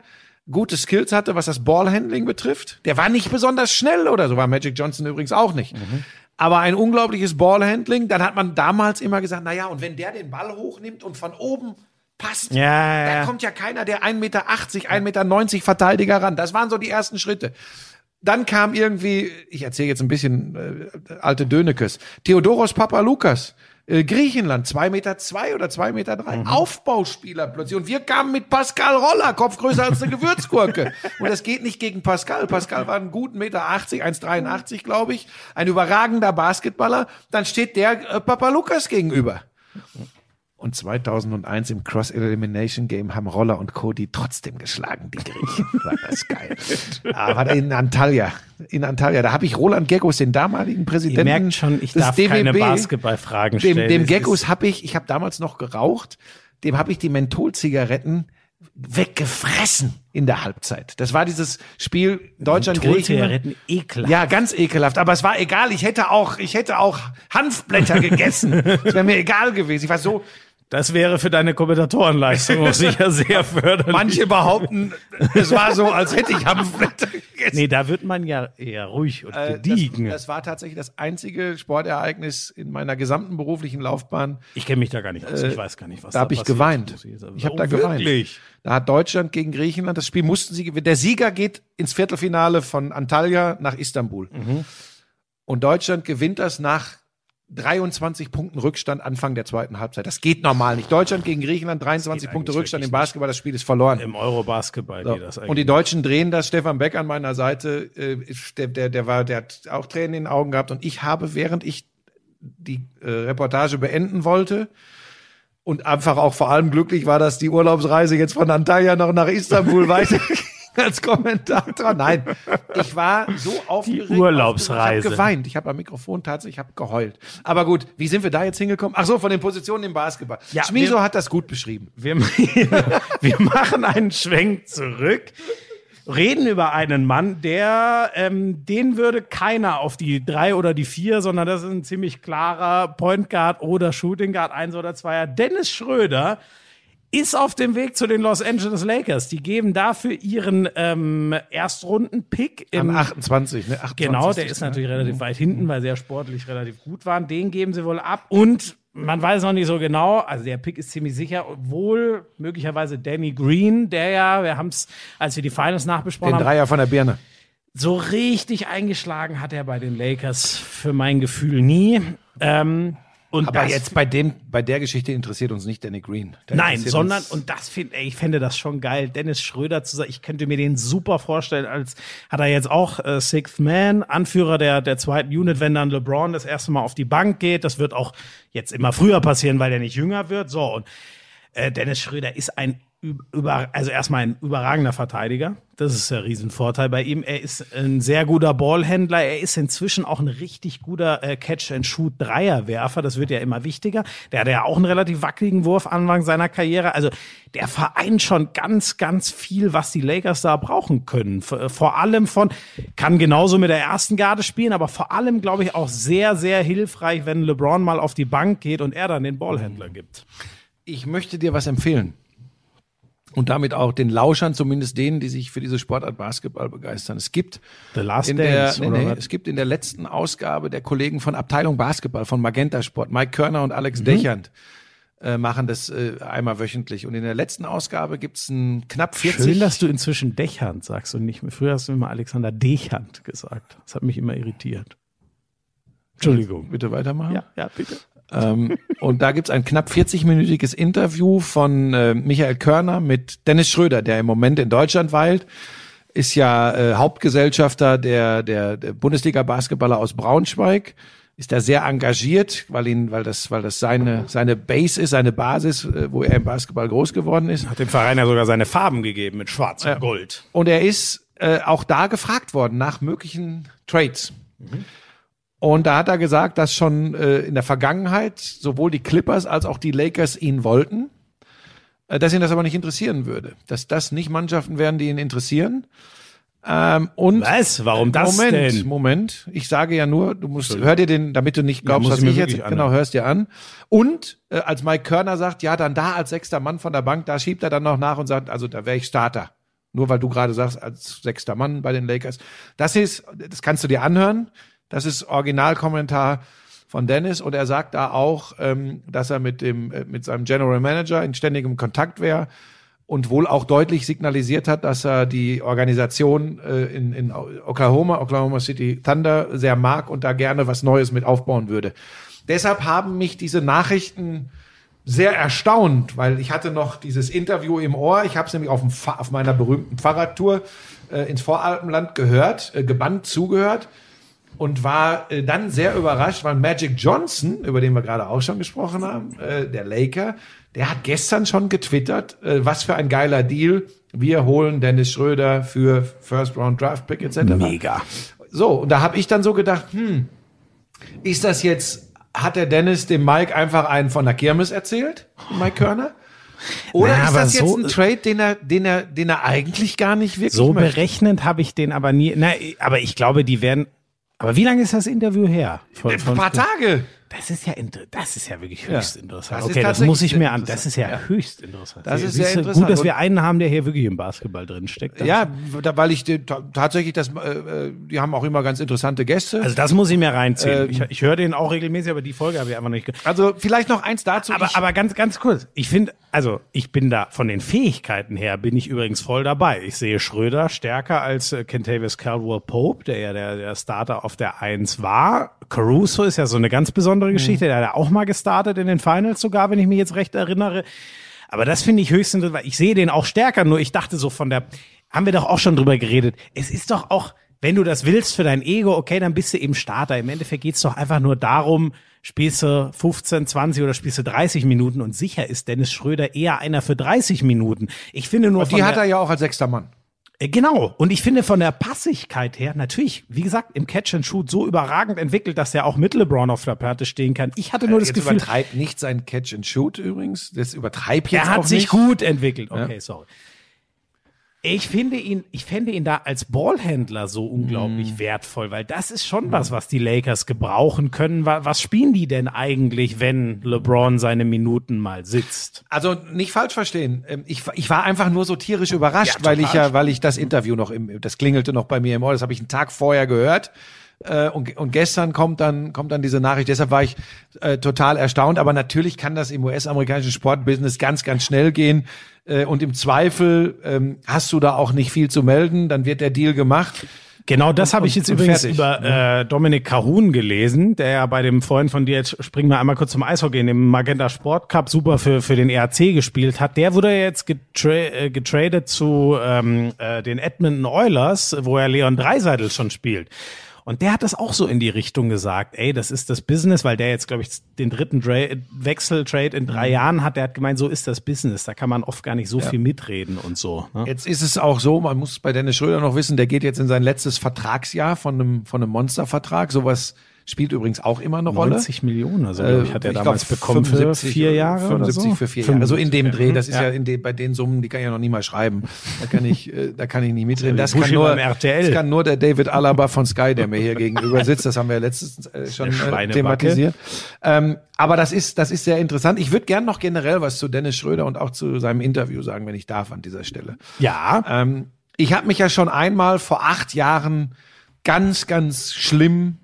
gute Skills hatte, was das Ballhandling betrifft. Der war nicht besonders schnell oder so, war Magic Johnson übrigens auch nicht. Aber ein unglaubliches Ballhandling. Dann hat man damals immer gesagt, na ja, und wenn der den Ball hochnimmt und von oben passt, Ja, da ja. kommt ja keiner, der 1,80 Meter, 1,90 Meter Verteidiger ran. Das waren so die ersten Schritte. Dann kam irgendwie, ich erzähle jetzt ein bisschen äh, alte Dönekes, Theodoros Papalukas, äh, Griechenland, zwei Meter zwei oder zwei Meter drei, Mhm. Aufbauspieler plötzlich. Und wir kamen mit Pascal Roller, Kopf größer als eine Gewürzgurke. Und das geht nicht gegen Pascal. Pascal war ein guten Meter 80, 1,83 glaube ich, ein überragender Basketballer. Dann steht der äh, Papalukas gegenüber. Und 2001 im Cross-Elimination Game haben Roller und Cody trotzdem geschlagen, die Griechen. War das geil. Aber in Antalya. In Antalya. Da habe ich Roland Geckos, den damaligen Präsidenten. Ihr merkt schon, ich darf keine Basketballfragen dem, stellen. dem Es Geckos habe ich, ich habe damals noch geraucht, dem habe ich die Mentholzigaretten weggefressen in der Halbzeit. Das war dieses Spiel Deutschland-Griechenland. Mentholzigaretten, ekelhaft. Ja, ganz ekelhaft. Aber es war egal. Ich hätte auch, ich hätte auch Hanfblätter gegessen. Es wäre mir egal gewesen. Ich war so, Das wäre für deine Kommentatorenleistung sicher sehr förderlich. manche behaupten, es war so, als hätte ich Hanfblätter gegessen. Nee, da wird man ja eher ruhig und Äh, gediegen. Das, das war tatsächlich das einzige Sportereignis in meiner gesamten beruflichen Laufbahn. ich kenne mich da gar nicht aus. Ich weiß gar nicht, was Da habe ich geweint. ist. Ich habe Oh, da geweint. Wirklich? Da hat Deutschland gegen Griechenland das Spiel mussten sie gewinnen. Der Sieger geht ins Viertelfinale von Antalya nach Istanbul. Mhm. Und Deutschland gewinnt das nach 23 Punkten Rückstand Anfang der zweiten Halbzeit. Das geht normal nicht. Deutschland gegen Griechenland 23 geht Punkte eigentlich Rückstand im Basketball, das Spiel ist verloren. Im Eurobasketball So. geht das Und die eigentlich. Deutschen drehen das. Stefan Beck an meiner Seite, äh, der, der, der war, der hat auch Tränen in den Augen gehabt. Und ich habe, während ich die äh, Reportage beenden wollte und einfach auch vor allem glücklich war, dass die Urlaubsreise jetzt von Antalya noch nach Istanbul weiterging als Kommentator. Nein, ich war so aufgeregt. Urlaubsreise. Ich habe geweint. Ich habe am Mikrofon tatsächlich, ich habe geheult. Aber gut, wie sind wir da jetzt hingekommen? Ach so, von den Positionen im Basketball. Ja, Schmiso wir- hat das gut beschrieben. Wir, wir machen einen Schwenk zurück, reden über einen Mann, der, ähm, den würde keiner auf die drei oder die vier, sondern das ist ein ziemlich klarer Point Guard oder Shooting Guard, eins oder zweier. Dennis Schröder ist auf dem Weg zu den Los Angeles Lakers. Die geben dafür ihren ähm, Erstrunden-Pick Am im 28, ne? 28 Genau, der ist natürlich relativ weit hinten, weil sie ja sportlich relativ gut waren. Den geben sie wohl ab. Und man weiß noch nicht so genau, also der Pick ist ziemlich sicher, obwohl möglicherweise Danny Green, der ja, wir haben es, als wir die Finals nachbesprochen Den haben, Dreier von der Birne. so richtig eingeschlagen hat er bei den Lakers für mein Gefühl nie. Ähm, und Aber jetzt bei dem, bei der Geschichte interessiert uns nicht Danny Green. Der Nein, sondern, und das finde ich fände das schon geil, Dennis Schröder zu sagen, ich könnte mir den super vorstellen, als hat er jetzt auch äh, Sixth Man, Anführer der, der zweiten Unit, wenn dann LeBron das erste Mal auf die Bank geht. Das wird auch jetzt immer früher passieren, weil er nicht jünger wird. So, und äh, Dennis Schröder ist ein über, also erstmal ein überragender Verteidiger. Das ist der Riesenvorteil bei ihm. Er ist ein sehr guter Ballhändler. Er ist inzwischen auch ein richtig guter äh, Catch-and-Shoot-Dreierwerfer. Das wird ja immer wichtiger. Der hatte ja auch einen relativ wackeligen Wurf Anfang seiner Karriere. Also der vereint schon ganz, ganz viel, was die Lakers da brauchen können. V- Vor allem von, kann genauso mit der ersten Garde spielen, aber vor allem, glaube ich, auch sehr, sehr hilfreich, wenn LeBron mal auf die Bank geht und er dann den Ballhändler gibt. ich möchte dir was empfehlen. Und damit auch den Lauschern, zumindest denen, die sich für diese Sportart Basketball begeistern. Es gibt The Last in der, Dance, nee, nee, es gibt in der letzten Ausgabe der Kollegen von Abteilung Basketball von Magenta Sport, Mike Körner und Alex Dechand, äh, machen das äh, einmal wöchentlich. Und in der letzten Ausgabe gibt's ein knapp 40. Schön, dass du inzwischen Dechand sagst und nicht mehr. Früher hast du immer Alexander Dechand gesagt. Das hat mich immer irritiert. Entschuldigung. Bitte weitermachen. Ja, ja, bitte. Ähm, und da gibt's ein knapp 40-minütiges Interview von äh, Michael Körner mit Dennis Schröder, der im Moment in Deutschland weilt. Ist ja äh, Hauptgesellschafter der, der, der Bundesliga-Basketballer aus Braunschweig. Ist da sehr engagiert, weil ihn, weil das, weil das seine, seine Base ist, seine Basis, äh, wo er im Basketball groß geworden ist. Hat dem Verein ja sogar seine Farben gegeben mit Schwarz und Gold. Und er ist äh, auch da gefragt worden nach möglichen Trades. Und da hat er gesagt, dass schon äh, in der Vergangenheit sowohl die Clippers als auch die Lakers ihn wollten, äh, dass ihn das aber nicht interessieren würde. Dass das nicht Mannschaften wären, die ihn interessieren. Ähm, und Was? Warum das Moment, denn? Moment. Ich sage ja nur, du musst, hör dir den, damit du nicht glaubst, muss was ich jetzt, genau, anhören. hörst dir an. Und äh, als Mike Körner sagt, ja, dann da als sechster Mann von der Bank, da schiebt er dann noch nach und sagt, also da wäre ich Starter. Nur weil du gerade sagst, als sechster Mann bei den Lakers. Das ist, das kannst du dir anhören. Das ist Originalkommentar von Dennis und er sagt da auch, ähm, dass er mit dem, äh, mit seinem General Manager in ständigem Kontakt wäre und wohl auch deutlich signalisiert hat, dass er die Organisation äh, in, in Oklahoma, Oklahoma City Thunder sehr mag und da gerne was Neues mit aufbauen würde. Deshalb haben mich diese Nachrichten sehr erstaunt, weil ich hatte noch dieses Interview im Ohr. Ich habe es nämlich auf, auf meiner berühmten Fahrradtour äh, ins Voralpenland gehört, äh, gebannt zugehört. Und war äh, dann sehr überrascht, weil Magic Johnson, über den wir gerade auch schon gesprochen haben, äh, der Laker, der hat gestern schon getwittert, äh, was für ein geiler Deal. Wir holen Dennis Schröder für First Round Draft Pick etc. Mega. So, und da habe ich dann so gedacht, hm, ist das jetzt, hat der Dennis dem Mike einfach einen von der Kirmes erzählt, Mike Körner? Oder Na, ist das jetzt so- ein Trade, den er, den er, den er eigentlich gar nicht wirklich So möchte? berechnend habe ich den aber nie. Na, aber ich glaube, die werden. Aber wie lange ist das Interview her? Von, Ein paar Tage. Das ist ja das ist ja wirklich Ja. höchst interessant. Das okay, das muss ich mir an. Das ist ja, Ja. höchst interessant. Das ist sehr interessant. Gut, dass wir einen haben, der hier wirklich im Basketball drin steckt. Ja, da, weil ich tatsächlich das, äh, äh, die haben auch immer ganz interessante Gäste. Also das muss ich mir reinziehen. Ähm, ich ich höre den auch regelmäßig, aber die Folge habe ich einfach nicht. Also vielleicht noch eins dazu. Aber, aber ganz, ganz kurz. Ich finde, also ich bin da von den Fähigkeiten her bin ich übrigens voll dabei. Ich sehe Schröder stärker als äh, Kentavious Caldwell Pope, der ja der, der Starter auf der Eins war. Caruso ist ja so eine ganz besondere Geschichte. Der hat ja auch mal gestartet in den Finals sogar, wenn ich mich jetzt recht erinnere. Aber das finde ich höchst interessant, weil ich sehe den auch stärker. Nur ich dachte so von der, haben wir doch auch schon drüber geredet. Es ist doch auch, wenn du das willst für dein Ego, okay, dann bist du eben Starter. Im Endeffekt geht's doch einfach nur darum, spielst du 15, 20 oder spielst du 30 Minuten und sicher ist Dennis Schröder eher einer für 30 Minuten. Ich finde nur von die hat er ja auch als sechster Mann. Äh, Genau. Und ich finde von der Passigkeit her, natürlich, wie gesagt, im Catch and Shoot so überragend entwickelt, dass er auch mit LeBron auf der Platte stehen kann. Ich hatte nur das Jetzt Gefühl, übertreibt nicht sein Catch and Shoot übrigens. Das übertreibt jetzt er hat sich nicht. gut entwickelt. Okay, sorry. Ich finde ihn, ich fände ihn da als Ballhändler so unglaublich wertvoll, weil das ist schon was, was die Lakers gebrauchen können. Wa- Was spielen die denn eigentlich, wenn LeBron seine Minuten mal sitzt? Also nicht falsch verstehen. Ähm, Ich, ich war einfach nur so tierisch überrascht, Ja, weil ich ja, weil ich das Interview noch im, das klingelte noch bei mir im Ohr. Das habe ich einen Tag vorher gehört. Äh, Und, und gestern kommt dann, kommt dann diese Nachricht. Deshalb war ich äh, total erstaunt. Aber natürlich kann das im US-amerikanischen Sportbusiness ganz, ganz schnell gehen. Äh, Und im Zweifel ähm, hast du da auch nicht viel zu melden. Dann wird der Deal gemacht. Genau das habe ich jetzt übrigens fertig, über äh, Dominik Kahun gelesen, der ja bei dem Freund von dir, jetzt springen wir einmal kurz zum Eishockey, in dem Magenta Sport Cup super für, für den ERC gespielt hat. Der wurde ja jetzt getra äh, getradet zu ähm, äh, den Edmonton Oilers, wo er Leon Dreiseitel schon spielt. Und der hat das auch so in die Richtung gesagt, ey, das ist das Business, weil der jetzt, glaube ich, den dritten Dra Wechseltrade in drei Jahren hat. Der hat gemeint, so ist das Business. Da kann man oft gar nicht so viel mitreden und so. Ne? Jetzt ist es auch so, man muss bei Dennis Schröder noch wissen, der geht jetzt in sein letztes Vertragsjahr von einem, von einem Monstervertrag. Sowas spielt übrigens auch immer eine Rolle. 90 Millionen, also glaube ich, hat er Äh, ich damals glaub, bekommen für 75 vier Jahre 75 oder so? für vier Jahre. Also in dem 75, Dreh, das ist ja, ja. in de, bei den Summen, die kann ich ja noch nie mal schreiben. Da kann ich, äh, da kann ich nicht mitreden. Das kann nur, das kann nur der David Alaba von Sky, der mir hier gegenüber sitzt. Das haben wir letztens äh, schon äh, thematisiert. Ähm, aber das ist, das ist sehr interessant. Ich würde gern noch generell was zu Dennis Schröder und auch zu seinem Interview sagen, wenn ich darf an dieser Stelle. Ja, Ähm, ich habe mich ja schon einmal vor acht Jahren ganz, ganz schlimm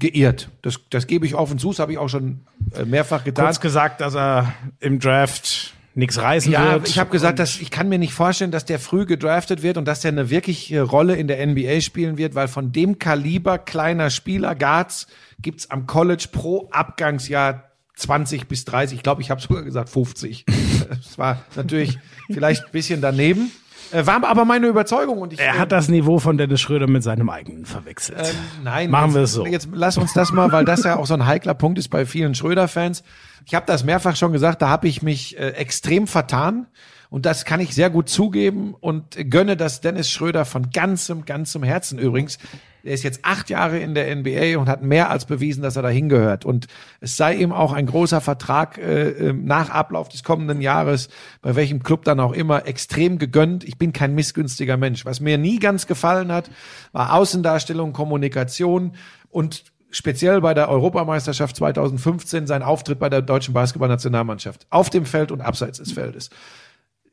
geirrt. Das, das gebe ich offen zu, das habe ich auch schon äh, mehrfach getan. kurz gesagt, dass er im Draft nichts reißen Ja, wird. ich habe gesagt, dass ich kann mir nicht vorstellen, dass der früh gedraftet wird und dass der eine wirkliche Rolle in der NBA spielen wird, weil von dem Kaliber kleiner Spieler Guards gibt's am College pro Abgangsjahr 20 bis 30. Ich glaube, ich habe sogar gesagt 50. Das war natürlich vielleicht ein bisschen daneben. Äh, War aber meine Überzeugung und ich er hat das Niveau von Dennis Schröder mit seinem eigenen verwechselt. Ähm, nein, Machen jetzt, wir es so. Jetzt lass uns das mal, weil das ja auch so ein heikler Punkt ist bei vielen Schröder-Fans. Ich habe das mehrfach schon gesagt, da habe ich mich äh, extrem vertan. Und das kann ich sehr gut zugeben und gönne das Dennis Schröder von ganzem, ganzem Herzen übrigens. Er ist jetzt acht Jahre in der NBA und hat mehr als bewiesen, dass er dahin gehört. Und es sei ihm auch ein großer Vertrag äh, äh, nach Ablauf des kommenden Jahres, bei welchem Club dann auch immer, extrem gegönnt. Ich bin kein missgünstiger Mensch. Was mir nie ganz gefallen hat, war Außendarstellung, Kommunikation und speziell bei der Europameisterschaft 2015 sein Auftritt bei der deutschen Basketballnationalmannschaft. Auf dem Feld und abseits des Feldes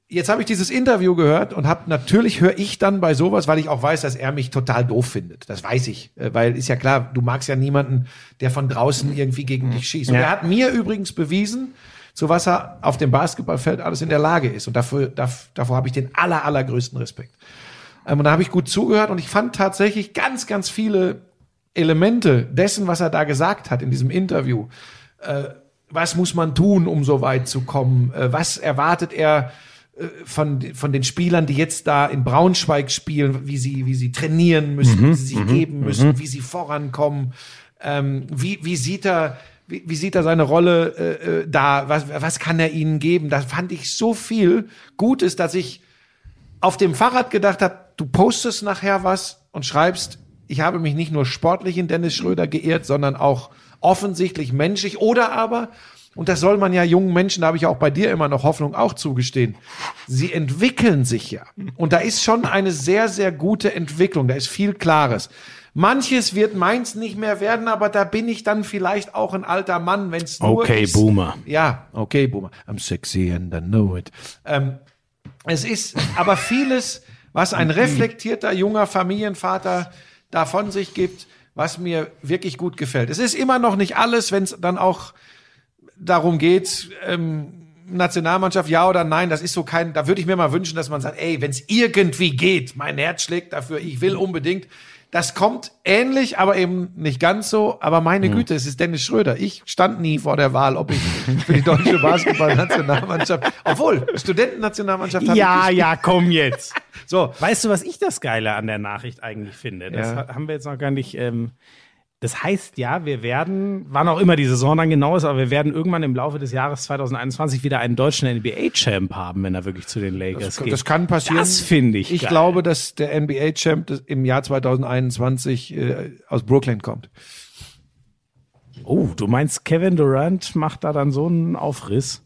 jetzt habe ich dieses Interview gehört und habe natürlich höre ich dann bei sowas, weil ich auch weiß, dass er mich total doof findet. Das weiß ich, äh, weil ist ja klar, du magst ja niemanden, der von draußen irgendwie gegen dich schießt. Und Ja. er hat mir übrigens bewiesen, zu was er auf dem Basketballfeld alles in der Lage ist. Und dafür, dafür, davor habe ich den aller, allergrößten Respekt. Ähm, und da habe ich gut zugehört und ich fand tatsächlich ganz, ganz viele Elemente dessen, was er da gesagt hat in diesem Interview. Äh, was muss man tun, um so weit zu kommen? Äh, was erwartet er von, von den Spielern, die jetzt da in Braunschweig spielen, wie sie, wie sie trainieren müssen, wie sie sich geben müssen, wie sie vorankommen. Ähm, wie, wie sieht er, wie, wie sieht er seine Rolle äh, äh, da? Was, was kann er ihnen geben? Da fand ich so viel Gutes, dass ich auf dem Fahrrad gedacht habe, du postest nachher was und schreibst, ich habe mich nicht nur sportlich in Dennis Schröder geehrt, sondern auch offensichtlich menschlich oder aber, und das soll man ja jungen Menschen, da habe ich auch bei dir immer noch Hoffnung auch zugestehen, sie entwickeln sich ja. Und da ist schon eine sehr, sehr gute Entwicklung, da ist viel Klares. Manches wird meins nicht mehr werden, aber da bin ich dann vielleicht auch ein alter Mann, wenn es nur Okay, ist. Boomer. Ja, okay, Boomer. I'm sexy and I know it. Ähm, es ist aber vieles, was ein reflektierter junger Familienvater da von sich gibt, was mir wirklich gut gefällt. Es ist immer noch nicht alles, wenn es dann auch darum geht, ähm, Nationalmannschaft ja oder nein, das ist so kein, da würde ich mir mal wünschen, dass man sagt, ey, wenn es irgendwie geht, mein Herz schlägt dafür, ich will unbedingt. Das kommt ähnlich, aber eben nicht ganz so. Aber meine Güte, es ist Dennis Schröder. Ich stand nie vor der Wahl, ob ich für die deutsche Basketballnationalmannschaft, obwohl Studentennationalmannschaft Ja, ich ja, komm jetzt. So, Weißt du, was ich das Geile an der Nachricht eigentlich finde? Das Ja. ha- haben wir jetzt noch gar nicht. Ähm, das heißt ja, wir werden, wann auch immer die Saison dann genau ist, aber wir werden irgendwann im Laufe des Jahres 2021 wieder einen deutschen NBA-Champ haben, wenn er wirklich zu den Lakers Das, geht. das kann passieren. Das finde ich Ich geil. glaube, dass der NBA-Champ im Jahr 2021 äh, aus Brooklyn kommt. Oh, du meinst, Kevin Durant macht da dann so einen Aufriss?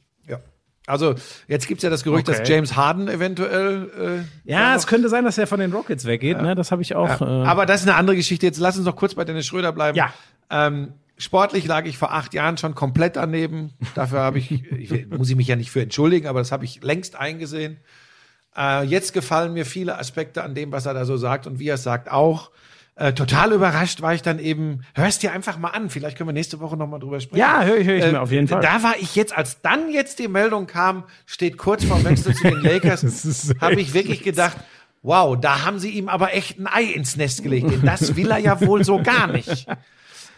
Ja. Also jetzt gibt's ja das Gerücht, Okay. dass James Harden eventuell. Äh, Ja, es könnte sein, dass er von den Rockets weggeht, ne? Das habe ich auch. ja. Äh, Aber das ist eine andere Geschichte. Jetzt lass uns noch kurz bei Dennis Schröder bleiben. Ja. Ähm, sportlich lag ich vor acht Jahren schon komplett daneben. Dafür habe ich, ich muss ich mich ja nicht für entschuldigen, aber das habe ich längst eingesehen. Äh, jetzt gefallen mir viele Aspekte an dem, was er da so sagt und wie er es sagt auch. Äh, total überrascht war ich dann eben. Hörst dir einfach mal an. Vielleicht können wir nächste Woche noch mal drüber sprechen. Ja, hör ich- hör ich mir auf jeden Fall. Da war ich jetzt, als dann jetzt die Meldung kam, steht kurz vor Wechsel zu den Lakers, habe ich wirklich gedacht, wow, da haben sie ihm aber echt ein Ei ins Nest gelegt. Denn das will er ja wohl so gar nicht.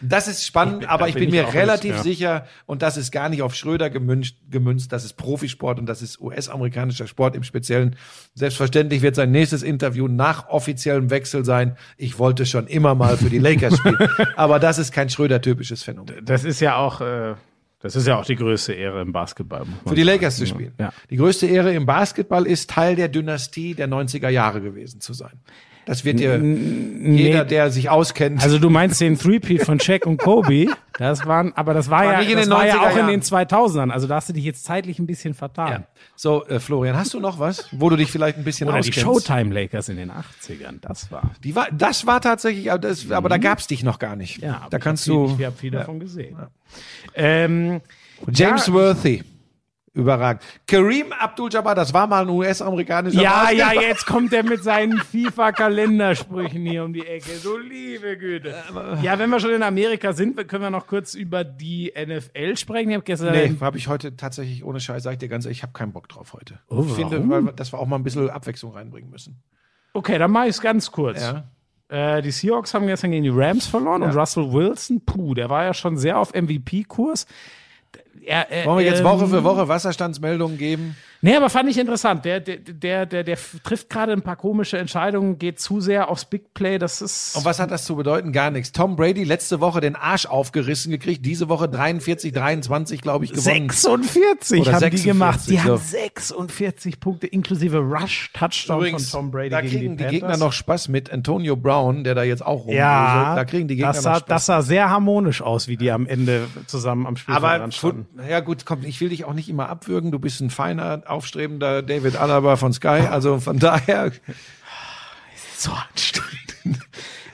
Das ist spannend, aber ich bin bin ich mir auch nicht, relativ ja. sicher, und das ist gar nicht auf Schröder gemünzt, gemünzt, das ist Profisport und das ist US-amerikanischer Sport im Speziellen. Selbstverständlich wird sein nächstes Interview nach offiziellem Wechsel sein. Ich wollte schon immer mal für die Lakers spielen. aber das ist kein Schröder-typisches Phänomen. das ist ja auch, äh, das ist ja auch die größte Ehre im Basketball. Für die. Lakers zu spielen. Ja. Die größte Ehre im Basketball ist, Teil der Dynastie der 90er Jahre gewesen zu sein. Das wird dir jeder, der sich auskennt. Also du meinst den Three-Peat von Shaq und Kobe? Das waren, aber das war, War ja, in das war ja 90er auch in Jahren. den 2000ern. Also da hast du dich jetzt zeitlich ein bisschen vertan. ja. So, äh, Florian, hast du noch was, wo du dich vielleicht ein bisschen Oder die auskennst? Showtime Lakers in den 80ern, das war. Die war, das war tatsächlich, aber, das, aber da gab's dich noch gar nicht. Mhm. Ja, aber da ich kannst viel. Ich habe viel davon gesehen. Ähm, James ja, Worthy. Überragend. Kareem Abdul-Jabbar, das war mal ein US-amerikanischer Ja, ja, jetzt kommt er mit seinen FIFA-Kalendersprüchen hier um die Ecke. So liebe Güte. Ja, wenn wir schon in Amerika sind, können wir noch kurz über die NFL sprechen. Ich habe gestern Nee, habe ich heute tatsächlich ohne Scheiß, sag ich dir ganz ehrlich, ich habe keinen Bock drauf heute. Oh, ich finde, weil, dass wir auch mal ein bisschen Abwechslung reinbringen müssen. Okay, dann mache ich es ganz kurz. Ja. Äh, die Seahawks haben gestern gegen die Rams verloren und Russell Wilson, puh, der war ja schon sehr auf MVP-Kurs. Er, er, Wollen wir jetzt ähm, Woche für Woche Wasserstandsmeldungen geben? Nee, aber fand ich interessant. Der, der, der, der, der trifft gerade ein paar komische Entscheidungen, geht zu sehr aufs Big Play. Das ist. Und was hat das zu bedeuten? Gar nichts. Tom Brady letzte Woche den Arsch aufgerissen gekriegt, diese Woche 43, 23, glaube ich, gewonnen. 46 Oder haben 46, die gemacht. Die so. haben 46 Punkte inklusive Rush-Touchdown von Tom Brady da gegen kriegen die, die, Gegner noch Spaß mit Antonio Brown, der da jetzt auch rumwuselt. Ja, Da kriegen die Gegner das noch sah, Spaß. das sah sehr harmonisch aus, wie die am Ende zusammen am aber dran Foot, standen. ja gut, komm, ich will dich auch nicht immer abwürgen. Du bist ein feiner, aufstrebender David Alaba von Sky. Also von daher, so anstrengend.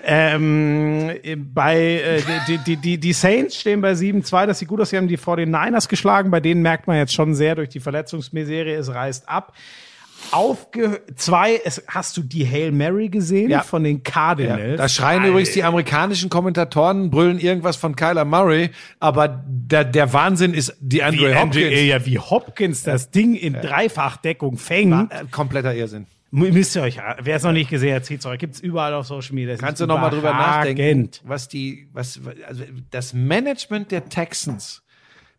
ähm, bei äh, die, die, die, die Saints stehen bei 7-2, das sieht gut aus. Sie haben die 49ers geschlagen. Bei denen merkt man jetzt schon sehr durch die Verletzungsmiserie, es reißt ab. Aufge zwei, es, hast du die Hail Mary gesehen Ja. von den Cardinals? da schreien Alter. übrigens die amerikanischen Kommentatoren, brüllen irgendwas von Kyler Murray, aber der, der Wahnsinn ist die Andre Hopkins. ja, wie Hopkins das Ding in Dreifachdeckung fängt. Äh, Kompletter Irrsinn. Müsst ihr euch, wer es noch nicht gesehen hat, zieht's euch. Gibt's überall auf Social Media. Das Kannst du noch mal drüber nachdenken, was die, was, also das Management der Texans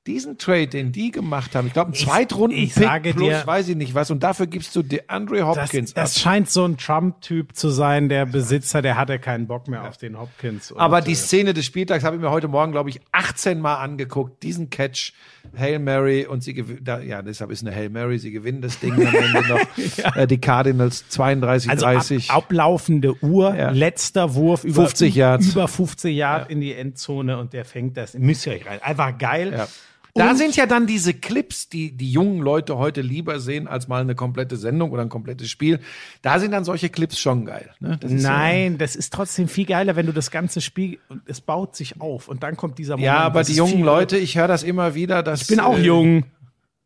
diesen Trade, den die gemacht haben, ich glaube, ein Ich- Zweitrunden ich sage plus dir- weiß ich nicht was und dafür gibst du DeAndre Das, Hopkins das ab. scheint so ein Trump-Typ zu sein, der Besitzer, der hatte keinen Bock mehr auf den Hopkins. Und, Aber die äh, Szene des Spieltags habe ich mir heute Morgen, glaube ich, 18 Mal angeguckt. Diesen Catch, Hail Mary und sie gewinnen, ja, deshalb ist eine Hail Mary, sie gewinnen das Ding am Ende noch. äh, die Cardinals 32, also ab, 30. ablaufende Uhr, Ja. letzter Wurf über 50 Yards. über 50 Yard in die Endzone und der fängt das. Müsst ihr euch rein. Einfach geil. Da Und- sind ja dann diese Clips, die die jungen Leute heute lieber sehen als mal eine komplette Sendung oder ein komplettes Spiel. Da sind dann solche Clips schon geil. Ne? Das Nein, das ist trotzdem viel geiler, wenn du das ganze Spiel und es baut sich auf und dann kommt dieser Moment. ja aber die jungen Leute, ich höre das immer wieder. Dass, Ich bin auch äh, jung.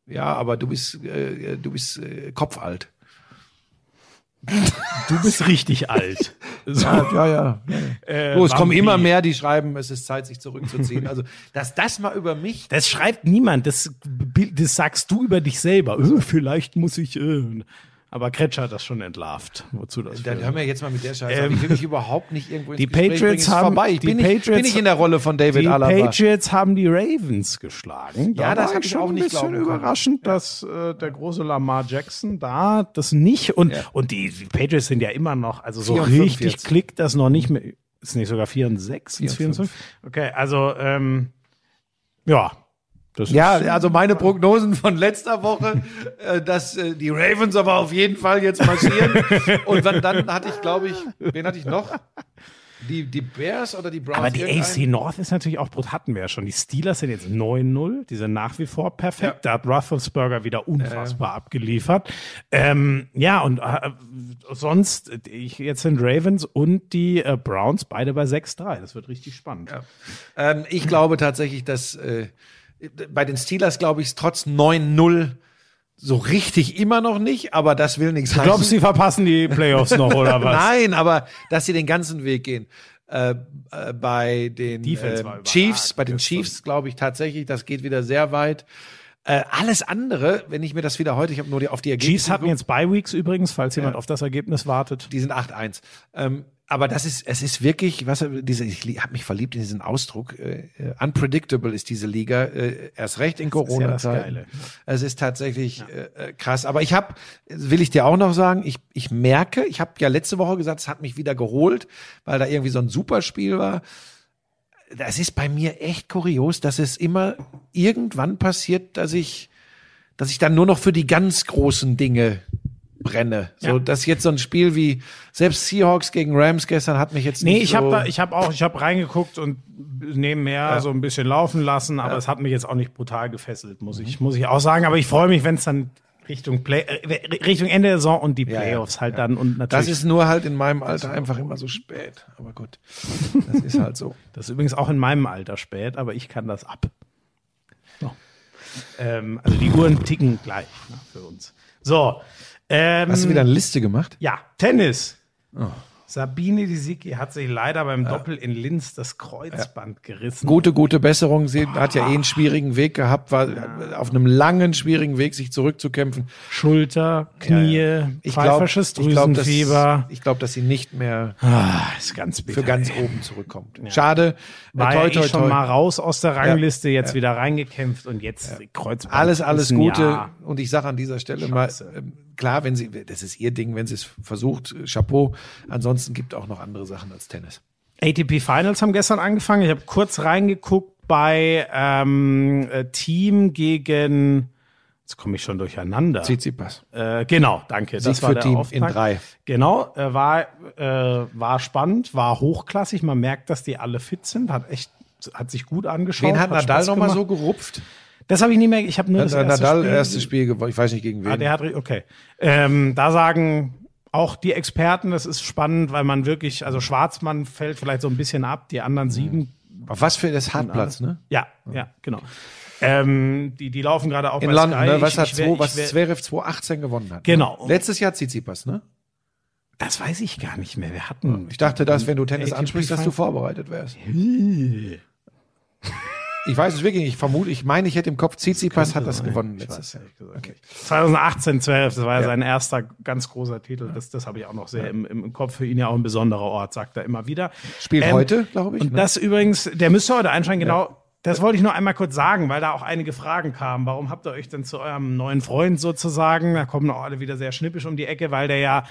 Ja, aber du bist, äh, du bist äh, kopfalt. Du bist richtig alt. So. Ja, ja, ja. Äh, so, es kommen immer mehr, die schreiben, es ist Zeit, sich zurückzuziehen. Also, dass das mal über mich. Das schreibt niemand. Das, das sagst du über dich selber. Äh, vielleicht muss ich. Äh. Aber Kretsch hat das schon entlarvt. Wozu das? Dann führt. hören wir jetzt mal mit der Scheiße. Ähm, ich will mich überhaupt nicht irgendwo ins die Gespräch Patriots bringen. Haben- vorbei. Ich die bin, nicht, Patriots- bin nicht in der Rolle von David die Alaba. Patriots haben die Ravens geschlagen. Ja, das war ich schon auch ein nicht bisschen glauben können. überraschend, dass äh, der große Lamar Jackson da das nicht und Ja. und die, die Patriots sind ja immer noch, also so 4 und richtig 45. klickt das noch nicht mehr. Ist nicht sogar 4 und 6? 4 und 24? Okay, also ähm, ja. Das Ja, also meine Prognosen von letzter Woche, äh, dass äh, die Ravens aber auf jeden Fall jetzt marschieren. Und dann, dann hatte ich, glaube ich, wen hatte ich noch? Die, die Bears oder die Browns? aber die AFC North ist natürlich auch brutal, hatten wir ja schon. Die Steelers sind jetzt 9-0, die sind nach wie vor perfekt. Da hat Roethlisberger wieder unfassbar abgeliefert. Ähm, ja, und äh, sonst, ich, jetzt sind Ravens und die äh, Browns beide bei 6-3. Das wird richtig spannend. Ähm, ich glaube tatsächlich, dass äh, bei den Steelers glaube ich es trotz 9-0 so richtig immer noch nicht, aber das will nichts Du glaubst, sie verpassen die Playoffs noch, oder was? Nein, aber dass sie den ganzen Weg gehen. Äh, äh, bei den äh, Chiefs, bei den. Chiefs glaube ich tatsächlich, das geht wieder sehr weit. Äh, alles andere, wenn ich mir das wieder heute, ich habe nur die, auf die Ergebnisse Chiefs hatten jetzt Bye Weeks übrigens, falls jemand auf das Ergebnis wartet. die sind 8-1. Ähm, aber das ist, es ist wirklich, was, diese, ich habe mich verliebt in diesen Ausdruck. Äh, äh, unpredictable ist diese Liga, äh, erst recht in ja Corona-Zeiten. Geile. es ist tatsächlich äh, äh, krass. Aber ich habe, will ich dir auch noch sagen, ich, ich merke, ich habe ja letzte Woche gesagt, es hat mich wieder geholt, weil da irgendwie so ein Superspiel war. Das ist bei mir echt kurios, dass es immer irgendwann passiert, dass ich, dass ich dann nur noch für die ganz großen Dinge brenne. So, Ja. dass jetzt so ein Spiel wie selbst Seahawks gegen Rams gestern hat mich jetzt Nee, nicht ich so. habe da, ich habe auch, ich habe reingeguckt und nebenher so ein bisschen laufen lassen, aber es hat mich jetzt auch nicht brutal gefesselt, muss Mhm. ich, muss ich auch sagen. Aber ich freue mich, wenn es dann Richtung Play, äh, Richtung Ende der Saison und die ja, Playoffs halt ja. dann und natürlich. das ist nur halt in meinem Alter einfach immer so spät. Aber gut, das ist halt so. Das ist übrigens auch in meinem Alter spät, aber ich kann das ab. So. Ähm, also die Uhren ticken gleich ne, für uns. So. Ähm, Hast du wieder eine Liste gemacht? Ja, Tennis. Sabine Lisicki hat sich leider beim Doppel in Linz das Kreuzband gerissen. Gute, gute Besserung. Sie hat ja eh einen schwierigen Weg gehabt, war auf einem langen, schwierigen Weg, sich zurückzukämpfen. Schulter, Knie, Ich glaube, pfeifersches ich dass, Drüsenfieber. ich glaub, dass sie nicht mehr ah, ist ganz bitter. für ganz oben zurückkommt. Schade. War Toi, ja toi, eh schon toi. mal raus aus der Rangliste, jetzt wieder reingekämpft und jetzt Kreuzband. Alles, alles Gute. Und ich sage an dieser Stelle mal, Scheiße. ähm, klar, wenn sie, das ist ihr Ding, wenn sie es versucht, Chapeau. Ansonsten gibt auch noch andere Sachen als Tennis. ATP Finals haben gestern angefangen. Ich habe kurz reingeguckt bei ähm, äh, Team gegen. Jetzt komme ich schon durcheinander. Tsitsipas. Äh, genau, danke. Sieg das war für der Team Auftakt. in drei. Genau, äh, war äh, war spannend, war hochklassig. Man merkt, dass die alle fit sind. Hat echt, hat sich gut angeschaut. Wen hat Nadal Spaß nochmal so gerupft? Das habe ich nicht mehr. Ich habe nur das erste Nadal, Spiel. erstes Spiel gewonnen. Ich weiß nicht gegen wen. Ah, der hat, okay. Ähm, da sagen auch die Experten, das ist spannend, weil man wirklich, also Schwarzmann fällt vielleicht so ein bisschen ab, die anderen sieben, Auf was für das Hartplatz, ne? ja, ja, genau. Ähm, die, die laufen gerade auch In bei London, Sky. ne? Was Ich- hat ich wär- zwei, was Zverev 2018 gewonnen hat. Genau. Ne? Letztes Jahr Tsitsipas, ne? Das weiß ich gar nicht mehr. Wir hatten. Ich dachte, dass, wenn du Tennis ATP ansprichst, dass du vorbereitet wärst. Ich weiß es wirklich nicht. Ich vermute, ich meine, ich hätte im Kopf, Tsitsipas hat das gewonnen letztes Jahr. nicht. 2018, 12, das war ja, Ja. sein erster ganz großer Titel. Das, das habe ich auch noch sehr im, im Kopf. Für ihn ja auch ein besonderer Ort, sagt er immer wieder. Spielt Ähm, heute, glaube ich. Und ne? das übrigens, der müsste heute einschalten, genau. Das wollte ich nur einmal kurz sagen, weil da auch einige Fragen kamen. Warum habt ihr euch denn zu eurem neuen Freund sozusagen? Da kommen auch alle wieder sehr schnippisch um die Ecke, weil der ja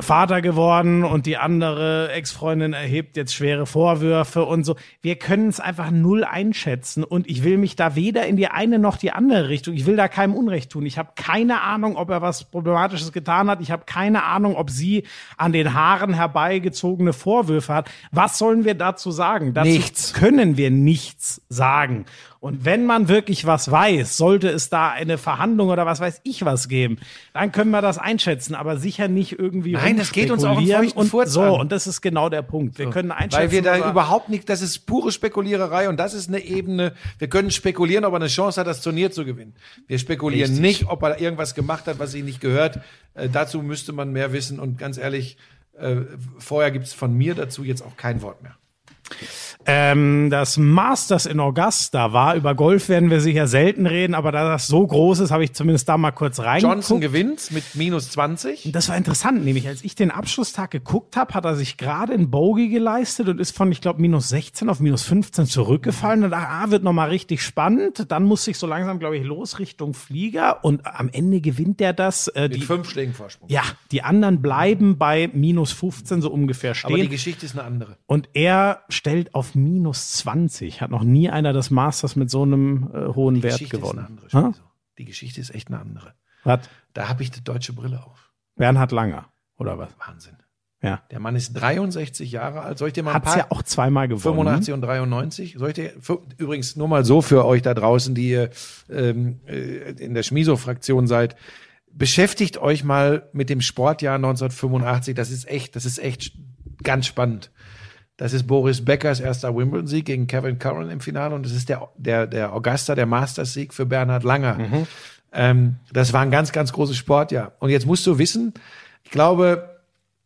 Vater geworden und die andere Ex-Freundin erhebt jetzt schwere Vorwürfe und so. Wir können es einfach null einschätzen und ich will mich da weder in die eine noch die andere Richtung, ich will da keinem Unrecht tun. Ich habe keine Ahnung, ob er was Problematisches getan hat. Ich habe keine Ahnung, ob sie an den Haaren herbeigezogene Vorwürfe hat. Was sollen wir dazu sagen? Dazu Nichts. können wir nichts sagen. Und wenn man wirklich was weiß, sollte es da eine Verhandlung oder was weiß ich was geben, dann können wir das einschätzen, aber sicher nicht irgendwie Nein, das geht uns auch einen feuchten und Furz so an. und das ist genau der Punkt. Wir können einschätzen, Weil wir da überhaupt nicht, das ist pure Spekuliererei und das ist eine Ebene, wir können spekulieren, ob er eine Chance hat, das Turnier zu gewinnen. Wir spekulieren Richtig. nicht, ob er irgendwas gemacht hat, was ihm nicht gehört. Äh, dazu müsste man mehr wissen und ganz ehrlich, äh, vorher gibt's von mir dazu jetzt auch kein Wort mehr. Ähm, das Masters in Augusta war. Über Golf werden wir sicher selten reden, aber da das so groß ist, habe ich zumindest da mal kurz reingeguckt. Johnson gewinnt mit minus 20. Das war interessant, nämlich als ich den Abschlusstag geguckt habe, hat er sich gerade in Bogey geleistet und ist von, ich glaube, minus 16 auf minus 15 zurückgefallen. Und da ah, wird nochmal richtig spannend. Dann muss ich so langsam, glaube ich, los Richtung Flieger und am Ende gewinnt der das. Äh, Mit die, fünf Schlägen Vorsprung. ja, die anderen bleiben bei minus 15 so ungefähr Aber die stehen. Geschichte ist eine andere. Und er stellt auf minus 20. Hat noch nie einer das Masters mit so einem äh, hohen Die Wert Geschichte ist eine gewonnen. Die Geschichte ist echt eine andere. Was? Da habe ich die deutsche Brille auf. Bernhard Langer, oder was? Wahnsinn. Ja. Der Mann ist 63 Jahre alt. Soll ich dir mal ein Hat's paar ja auch zweimal gewonnen. 85 und 93. Soll ich dir, für, übrigens nur mal so für euch da draußen, die ihr ähm, äh, in der Schmiso-Fraktion seid. Beschäftigt euch mal mit dem Sportjahr 1985. Das ist echt, das ist echt ganz spannend. Das ist Boris Beckers erster Wimbledon-Sieg gegen Kevin Curran im Finale und das ist der, der, der Augusta, der Masters-Sieg für Bernhard Langer. Ähm, das war ein ganz, ganz großes Sportjahr. Und jetzt musst du wissen, ich glaube,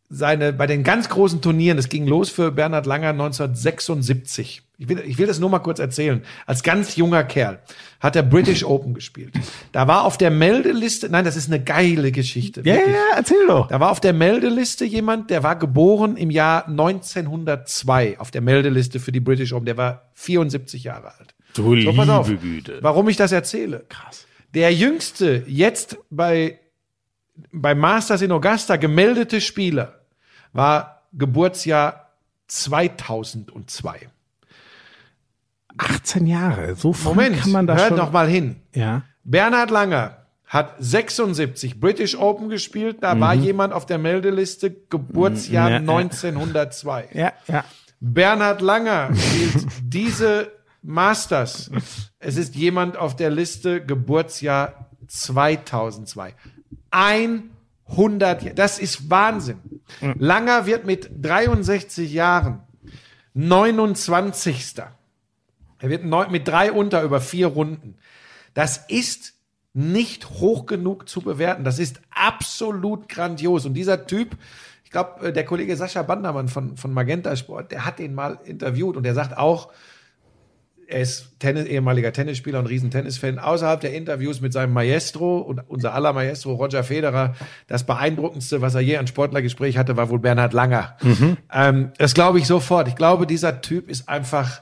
seine, bei den ganz großen Turnieren, das ging los für Bernhard Langer 1976. Ich will, ich will das nur mal kurz erzählen. Als ganz junger Kerl hat er British Open gespielt. Da war auf der Meldeliste, nein, das ist eine geile Geschichte. Ja, ja, wirklich. ja, erzähl doch. Da war auf der Meldeliste jemand, der war geboren im Jahr 1902 auf der Meldeliste für die British Open. Der war 74 Jahre alt. Du So, pass auf, Güte. warum ich das erzähle. Krass. Der jüngste jetzt bei, bei Masters in Augusta gemeldete Spieler war Geburtsjahr 2002. 18 Jahre, so früh Moment, kann man da hört schon. noch mal hin. Ja. Bernhard Langer hat 76 British Open gespielt. Da war jemand auf der Meldeliste Geburtsjahr Mhm. Ja, ja. 1902. Ja, ja. Bernhard Langer spielt diese Masters. Es ist jemand auf der Liste Geburtsjahr 2002. 100, das ist Wahnsinn. Langer wird mit 63 Jahren 29. Er wird neun, mit drei unter über vier Runden. Das ist nicht hoch genug zu bewerten. Das ist absolut grandios. Und dieser Typ, ich glaube, der Kollege Sascha Bandermann von, von Magenta Sport, der hat den mal interviewt und der sagt auch, er ist Tennis, ehemaliger Tennisspieler und Riesentennisfan. Außerhalb der Interviews mit seinem Maestro und unser aller Maestro Roger Federer, das beeindruckendste, was er je an Sportlergespräch hatte, war wohl Bernhard Langer. Ähm, das glaube ich sofort. Ich glaube, dieser Typ ist einfach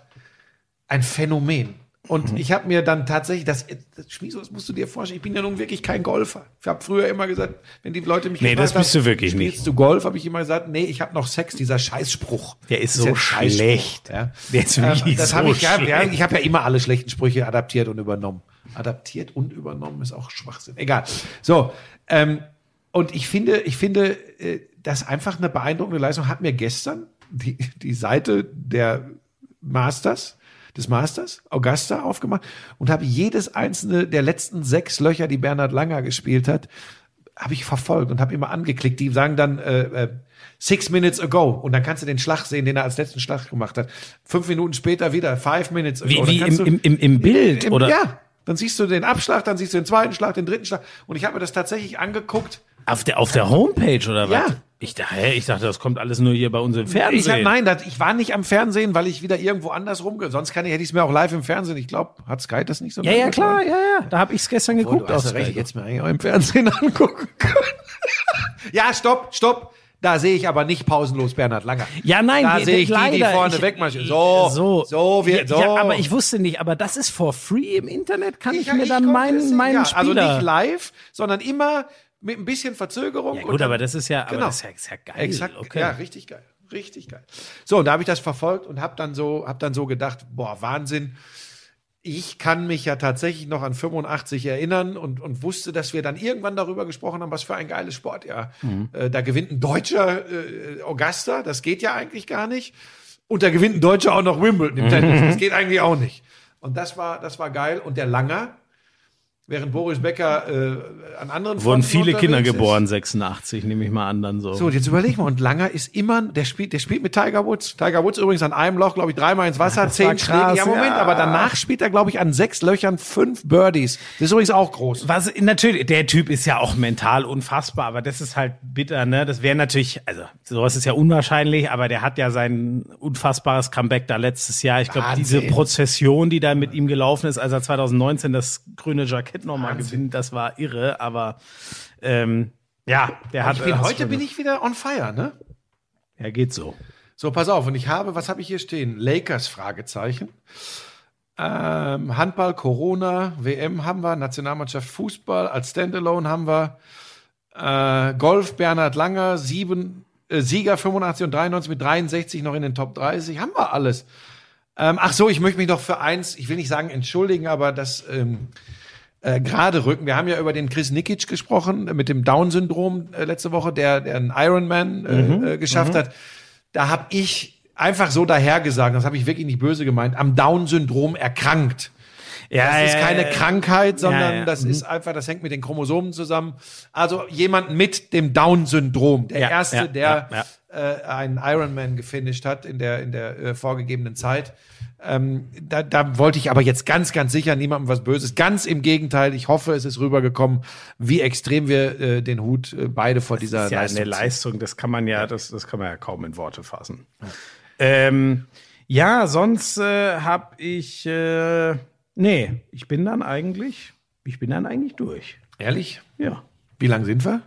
ein Phänomen. Und ich habe mir dann tatsächlich, das, das Schmieso, das musst du dir vorstellen, ich bin ja nun wirklich kein Golfer. Ich habe früher immer gesagt, wenn die Leute mich Nee, das bist haben, du wirklich spielst nicht. du Golf, habe ich immer gesagt, nee, ich habe noch Sex, dieser Scheißspruch. Der ist Das so schlecht. Ja. Der ist wirklich Ähm, das so habe ich ja, ja, ich habe ja immer alle schlechten Sprüche adaptiert und übernommen. Adaptiert und übernommen ist auch Schwachsinn. Egal. So, ähm, und ich finde, ich finde, äh, das einfach eine beeindruckende Leistung. Hat mir gestern die, die Seite der Masters, des Masters, Augusta, aufgemacht und habe jedes einzelne der letzten sechs Löcher, die Bernhard Langer gespielt hat, habe ich verfolgt und habe immer angeklickt. Die sagen dann äh, äh, six minutes ago und dann kannst du den Schlag sehen, den er als letzten Schlag gemacht hat. Fünf Minuten später wieder five minutes ago. Wie, wie im, du- im, im, im Bild, im, oder? Ja, dann siehst du den Abschlag, dann siehst du den zweiten Schlag, den dritten Schlag und ich habe mir das tatsächlich angeguckt. Auf der, auf der Homepage, oder was? Ja. Ich, dachte, ich dachte, das kommt alles nur hier bei uns im Ich hab, Fernsehen. nein, das, ich war nicht am Fernsehen, weil ich wieder irgendwo anders rumge. Sonst kann ich, hätte ich es mir auch live im Fernsehen. Ich glaube, hat Sky das nicht so ja, ja, klar, ja, ja. Da habe ich es gestern Oh, geguckt. du hast recht, jetzt mir eigentlich auch im Fernsehen angucken können. ja, stopp, stopp. Da sehe ich aber nicht pausenlos Bernhard Langer. Ja, nein, da die- sehe ich die, die leider. vorne Ich- wegmarschieren. So, so, so, wir, so. Ja, aber ich wusste nicht, aber das ist for free im Internet, kann ich, mir ich dann meinen, meinen ja, Spieler... Also nicht live, sondern immer mit ein bisschen Verzögerung. ja gut, dann- aber das ist ja, Genau. das ist ja, ist ja geil. Exakt, okay. ja, richtig geil. Richtig geil. So, und da habe ich das verfolgt und habe dann so, hab dann so gedacht, boah, Wahnsinn. Ich kann mich ja tatsächlich noch an 85 erinnern und, und wusste, dass wir dann irgendwann darüber gesprochen haben, was für ein geiles Sportjahr. Mhm. Äh, da gewinnt ein Deutscher äh, Augusta, das geht ja eigentlich gar nicht. Und da gewinnt ein Deutscher auch noch Wimbledon im Tennis. Das geht eigentlich auch nicht. Und das war, das war geil. Und der Langer, während Boris Becker äh, an anderen Wurden viele Kinder unterwegs ist. geboren, 86, nehme ich mal an, dann so. So, und jetzt überleg mal, und Langer ist immer, der spielt, der spielt mit Tiger Woods. Tiger Woods übrigens an einem Loch, glaube ich, dreimal ins Wasser, war zehn Schläge. Ja, Moment, ja. aber danach spielt er, glaube ich, an sechs Löchern fünf Birdies. Das ist übrigens auch groß. Was natürlich, der Typ ist ja auch mental unfassbar, aber das ist halt bitter, ne? Das wäre natürlich, also sowas ist ja unwahrscheinlich, aber der hat ja sein unfassbares Comeback da letztes Jahr. Ich glaube, diese. Prozession, die da mit ihm gelaufen ist, als er 2019 das grüne Jackett nochmal gewinnt, das war irre, aber ähm, ja, der hat. Bin, heute bin ich wieder on fire, ne? Ja, geht so. So, pass auf. Und ich habe, was habe ich hier stehen? Lakers, Fragezeichen. Ähm, Handball, Corona, WM haben wir, Nationalmannschaft Fußball, als Standalone haben wir, äh, Golf, Bernhard Langer, sieben, äh, Sieger 85 und 93 mit 63 noch in den Top 30. Haben wir alles. Ähm, ach so, ich möchte mich doch für eins, ich will nicht sagen entschuldigen, aber das ähm, äh, gerade rücken. Wir haben ja über den Chris Nikic gesprochen, äh, mit dem Down-Syndrom äh, letzte Woche, der, der einen Ironman äh, Mhm. äh, geschafft hat. Da habe ich einfach so dahergesagt, das habe ich wirklich nicht böse gemeint, am Down-Syndrom erkrankt. Ja, Das ist ja, keine ja, Krankheit, sondern Ja, ja. das Mhm. ist einfach, das hängt mit den Chromosomen zusammen. Also jemand mit dem Down-Syndrom, der Ja, erste, ja, der ja, Äh, einen Ironman gefinisht hat in der in der äh, vorgegebenen Zeit. Ähm, da, da wollte ich aber jetzt ganz, ganz sicher niemandem was Böses. Ganz im Gegenteil. Ich hoffe, es ist rübergekommen, wie extrem wir äh, den Hut äh, beide vor dieser ist ja Leistung eine. Leistung, das kann man ja, das, das kann man ja kaum in Worte fassen. Ähm, ja, sonst äh, habe ich, äh, nee, ich bin dann eigentlich, ich bin dann eigentlich durch. Ehrlich? Ja. Wie lang sind wir?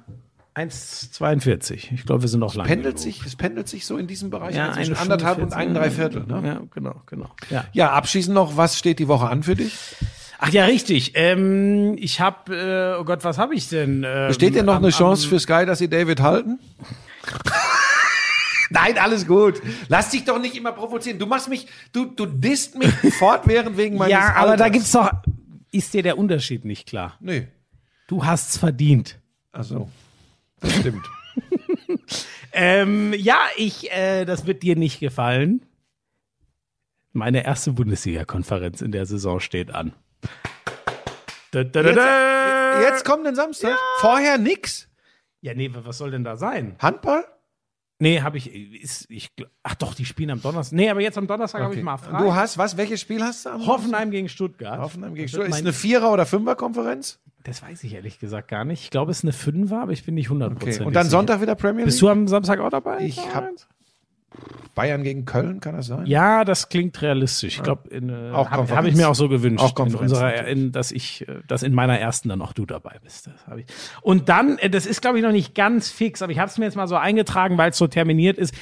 1,42. Ich glaube, wir sind noch lange. Pendelt genug. sich, es pendelt sich so in diesem Bereich ja, zwischen anderthalb und 14, ein Dreiviertel. Ne? Ja, genau, genau. Ja. Ja, abschließend noch, was steht die Woche an für dich? Ach ja, richtig. Ähm, ich habe, äh, oh Gott, was habe ich denn? Ähm, Besteht denn noch am- eine Chance am- für Sky, dass sie David halten? Nein, alles gut. Lass dich doch nicht immer provozieren. Du machst mich, du, du disst mich fortwährend wegen meines Ja, aber da gibt's doch, ist dir der Unterschied nicht klar? Nee. Du hast's verdient. Ach so. Das stimmt. Ähm, ja, ich, äh, das wird dir nicht gefallen. Meine erste Bundesliga-Konferenz in der Saison steht an. Da, da, da, da. Jetzt kommt den Samstag. Vorher nix. Ja, nee, was soll denn da sein? Handball? Nee, habe ich, ist, ich, ach doch, die spielen am Donnerstag. Nee, aber jetzt am Donnerstag habe ich mal frei. Du hast, was? Welches Spiel hast du? am Hoffenheim gegen Stuttgart. Hoffenheim gegen Stuttgart. Ist mein- eine Vierer- oder Fünfer-Konferenz? Das weiß ich ehrlich gesagt gar nicht. Ich glaube, es ist eine Fünfer, aber ich bin nicht 100% Okay. Und dann sicher. Sonntag wieder Premier League? Bist du am Samstag auch dabei? Ich hab- Bayern gegen Köln, kann das sein? Ja, das klingt realistisch. Ich glaube, äh, habe hab ich mir auch so gewünscht, Auch in unserer, in, dass ich, äh, dass in meiner ersten dann auch du dabei bist. Das ich. Und dann, äh, das ist glaube ich noch nicht ganz fix, aber ich habe es mir jetzt mal so eingetragen, weil es so terminiert ist.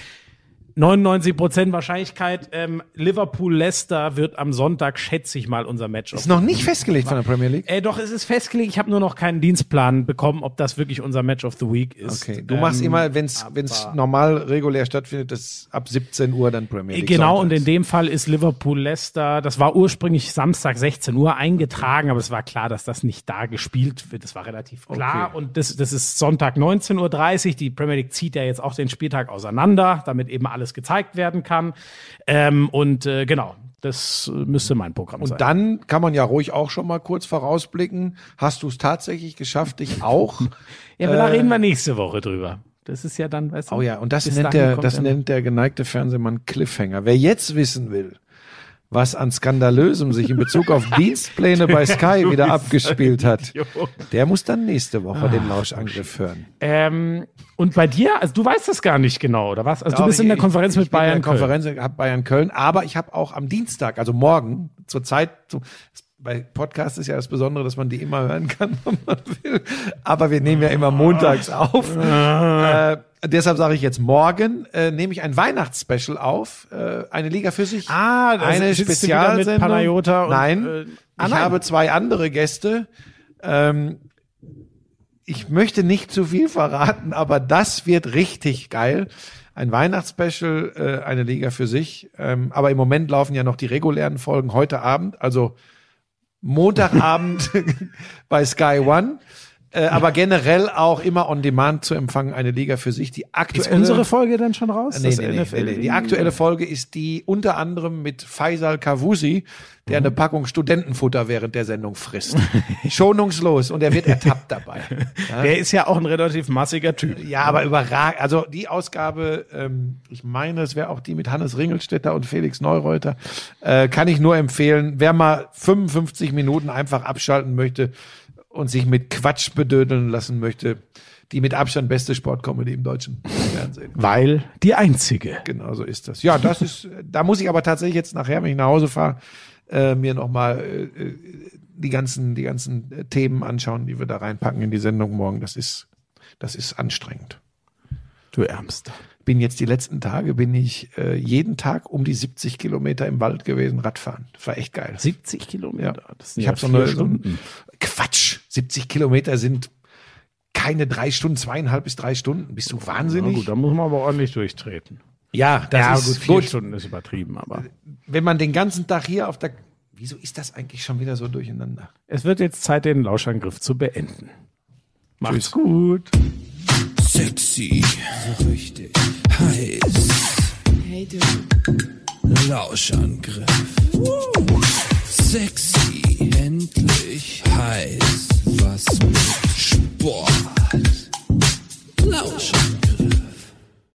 99% Wahrscheinlichkeit, ähm, Liverpool-Leicester wird am Sonntag, schätze ich mal, unser Match. Ist noch nicht festgelegt von der Premier League? Äh, doch, es ist festgelegt. Ich habe nur noch keinen Dienstplan bekommen, ob das wirklich unser Match of the Week ist. Okay. Du machst Ähm, immer, wenn es normal regulär stattfindet, das ab 17 Uhr dann Premier League. Genau, und sonntags. in dem Fall ist Liverpool Leicester, das war ursprünglich Samstag 16 Uhr eingetragen, aber es war klar, dass das nicht da gespielt wird. Das war relativ klar. Okay. Und das, das ist Sonntag 19.30 Uhr. Die Premier League zieht ja jetzt auch den Spieltag auseinander, damit eben alles gezeigt werden kann. Ähm, und äh, genau, das äh, müsste mein Programm sein. Und dann kann man ja ruhig auch schon mal kurz vorausblicken. Hast du es tatsächlich geschafft, dich auch? ja, aber da reden wir nächste Woche drüber. Das ist ja dann, weißt du. oh ja, und das nennt der, das nennt der geneigte Fernsehmann Cliffhanger. Wer jetzt wissen will, was an Skandalösem sich in Bezug auf Dienstpläne bei Sky wieder abgespielt hat, der muss dann nächste Woche den Lauschangriff hören. Ähm, und bei dir, also du weißt das gar nicht genau, oder was? Also du Doch, bist in ich- der Konferenz ich, mit ich bin Bayern. In der Konferenz habe Bayern Köln, aber ich habe auch am Dienstag, also morgen, zur Zeit, bei Podcasts ist ja das Besondere, dass man die immer hören kann, wenn man will. Aber wir nehmen ja immer montags auf. äh, deshalb sage ich jetzt morgen äh, nehme ich ein Weihnachtsspecial auf, äh, eine Liga für sich. Ah, da eine Spezialsendung. Panayota und, nein, äh, ich ah, nein. habe zwei andere Gäste. Ähm, ich möchte nicht zu viel verraten, aber das wird richtig geil. Ein Weihnachtsspecial, äh, eine Liga für sich. Ähm, aber im Moment laufen ja noch die regulären Folgen heute Abend, also Montagabend bei Sky One. Äh, aber generell auch immer on demand zu empfangen, eine Liga für sich. Die Ist aktuelle unsere Folge denn schon raus? Nee, nee, nee, nee, nee. Die aktuelle Folge ist die unter anderem mit Faisal Kavusi, der eine Packung Studentenfutter während der Sendung frisst. Schonungslos und er wird ertappt dabei. Ja, Der ist ja auch ein relativ massiger Typ. ja aber überragend. Also die Ausgabe, ähm, ich meine, es wäre auch die mit Hannes Ringelstetter und Felix Neureuter, äh, kann ich nur empfehlen. Wer mal 55 Minuten einfach abschalten möchte und sich mit Quatsch bedödeln lassen möchte, die mit Abstand beste Sportcomedy im deutschen Fernsehen. Weil die einzige. Genau so ist das. Ja, das ist, da muss ich aber tatsächlich jetzt nachher, wenn ich nach Hause fahre, äh, mir nochmal äh, äh, die ganzen, die ganzen äh, Themen anschauen, die wir da reinpacken in die Sendung morgen. Das ist, das ist anstrengend. Du Ärmster. Bin jetzt die letzten Tage, bin ich äh, jeden Tag um die 70 Kilometer im Wald gewesen, Radfahren. Das war echt geil. 70 Kilometer. Ja. Das sind Ich ja habe so eine so Stunden. ein, Quatsch. 70 Kilometer sind keine drei Stunden, zweieinhalb bis drei Stunden. Bist du Na wahnsinnig? gut, da muss man aber ordentlich durchtreten. ja, das ja, ist gut, vier gut. Stunden ist übertrieben, aber Wenn man den ganzen Tag hier auf der, wieso ist das eigentlich schon wieder so durcheinander? es wird jetzt Zeit, den Lauschangriff zu beenden. Macht's Tschüss. gut. Sexy. So richtig. Heiß. Hey du. Lauschangriff. Woo. Sexy. Endlich. Heiß. Was mit Sport. Lauschangriff.